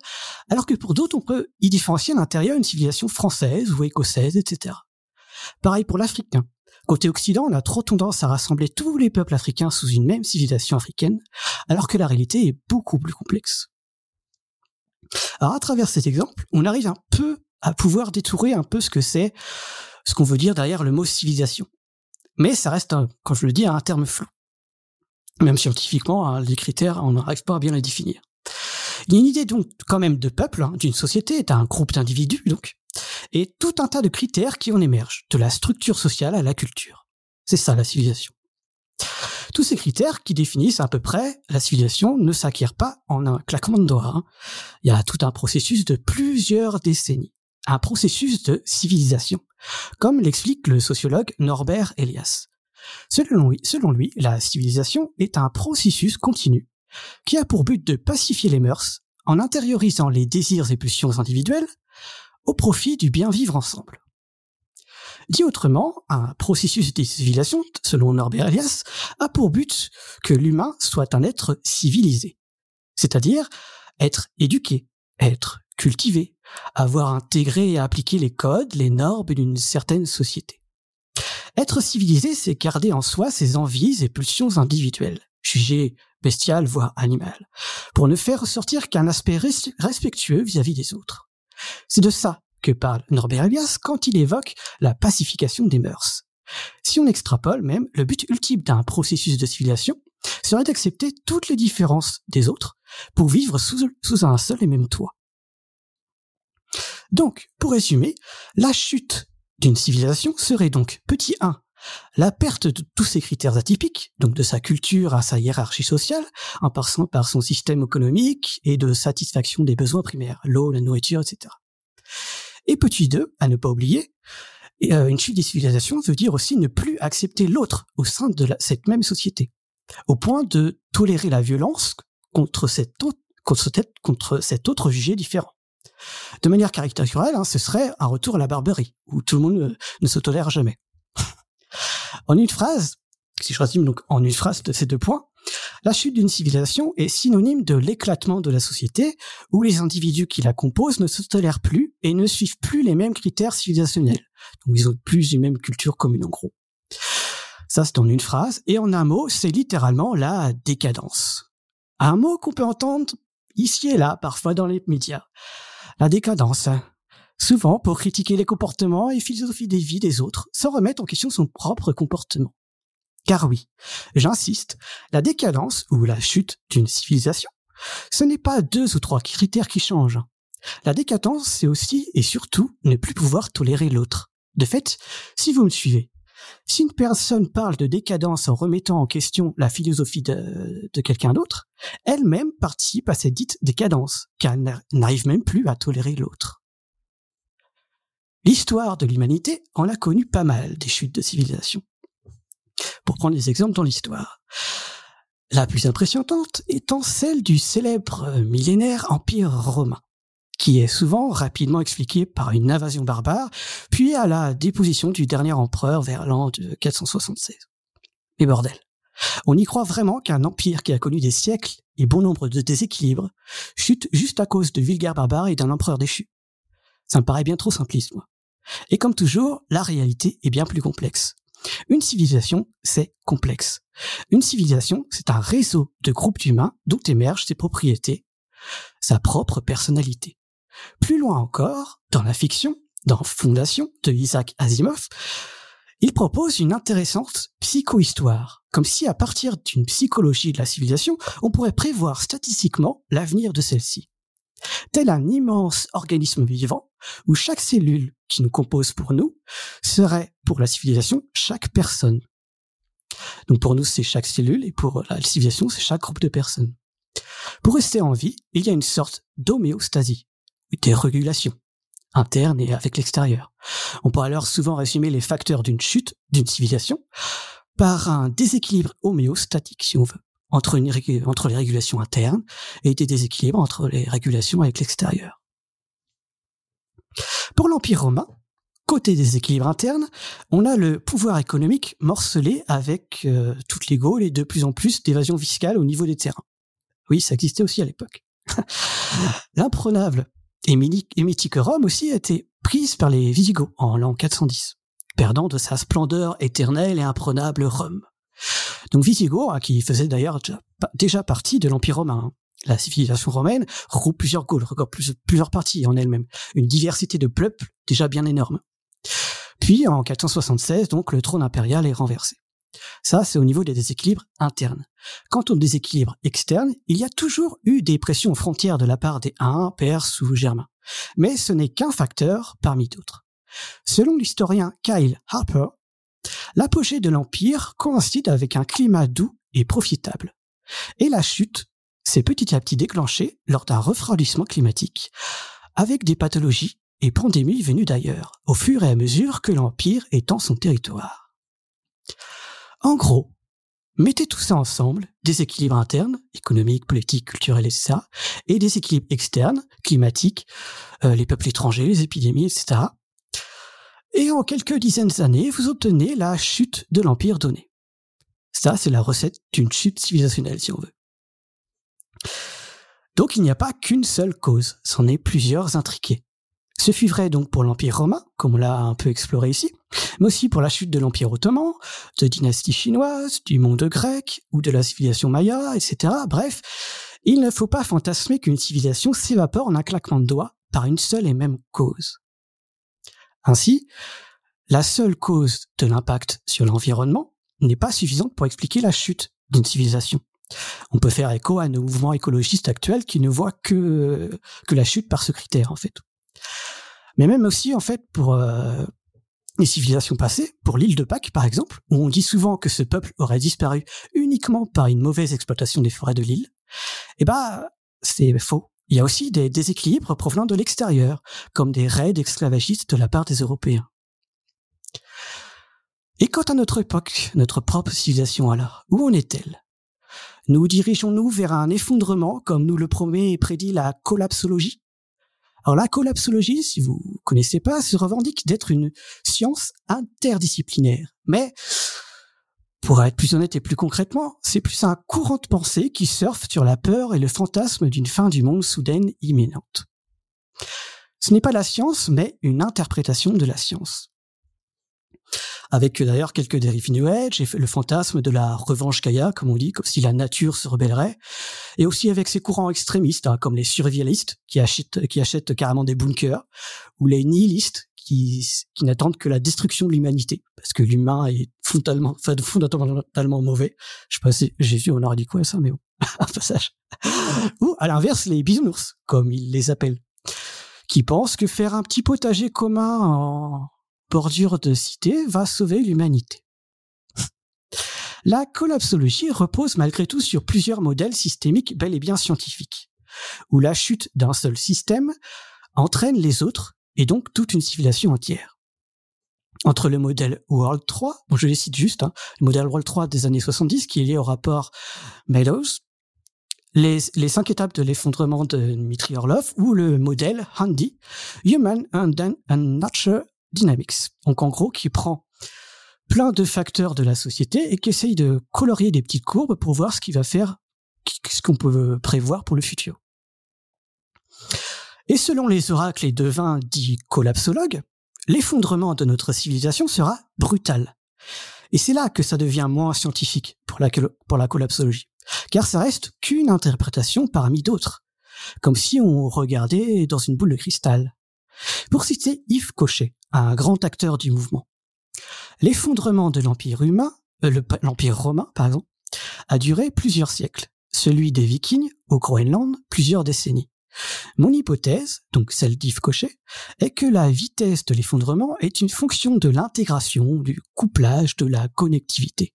alors que pour d'autres, on peut y différencier à l'intérieur une civilisation française ou écossaise, etc. Pareil pour l'Africain. Côté Occident, on a trop tendance à rassembler tous les peuples africains sous une même civilisation africaine, alors que la réalité est beaucoup plus complexe. Alors à travers cet exemple, on arrive un peu à pouvoir détourer un peu ce que c'est, ce qu'on veut dire derrière le mot civilisation. Mais ça reste, quand je le dis, un terme flou. Même scientifiquement, hein, les critères, on n'arrive pas à bien les définir. Il y a une idée donc quand même de peuple, hein, d'une société, d'un groupe d'individus donc, et tout un tas de critères qui en émergent, de la structure sociale à la culture. C'est ça la civilisation. Tous ces critères qui définissent à peu près la civilisation ne s'acquièrent pas en un claquement de doigts. Hein. Il y a tout un processus de plusieurs décennies, un processus de civilisation, comme l'explique le sociologue Norbert Elias. Selon lui, selon lui, la civilisation est un processus continu qui a pour but de pacifier les mœurs en intériorisant les désirs et pulsions individuelles au profit du bien vivre ensemble. Dit autrement, un processus de civilisation, selon Norbert Elias, a pour but que l'humain soit un être civilisé, c'est-à-dire être éduqué, être cultivé, avoir intégré et appliqué les codes, les normes d'une certaine société. Être civilisé, c'est garder en soi ses envies et pulsions individuelles, jugées bestiales voire animales, pour ne faire ressortir qu'un aspect respectueux vis-à-vis des autres. C'est de ça que parle Norbert Elias quand il évoque la pacification des mœurs. Si on extrapole même, le but ultime d'un processus de civilisation serait d'accepter toutes les différences des autres pour vivre sous, un seul et même toit. Donc, pour résumer, la chute d'une civilisation serait donc petit 1, la perte de tous ces critères atypiques, donc de sa culture à sa hiérarchie sociale, en passant par son système économique et de satisfaction des besoins primaires, l'eau, la nourriture, etc. Et petit 2, à ne pas oublier, euh, une chute des civilisations veut dire aussi ne plus accepter l'autre au sein de cette même société, au point de tolérer la violence contre cet autre, jugé différent. De manière caricaturale, hein, ce serait un retour à la barbarie, où tout le monde ne se tolère jamais. En une phrase, si je résume donc en une phrase de ces deux points, la chute d'une civilisation est synonyme de l'éclatement de la société où les individus qui la composent ne se tolèrent plus et ne suivent plus les mêmes critères civilisationnels. Donc ils ont plus une même culture commune en gros. Ça c'est en une phrase et en un mot c'est littéralement la décadence. Un mot qu'on peut entendre ici et là parfois dans les médias. La décadence. Souvent pour critiquer les comportements et philosophies des vies des autres, sans remettre en question son propre comportement. Car oui, j'insiste, la décadence ou la chute d'une civilisation, ce n'est pas deux ou trois critères qui changent, La décadence, c'est aussi et surtout ne plus pouvoir tolérer l'autre. De fait, si vous me suivez, si une personne parle de décadence en remettant en question la philosophie de, quelqu'un d'autre, elle-même participe à cette dite décadence, car elle n'arrive même plus à tolérer l'autre. L'histoire de l'humanité en a connu pas mal des chutes de civilisation. Pour prendre des exemples dans l'histoire. La plus impressionnante étant celle du célèbre millénaire empire romain qui est souvent rapidement expliqué par une invasion barbare, puis à la déposition du dernier empereur vers l'an 476. Mais bordel, on y croit vraiment qu'un empire qui a connu des siècles et bon nombre de déséquilibres chute juste à cause de vulgaires barbares et d'un empereur déchu. Ça me paraît bien trop simpliste, moi. Et comme toujours, la réalité est bien plus complexe. Une civilisation, c'est complexe. Une civilisation, c'est un réseau de groupes d'humains dont émergent ses propriétés, sa propre personnalité. Plus loin encore, dans la fiction, dans Fondation de Isaac Asimov, il propose une intéressante psychohistoire, comme si à partir d'une psychologie de la civilisation, on pourrait prévoir statistiquement l'avenir de celle-ci. Tel un immense organisme vivant, où chaque cellule qui nous compose pour nous serait pour la civilisation chaque personne. Donc pour nous, c'est chaque cellule, et pour la civilisation, c'est chaque groupe de personnes. Pour rester en vie, il y a une sorte d'homéostasie, des régulations internes et avec l'extérieur. On peut alors souvent résumer les facteurs d'une chute d'une civilisation par un déséquilibre homéostatique, si on veut, entre, une, entre les régulations internes et des déséquilibres entre les régulations avec l'extérieur. Pour l'Empire romain, côté déséquilibre interne, on a le pouvoir économique morcelé avec euh, toutes les Gaules et de plus en plus d'évasion fiscale au niveau des terrains. Oui, ça existait aussi à l'époque. L'imprenable et, mythique Rome aussi a été prise par les Visigoths en l'an 410, perdant de sa splendeur éternelle et imprenable Rome. Donc Visigoths, hein, qui faisait d'ailleurs déjà, partie de l'Empire romain. Hein. La civilisation romaine regroupe plusieurs Gaules, regroupe plusieurs parties en elle-même, une diversité de peuples déjà bien énorme. Puis en 476, donc le trône impérial est renversé. Ça, c'est au niveau des déséquilibres internes. Quant aux déséquilibres externes, il y a toujours eu des pressions frontières de la part des Huns, Perses ou Germains. Mais ce n'est qu'un facteur parmi d'autres. Selon l'historien Kyle Harper, l'apogée de l'Empire coïncide avec un climat doux et profitable. Et la chute s'est petit à petit déclenchée lors d'un refroidissement climatique, avec des pathologies et pandémies venues d'ailleurs, au fur et à mesure que l'Empire étend son territoire. En gros, mettez tout ça ensemble, des équilibres internes, économiques, politiques, culturels, etc., et des équilibres externes, climatiques, euh, les peuples étrangers, les épidémies, etc. Et en quelques dizaines d'années, vous obtenez la chute de l'Empire donné. Ça, c'est la recette d'une chute civilisationnelle, si on veut. Donc il n'y a pas qu'une seule cause, c'en est plusieurs intriqués. Ce fut vrai donc pour l'Empire romain, comme on l'a un peu exploré ici, mais aussi pour la chute de l'Empire ottoman, de dynasties chinoises, du monde grec ou de la civilisation maya, etc. Bref, il ne faut pas fantasmer qu'une civilisation s'évapore en un claquement de doigts par une seule et même cause. Ainsi, la seule cause de l'impact sur l'environnement n'est pas suffisante pour expliquer la chute d'une civilisation. On peut faire écho à nos mouvements écologistes actuels qui ne voient que, que la chute par ce critère, en fait mais même aussi en fait pour euh, les civilisations passées, pour l'île de Pâques par exemple, où on dit souvent que ce peuple aurait disparu uniquement par une mauvaise exploitation des forêts de l'île, eh ben c'est faux. Il y a aussi des déséquilibres provenant de l'extérieur, comme des raids esclavagistes de la part des Européens. Et quant à notre époque, notre propre civilisation alors, où en est-elle? Nous dirigeons-nous vers un effondrement comme nous le promet et prédit la collapsologie? Alors la collapsologie, si vous connaissez pas, se revendique d'être une science interdisciplinaire. Mais pour être plus honnête et plus concrètement, c'est plus un courant de pensée qui surfe sur la peur et le fantasme d'une fin du monde soudaine imminente. Ce n'est pas la science, mais une interprétation de la science avec d'ailleurs quelques dérives New Age et le fantasme de la revanche Gaïa, comme on dit, comme si la nature se rebellerait, et aussi avec ces courants extrémistes, hein, comme les survivalistes, qui achètent, qui achètent carrément des bunkers, ou les nihilistes, qui, n'attendent que la destruction de l'humanité, parce que l'humain est fondamentalement, mauvais. Je sais pas si Jésus on aurait dit quoi ça, mais bon, un passage. ou à l'inverse, les bisounours, comme ils les appellent. qui pense que faire un petit potager commun en bordure de cité va sauver l'humanité. La collapsologie repose malgré tout sur plusieurs modèles systémiques bel et bien scientifiques, où la chute d'un seul système entraîne les autres et donc toute une civilisation entière. Entre le modèle World 3, bon je les cite juste, hein, le modèle World 3 des années 70 qui est lié au rapport Meadows, les, les cinq étapes de l'effondrement de Dmitry Orlov ou le modèle Handy, Human and, and Nature Dynamics. Donc en gros, qui prend plein de facteurs de la société et qui essaye de colorier des petites courbes pour voir ce qui va faire, ce qu'on peut prévoir pour le futur. Et selon les oracles et devins dits collapsologues, l'effondrement de notre civilisation sera brutal. Et c'est là que ça devient moins scientifique pour la, collapsologie. Car ça reste qu'une interprétation parmi d'autres. Comme si on regardait dans une boule de cristal. Pour citer Yves Cochet, un grand acteur du mouvement. L'effondrement de l'Empire humain, euh, l'Empire romain, par exemple, a duré plusieurs siècles. Celui des Vikings, au Groenland, plusieurs décennies. Mon hypothèse, donc celle d'Yves Cochet, est que la vitesse de l'effondrement est une fonction de l'intégration, du couplage, de la connectivité.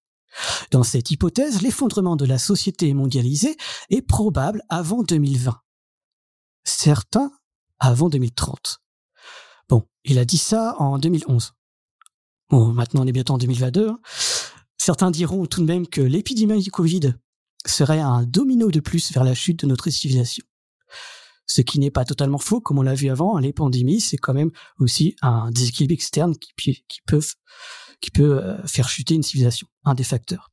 Dans cette hypothèse, l'effondrement de la société mondialisée est probable avant 2020. Certains avant 2030. Bon, il a dit ça en 2011. Bon, maintenant on est bientôt en 2022. Hein. Certains diront tout de même que l'épidémie du Covid serait un domino de plus vers la chute de notre civilisation ce qui n'est pas totalement faux, comme on l'a vu avant. Hein, les pandémies, c'est quand même aussi un déséquilibre externe qui, peut euh, faire chuter une civilisation, un des facteurs.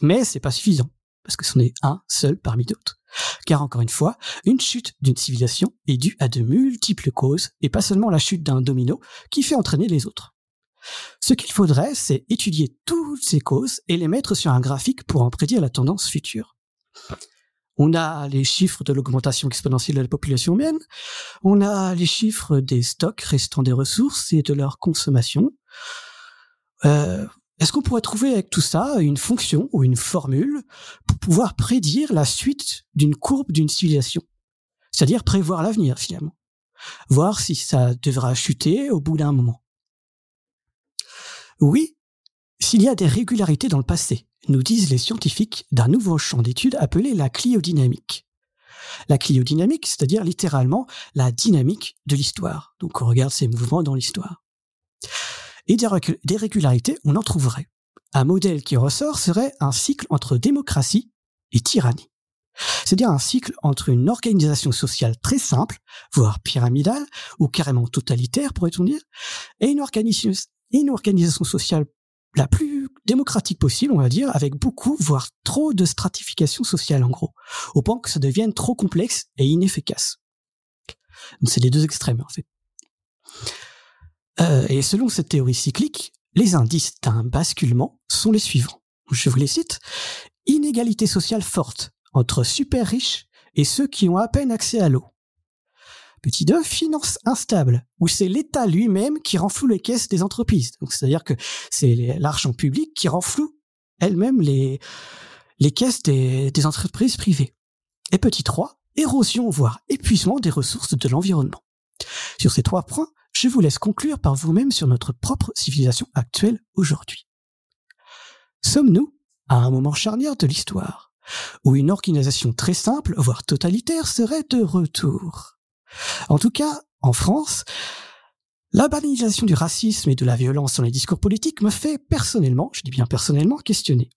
Mais c'est pas suffisant, parce que c'en est un seul parmi d'autres. Car encore une fois, une chute d'une civilisation est due à de multiples causes, et pas seulement la chute d'un domino qui fait entraîner les autres. Ce qu'il faudrait, c'est étudier toutes ces causes et les mettre sur un graphique pour en prédire la tendance future. On a les chiffres de l'augmentation exponentielle de la population humaine, on a les chiffres des stocks restant des ressources et de leur consommation. Euh, est-ce qu'on pourrait trouver avec tout ça une fonction ou une formule pour pouvoir prédire la suite d'une courbe d'une civilisation? C'est-à-dire prévoir l'avenir finalement. Voir si ça devra chuter au bout d'un moment. Oui, s'il y a des régularités dans le passé, nous disent les scientifiques d'un nouveau champ d'étude appelé la cliodynamique. La cliodynamique, c'est-à-dire littéralement la dynamique de l'histoire. Donc on regarde ces mouvements dans l'histoire. Et des régularités, on en trouverait. Un modèle qui ressort serait un cycle entre démocratie et tyrannie. C'est-à-dire un cycle entre une organisation sociale très simple, voire pyramidale, ou carrément totalitaire, pourrait-on dire, et une, une organisation sociale la plus démocratique possible, on va dire, avec beaucoup, voire trop de stratification sociale en gros, au point que ça devienne trop complexe et inefficace. C'est les deux extrêmes en fait. Euh, et selon cette théorie cyclique, les indices d'un basculement sont les suivants. Je vous les cite. Inégalité sociale forte entre super riches et ceux qui ont à peine accès à l'eau. Petit 2, finance instable, où c'est l'État lui-même qui renfloue les caisses des entreprises. Donc, c'est-à-dire que c'est l'argent public qui renfloue elle-même les, caisses des, des entreprises privées. Et petit 3, érosion voire épuisement des ressources de l'environnement. Sur ces trois points, je vous laisse conclure par vous-même sur notre propre civilisation actuelle aujourd'hui. Sommes-nous à un moment charnière de l'histoire, où une organisation très simple, voire totalitaire, serait de retour? En tout cas, en France, la banalisation du racisme et de la violence dans les discours politiques me fait personnellement, je dis bien personnellement, questionner.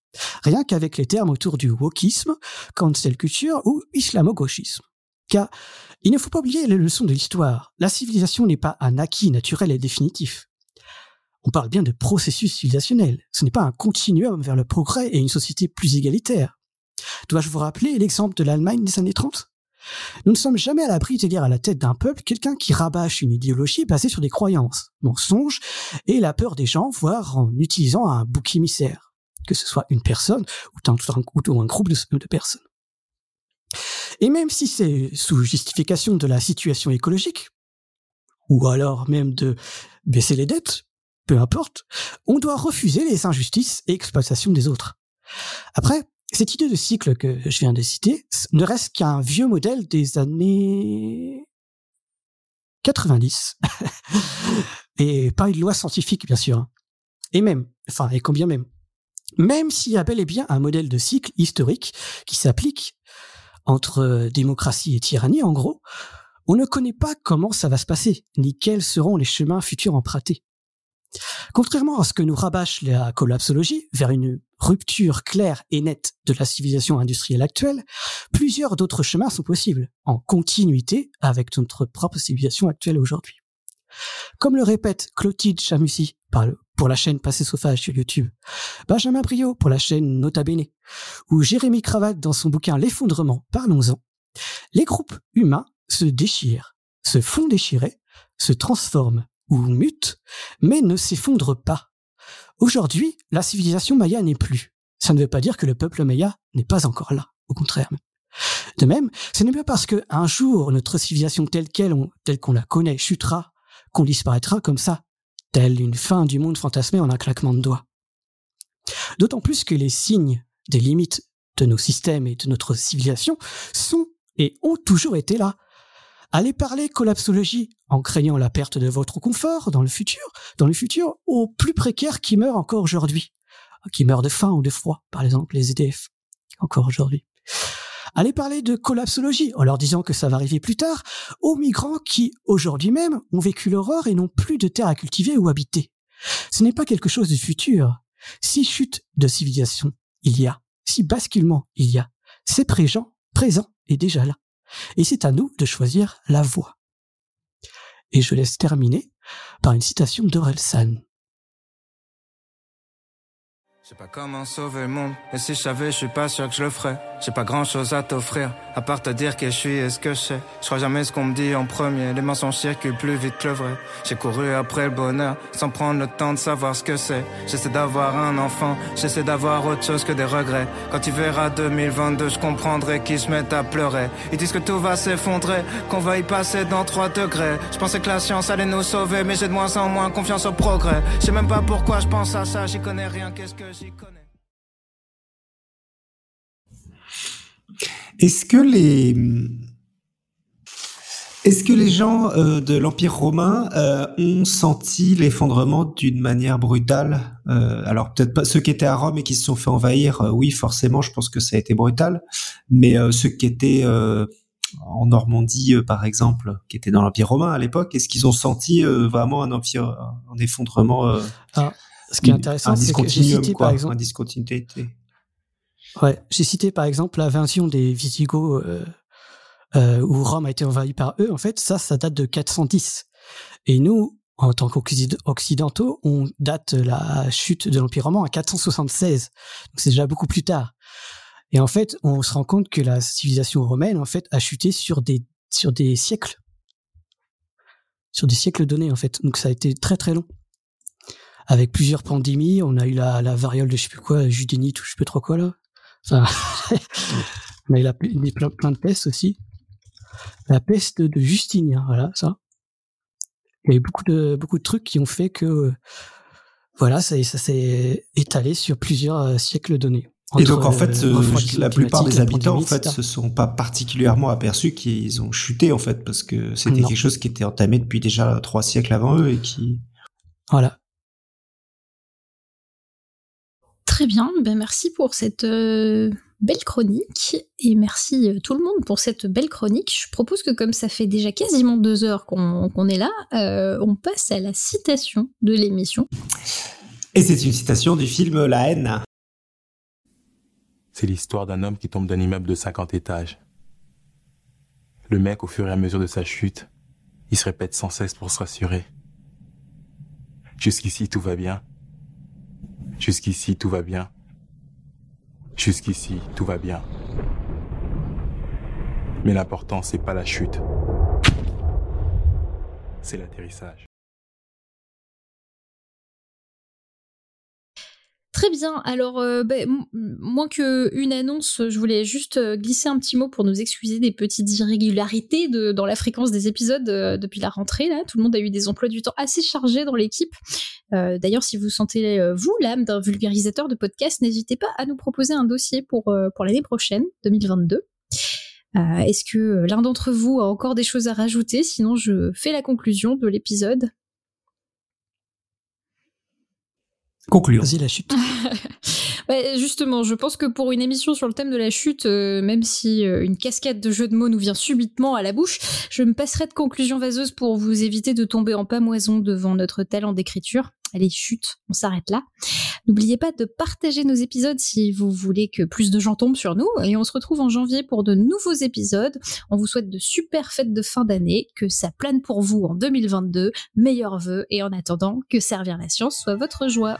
Rien qu'avec les termes autour du wokisme, cancel culture ou islamo-gauchisme. Car il ne faut pas oublier les leçons de l'histoire. La civilisation n'est pas un acquis naturel et définitif. On parle bien de processus civilisationnel. Ce n'est pas un continuum vers le progrès et une société plus égalitaire. Dois-je vous rappeler l'exemple de l'Allemagne des années 30 nous ne sommes jamais à l'abri de lire à la tête d'un peuple quelqu'un qui rabâche une idéologie basée sur des croyances, mensonges et la peur des gens, voire en utilisant un bouc émissaire, que ce soit une personne ou un, groupe de, personnes. Et même si c'est sous justification de la situation écologique, ou alors même de baisser les dettes, peu importe, on doit refuser les injustices et exploitations des autres. Après, cette idée de cycle que je viens de citer ne reste qu'un vieux modèle des années 90. et pas une loi scientifique, bien sûr. hein. Et même, enfin, et combien même, même s'il y a bel et bien un modèle de cycle historique qui s'applique entre euh, démocratie et tyrannie, en gros, on ne connaît pas comment ça va se passer, ni quels seront les chemins futurs empruntés. Contrairement à ce que nous rabâche la collapsologie vers une rupture claire et nette de la civilisation industrielle actuelle, plusieurs d'autres chemins sont possibles, en continuité avec notre propre civilisation actuelle aujourd'hui. Comme le répète Clotilde Chamussy pour la chaîne Passé Sauvage sur YouTube, Benjamin Brio pour la chaîne Nota Bene, ou Jérémy Cravate dans son bouquin L'effondrement, parlons-en, les groupes humains se déchirent, se font déchirer, se transforment ou mutent, mais ne s'effondrent pas. Aujourd'hui, la civilisation maya n'est plus. Ça ne veut pas dire que le peuple maya n'est pas encore là, au contraire. De même, ce n'est pas parce que un jour notre civilisation telle qu'elle, telle qu'on la connaît, chutera, qu'on disparaîtra comme ça, telle une fin du monde fantasmée en un claquement de doigts. D'autant plus que les signes des limites de nos systèmes et de notre civilisation sont et ont toujours été là. Allez parler collapsologie en craignant la perte de votre confort dans le futur, dans le futur aux plus précaires qui meurent encore aujourd'hui, qui meurent de faim ou de froid, par exemple les EDF, encore aujourd'hui. Allez parler de collapsologie en leur disant que ça va arriver plus tard aux migrants qui, aujourd'hui même, ont vécu l'horreur et n'ont plus de terre à cultiver ou habiter. Ce n'est pas quelque chose du futur. Si chute de civilisation il y a, si basculement il y a, c'est présent, présent et déjà là. Et c'est à nous de choisir la voie. Et je laisse terminer par une citation d'Orelsan. Je sais pas comment sauver le monde, et si je savais, je suis pas sûr que je le ferais. J'ai pas grand chose à t'offrir, à part te dire que je suis et ce que je sais. Je crois jamais ce qu'on me dit en premier, les mensonges circulent plus vite que le vrai. J'ai couru après le bonheur, sans prendre le temps de savoir ce que c'est. J'essaie d'avoir un enfant, j'essaie d'avoir autre chose que des regrets. Quand tu verras 2022, je comprendrai qu'ils se mettent à pleurer. Ils disent que tout va s'effondrer, qu'on va y passer dans 3 degrés. Je pensais que la science allait nous sauver, mais j'ai de moins en moins confiance au progrès. Je sais même pas pourquoi je pense à ça, j'y connais rien, qu'est-ce que j'y connais? Est-ce que les est-ce que les gens euh, de l'Empire romain euh, ont senti l'effondrement d'une manière brutale? Euh, Alors peut-être pas ceux qui étaient à Rome et qui se sont fait envahir, oui forcément, je pense que ça a été brutal. Mais ceux qui étaient en Normandie, par exemple, qui étaient dans l'Empire romain à l'époque, est-ce qu'ils ont senti vraiment un empire, un effondrement Ah, ce qui est intéressant, c'est que j'ai cité par exemple, un discontinuité? Ouais, j'ai cité par exemple l'invasion des Visigoths euh, euh, où Rome a été envahie par eux. En fait, ça, ça date de 410. Et nous, en tant qu'occidentaux, on date la chute de l'Empire romain à 476. Donc c'est déjà beaucoup plus tard. Et en fait, on se rend compte que la civilisation romaine, en fait, a chuté sur des sur des siècles, sur des siècles donnés, en fait. Donc ça a été très très long. Avec plusieurs pandémies, on a eu la, la variole de je sais plus quoi, judénite ou je sais plus trop quoi là. Enfin, on a eu la, des plein, de pestes aussi. La peste de Justinien, voilà, ça. Il y a eu beaucoup de, beaucoup de trucs qui ont fait que, voilà, ça, ça s'est étalé sur plusieurs euh, siècles donnés. Et donc en fait, euh, la plupart des habitants en fait se sont pas particulièrement aperçus qu'ils ont chuté en fait parce que c'était quelque chose qui était entamé depuis déjà trois siècles avant eux et qui Voilà. Très bien, ben merci pour cette euh, belle chronique et merci euh, tout le monde pour cette belle chronique. Je propose que comme ça fait déjà quasiment deux heures qu'on est là, euh, on passe à la citation de l'émission. et c'est une citation du film La haine. C'est l'histoire d'un homme qui tombe d'un immeuble de 50 étages. Le mec, au fur et à mesure de sa chute, il se répète sans cesse pour se rassurer. Jusqu'ici, tout va bien. Jusqu'ici, tout va bien. Jusqu'ici, tout va bien. Mais l'important, c'est pas la chute. C'est l'atterrissage. Très bien. Alors, euh, ben, moins qu'une annonce, je voulais juste euh, glisser un petit mot pour nous excuser des petites irrégularités dans la fréquence des épisodes euh, depuis la rentrée. Là, tout le monde a eu des emplois du temps assez chargés dans l'équipe. D'ailleurs, si vous sentez vous l'âme d'un vulgarisateur de podcast, n'hésitez pas à nous proposer un dossier pour pour l'année prochaine, 2022. Euh, Est-ce que l'un d'entre vous a encore des choses à rajouter? Sinon, je fais la conclusion de l'épisode. Conclure. Vas-y, la chute. Ouais, justement, je pense que pour une émission sur le thème de la chute, euh, même si euh, une cascade de jeux de mots nous vient subitement à la bouche, je me passerai de conclusion vaseuse pour vous éviter de tomber en pamoison devant notre talent d'écriture. Allez, chute, on s'arrête là. N'oubliez pas de partager nos épisodes si vous voulez que plus de gens tombent sur nous. Et on se retrouve en janvier pour de nouveaux épisodes. On vous souhaite de super fêtes de fin d'année, que ça plane pour vous en 2022. Meilleurs vœux et en attendant, que servir la science soit votre joie.